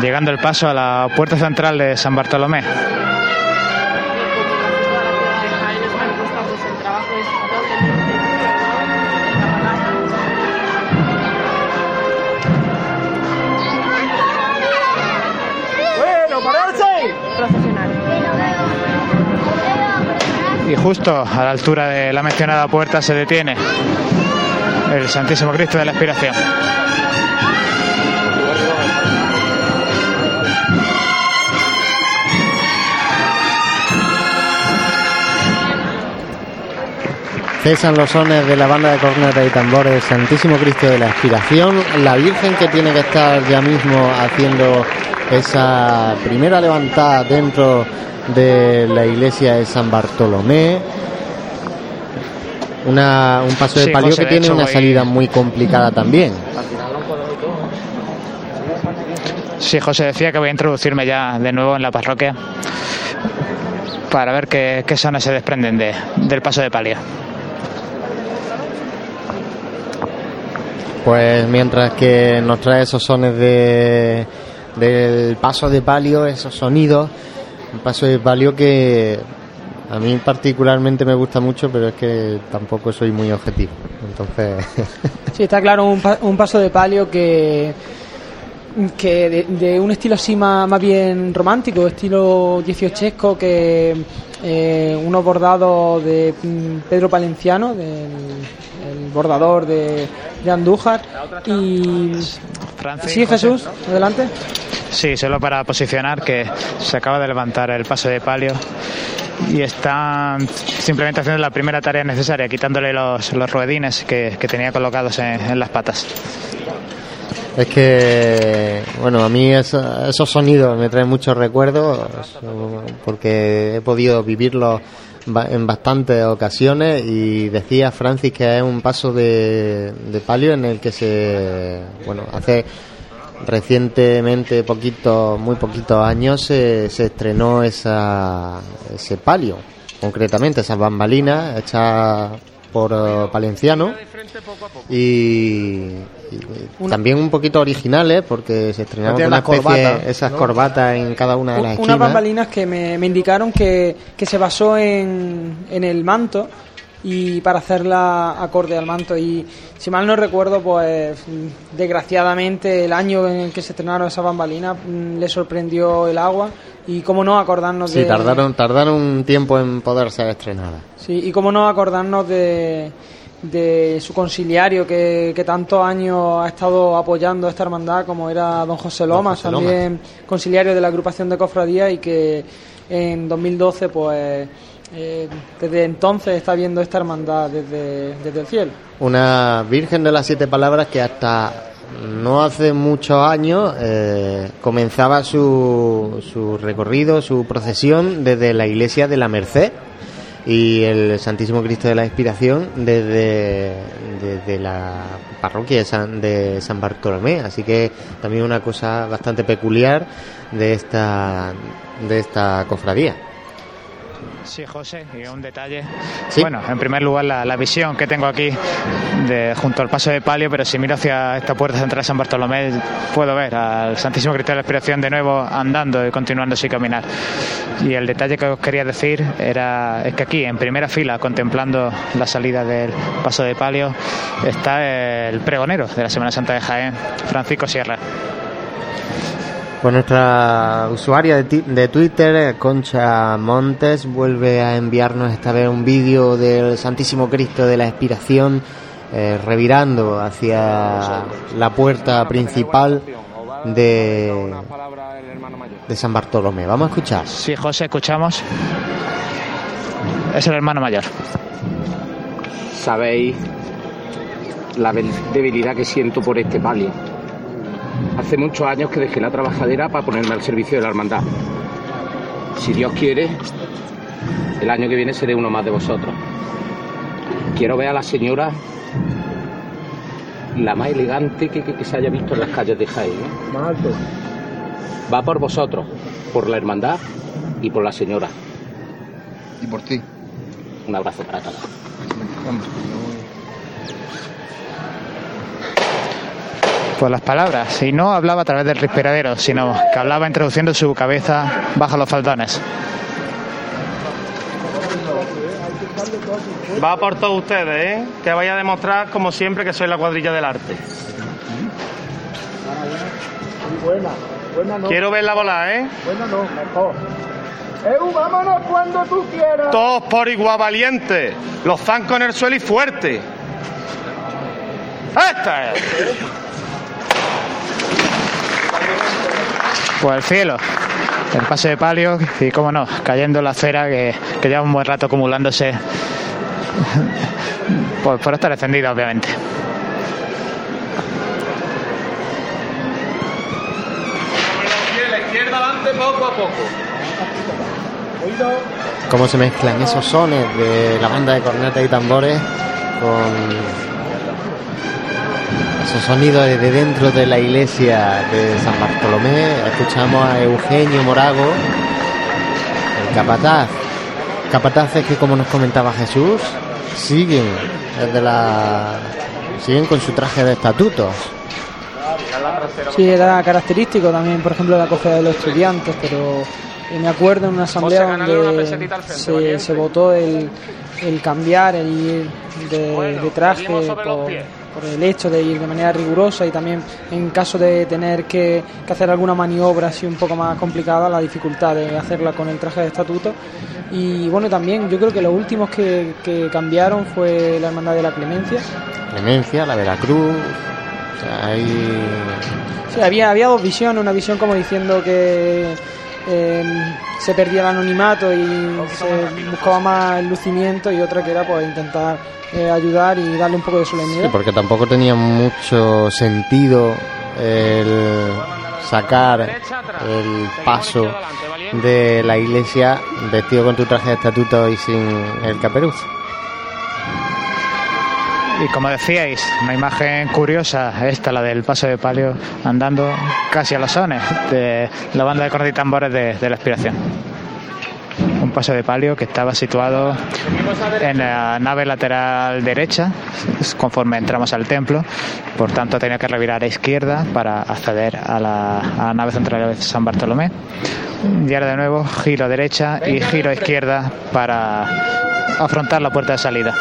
Llegando el paso a la puerta central de San Bartolomé. Bueno, pararse. Y justo a la altura de la mencionada puerta se detiene el Santísimo Cristo de la Expiración. Cesan los sones de la banda de cornetas y tambores Santísimo Cristo de la Expiración, la Virgen que tiene que estar ya mismo haciendo esa primera levantada dentro de la iglesia de San Bartolomé. Una, un paso de Sí, palio José, que de tiene hecho, una voy- salida muy complicada también. Sí, José decía que voy a introducirme ya de nuevo en la parroquia para ver qué, qué sones se desprenden de- del paso de palio. Pues mientras que nos trae esos sones de, del paso de palio, esos sonidos, un paso de palio que a mí particularmente me gusta mucho, pero es que tampoco soy muy objetivo. Entonces, Sí, está claro, un, pa- un paso de palio que, que de, de un estilo así más, más bien romántico, estilo dieciochesco, que eh, unos bordados de mm, Pedro Palenciano, del el bordador de, de Andújar. Y. Francis, Sí, José. Jesús, adelante. Sí, solo para posicionar que se acaba de levantar el paso de palio y están simplemente haciendo la primera tarea necesaria, quitándole los, los ruedines que, que tenía colocados en, las patas. es que, bueno, a mí eso- esos sonidos me traen muchos recuerdos porque he podido vivirlos en bastantes ocasiones y decía Francis que es un paso de, de palio en el que se, bueno, hace recientemente, poquito, muy poquitos años, se, se estrenó esa, ese palio, concretamente esas bambalinas hechas por eh, Palenciano y, y también un poquito originales porque se estrenaron Tiene con una las especie, corbatas, esas ¿no? corbatas en cada una de las Unas esquinas. bambalinas que me, me indicaron que, que se basó en, en el manto y para hacerla acorde al manto y si mal no recuerdo pues desgraciadamente el año en el que se estrenaron esas bambalinas mm, le sorprendió el agua y cómo no acordarnos Sí, de tardaron, tardaron un tiempo en poder ser estrenadas. sí, y cómo no acordarnos de, de su conciliario que, que tantos años ha estado apoyando esta hermandad como era don José Lomas, José Lomas. también conciliario de la agrupación de cofradía y que en 2012 pues eh, desde entonces está viendo esta hermandad desde, desde el cielo. Una Virgen de las Siete Palabras que hasta no hace muchos años eh, comenzaba su, su recorrido, su procesión desde la iglesia de la Merced y el Santísimo Cristo de la Inspiración desde, desde la parroquia de San, de San Bartolomé. Así que también una cosa bastante peculiar de esta, de esta cofradía. Sí, José, y un detalle. Sí. Bueno, en primer lugar, la, la visión que tengo aquí de, junto al paso de palio, pero si miro hacia esta puerta central de San Bartolomé, puedo ver al Santísimo Cristo de la Expiración de nuevo andando y continuando su caminar. Y el detalle que os quería decir era es que aquí, en primera fila, contemplando la salida del paso de palio, está el pregonero de la Semana Santa de Jaén, Francisco Sierra. Pues nuestra usuaria de, ti- de Twitter, eh, Concha Montes, vuelve a enviarnos esta vez un vídeo del Santísimo Cristo de la Expiración eh, revirando hacia la puerta principal de, de San Bartolomé. Vamos a escuchar. Sí, José, escuchamos. Es el hermano mayor. Sabéis la debilidad que siento por este palio. Hace muchos años que dejé la trabajadera para ponerme al servicio de la hermandad. Si Dios quiere, el año que viene seré uno más de vosotros. Quiero ver a la señora la más elegante que, que- que se haya visto en las calles de Jaén. ¿eh? Más alto. Va por vosotros, por la hermandad y por la señora. Y por ti. Un abrazo para todos. Pues las palabras. Y no hablaba a través del respiradero, sino que hablaba introduciendo su cabeza bajo los faldones. Va por todos ustedes, ¿eh? Que vaya a demostrar, como siempre, que soy la cuadrilla del arte. Buena, buena no. Quiero verla volar, ¿eh? Buena no, mejor. ¡Eu, vámonos cuando tú quieras! Todos por igual valiente. Los zancos en el suelo y fuerte. ¡Esta es! Pues el cielo. El pase de palio y, cómo no, cayendo en la acera que, que lleva un buen rato acumulándose. Por, por estar encendida, obviamente. Cómo se mezclan esos sones de la banda de cornetas y tambores con esos sonidos desde dentro de la iglesia de San Bartolomé. Escuchamos a Eugenio Morago, el capataz. Capataces que, como nos comentaba Jesús, siguen desde la siguen con su traje de estatutos. Sí, era característico también, por ejemplo, de la cofradía de los estudiantes, pero me acuerdo en una asamblea donde se, votó el, el cambiar, el ir de, de traje por. Por el hecho de ir de manera rigurosa y también en caso de tener que, que hacer alguna maniobra así un poco más complicada, la dificultad de hacerla con el traje de estatuto. Y bueno, también yo creo que los últimos que, que cambiaron fue la Hermandad de la Clemencia. Clemencia, la Veracruz. O sea, hay Sí, había, había dos visiones, una visión como diciendo que eh, se perdía el anonimato y se buscaba más el lucimiento y otra que era pues intentar eh, ayudar y darle un poco de solemnidad. Sí, porque tampoco tenía mucho sentido el sacar el paso de la iglesia vestido con tu traje de estatuto y sin el caperuzo. Y como decíais, una imagen curiosa, esta, la del paso de palio, andando casi a los sones de la banda de cornetas y tambores de, la expiración. Un paso de palio que estaba situado en la nave lateral derecha, conforme entramos al templo, por tanto tenía que revirar a izquierda para acceder a la, a la nave central de San Bartolomé. Y ahora de nuevo, giro derecha y giro izquierda para afrontar la puerta de salida.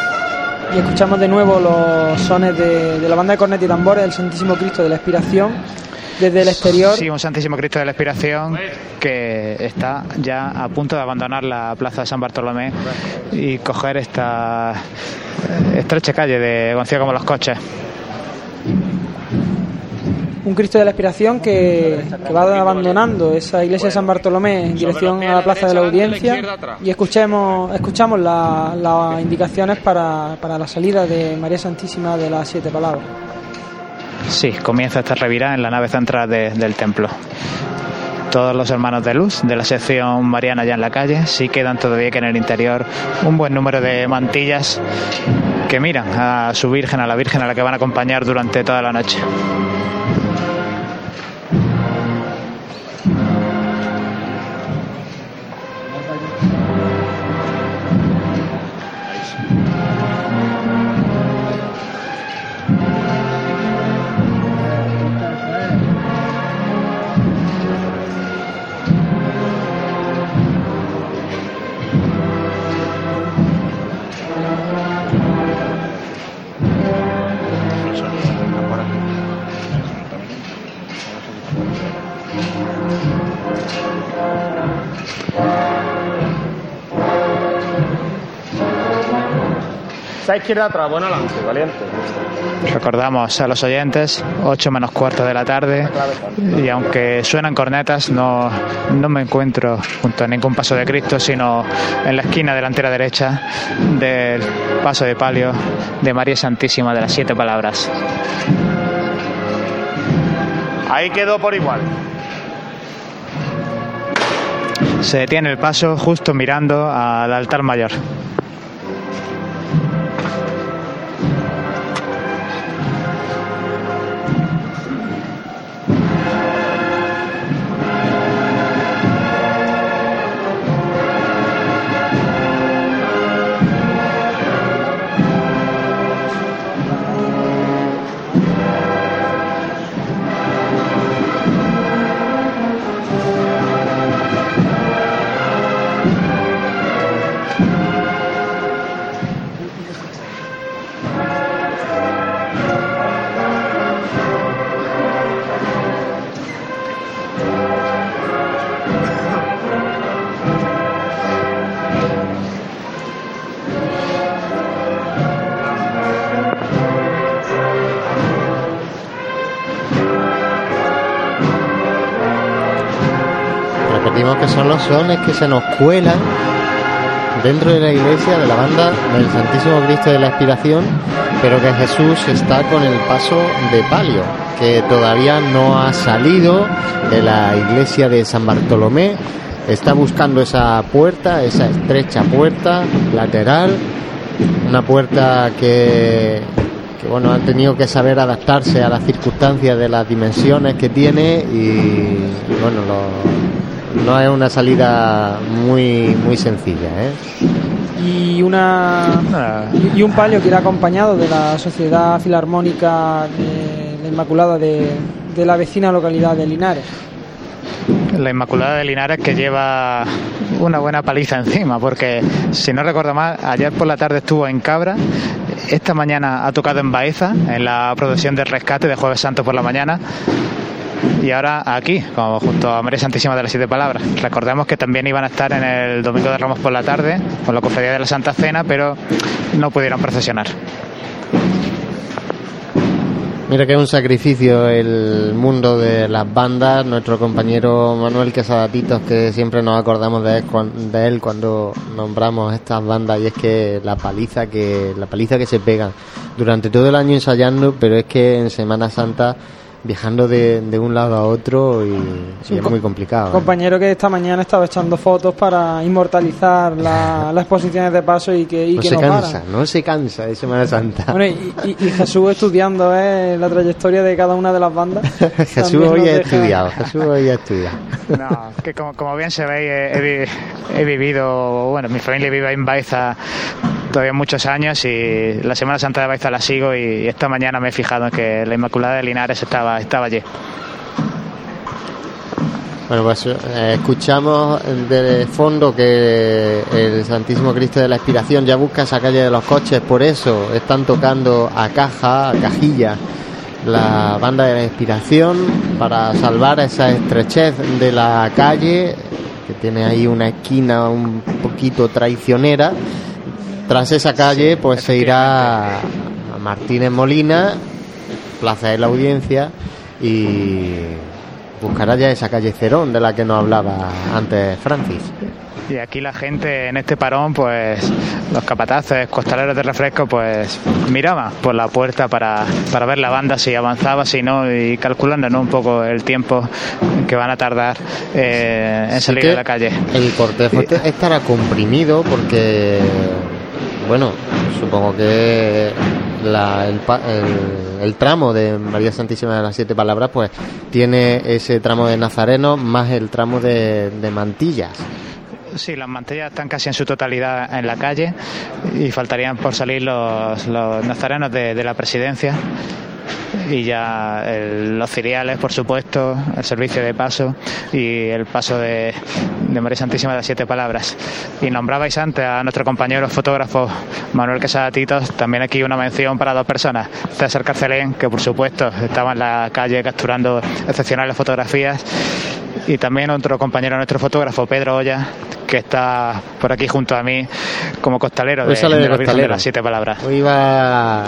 Y escuchamos de nuevo los sones de, de la banda de cornetas y tambores del Santísimo Cristo de la Expiración desde el exterior. Sí, un Santísimo Cristo de la Expiración que está ya a punto de abandonar la plaza de San Bartolomé y coger esta estrecha calle de conocida como los coches. Un Cristo de la Expiración que, que va abandonando esa iglesia de San Bartolomé en dirección a la Plaza de la Audiencia y escuchemos, escuchamos la- las indicaciones para, para la salida de María Santísima de las Siete Palabras. Sí, comienza esta revirada en la nave central de- del templo. Todos los hermanos de luz de la sección mariana ya en la calle, sí quedan todavía que en el interior un buen número de mantillas que miran a su Virgen, a la Virgen a la que van a acompañar durante toda la noche. Esa izquierda atrás, bueno adelante, valiente. Recordamos a los oyentes, 8 menos cuarto de la tarde, y aunque suenan cornetas, no, no me encuentro junto a ningún paso de Cristo, sino en la esquina delantera derecha del paso de palio de María Santísima de las Siete Palabras. Ahí quedó por igual. Se detiene el paso justo mirando al altar mayor. Sones que se nos cuelan dentro de la iglesia de la banda del Santísimo Cristo de la Expiración, pero que Jesús está con el paso de palio, que todavía no ha salido de la iglesia de San Bartolomé, está buscando esa puerta, esa estrecha puerta lateral, una puerta que, bueno, han tenido que saber adaptarse a las circunstancias de las dimensiones que tiene y, bueno, lo- no es una salida muy muy sencilla, ¿eh? y una y- un palio que irá acompañado de la Sociedad Filarmónica de la Inmaculada de, de la vecina localidad de Linares. La Inmaculada de Linares que lleva una buena paliza encima, porque si no recuerdo mal, ayer por la tarde estuvo en Cabra, esta mañana ha tocado en Baeza, en la producción del rescate de Jueves Santo por la mañana, y ahora aquí, como junto a María Santísima de las Siete Palabras. Recordemos que también iban a estar en el Domingo de Ramos por la tarde, con la Cofradía de la Santa Cena, pero no pudieron procesionar. Mira que es un sacrificio el mundo de las bandas. Nuestro compañero Manuel Quesadatitos, que siempre nos acordamos de él, de él cuando nombramos estas bandas, y es que la paliza que la paliza que se pegan durante todo el año ensayando, pero es que en Semana Santa viajando de, de un lado a otro y, Sí, y es muy complicado. ¿eh? Compañero que esta mañana estaba echando fotos para inmortalizar la- las exposiciones de paso y que, y No que se no cansa, paran. no se cansa de Semana Santa. Bueno, y, y- y Jesús estudiando ¿eh? la trayectoria de cada una de las bandas. Jesús hoy ha estudiado, Jesús hoy ha estudiado. No, que como, como bien se ve, he, he vivido, bueno, mi familia vive en Baeza todavía muchos años y la Semana Santa de Baeza la sigo y esta mañana me he fijado en que la Inmaculada de Linares estaba, estaba allí. Bueno, pues eh, escuchamos de fondo que el Santísimo Cristo de la Expiración ya busca esa calle de los coches, por eso están tocando a caja, a cajilla, la banda de la Expiración para salvar esa estrechez de la calle, que tiene ahí una esquina un poquito traicionera. Tras esa calle, pues se irá a Martínez Molina, Plaza de la Audiencia y buscará ya esa calle Cerón de la que nos hablaba antes Francis. Y aquí la gente en este parón, pues los capataces, costaleros de refresco, pues miraban por la puerta para, para ver la banda si avanzaba, si no, y calculando ¿no? un poco el tiempo que van a tardar eh, en salir a la calle. El cortejo este estará comprimido porque, bueno, supongo que la- el, tramo de María Santísima de las Siete Palabras, pues tiene ese tramo de Nazareno más el tramo de, Mantillas. Sí, las mantillas están casi en su totalidad en la calle y faltarían por salir los, los nazarenos de la presidencia y ya los ciriales, por supuesto, el servicio de paso y el paso de, María Santísima de las Siete Palabras. Y nombrabais antes a nuestro compañero fotógrafo Manuel Quesada Titos, también aquí una mención para dos personas. César Carcelén, que por supuesto estaba en la calle capturando excepcionales fotografías y también otro compañero nuestro fotógrafo, Pedro Olla, que está por aquí junto a mí como costalero Hoy de, sale de de la Virgen de las Siete Palabras. Hoy va,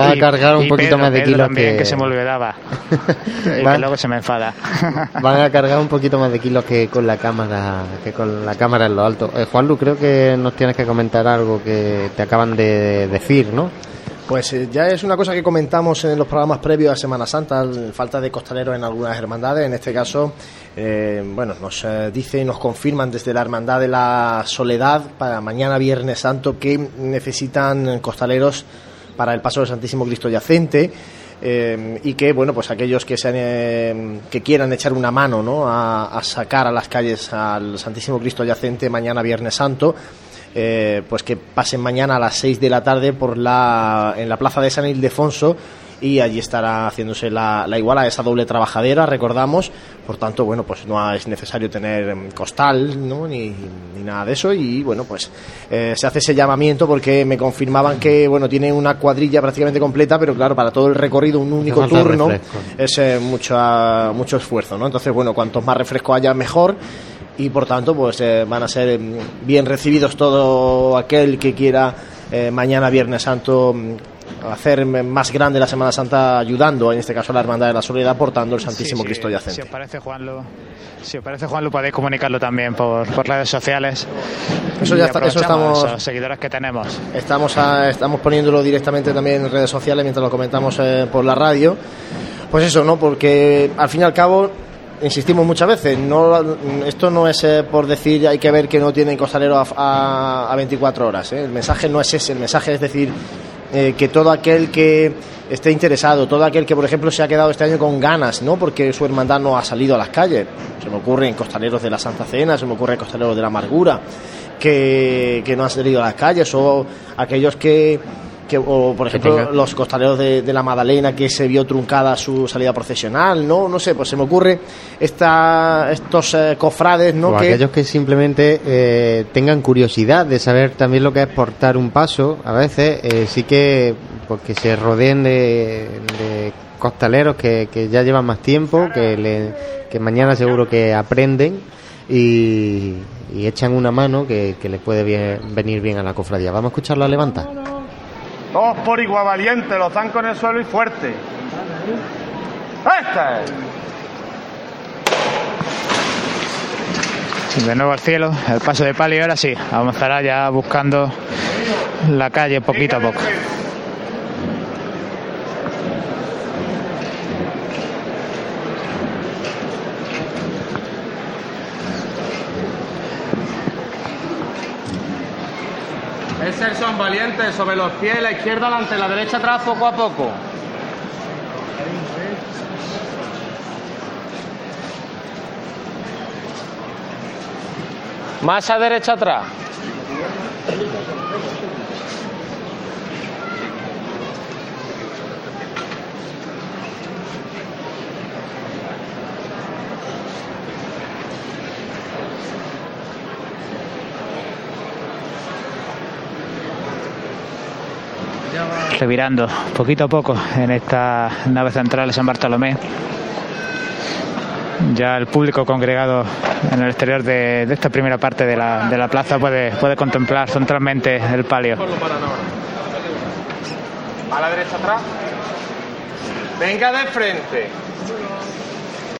va a Y- cargar un poquito Pedro, más de Pedro kilos también, que... que se me olvidaba. y que luego se me enfada. Van a cargar un poquito más de kilos que con la cámara, que con la cámara en lo alto. Eh, Juanlu, creo que nos tienes que comentar algo que te acaban de decir, ¿no? Pues eh, ya es una cosa que comentamos en los programas previos a Semana Santa, falta de costaleros en algunas hermandades. En este caso, eh, bueno, nos eh, dice y nos confirman desde la Hermandad de la Soledad para mañana Viernes Santo que necesitan costaleros para el paso del Santísimo Cristo yacente. eh, y que bueno pues aquellos que sean que quieran echar una mano ¿no? a, a sacar a las calles al Santísimo Cristo yacente mañana Viernes Santo eh, pues que pasen mañana a las 6 de la tarde por la, en la plaza de San Ildefonso y allí estará haciéndose la, la iguala, esa doble trabajadera, recordamos. Por tanto, bueno, pues no es necesario tener em, costal ¿no? ni, ni nada de eso. Y bueno, pues eh, se hace ese llamamiento porque me confirmaban que, bueno, tiene una cuadrilla prácticamente completa, pero claro, para todo el recorrido, un único turno es eh, mucho, mucho esfuerzo, ¿no? Entonces, bueno, cuantos más refresco haya, mejor. Y por tanto, pues eh, van a ser mm, bien recibidos todo aquel que quiera eh, mañana Viernes Santo mm, hacer más grande la Semana Santa ayudando, en este caso a la Hermandad de la Soledad, portando el Santísimo Sí, sí, Cristo Si yacente. os parece, Juanlu, si os parece, Juanlu, podéis comunicarlo también por, por redes sociales. Eso ya está- eso estamos- seguidores que tenemos. Estamos, a- estamos poniéndolo directamente también en redes sociales mientras lo comentamos eh, por la radio. Pues eso, ¿no? Porque al fin y al cabo, insistimos muchas veces, no, esto no es eh, por decir hay que ver que no tienen costalero a, a- a 24 horas. ¿eh? El mensaje no es ese, el mensaje es decir eh, que todo aquel que esté interesado, todo aquel que, por ejemplo, se ha quedado este año con ganas, ¿no? Porque su hermandad no ha salido a las calles. Se me ocurre en Costaleros de la Santa Cena, se me ocurre en Costaleros de la Amargura, que, que no han salido a las calles, o aquellos que, que o por ejemplo, los costaleros de, de la Madalena que se vio truncada su salida procesional, ¿no? No sé, pues se me ocurre esta, estos eh, cofrades, ¿no? o que, aquellos que simplemente eh, tengan curiosidad de saber también lo que es portar un paso, a veces eh, sí que pues, que se rodeen de, de costaleros que, que ya llevan más tiempo, que, le- que mañana seguro que aprenden y, y echan una mano que, que les puede bien- venir bien a la cofradía. Vamos a escucharla levanta. Todos por igual valiente, los zancos en el suelo y fuerte. ¡Este! De nuevo al cielo, el paso de palio, ahora sí, avanzará ya buscando la calle poquito a poco. Es el son valiente sobre los pies, la izquierda adelante, la derecha atrás, poco a poco. Más a derecha atrás. Revirando poquito a poco en esta nave central de San Bartolomé. Ya el público congregado en el exterior de, de esta primera parte de la, de la plaza puede, puede contemplar centralmente el palio. A la derecha atrás. Venga de frente.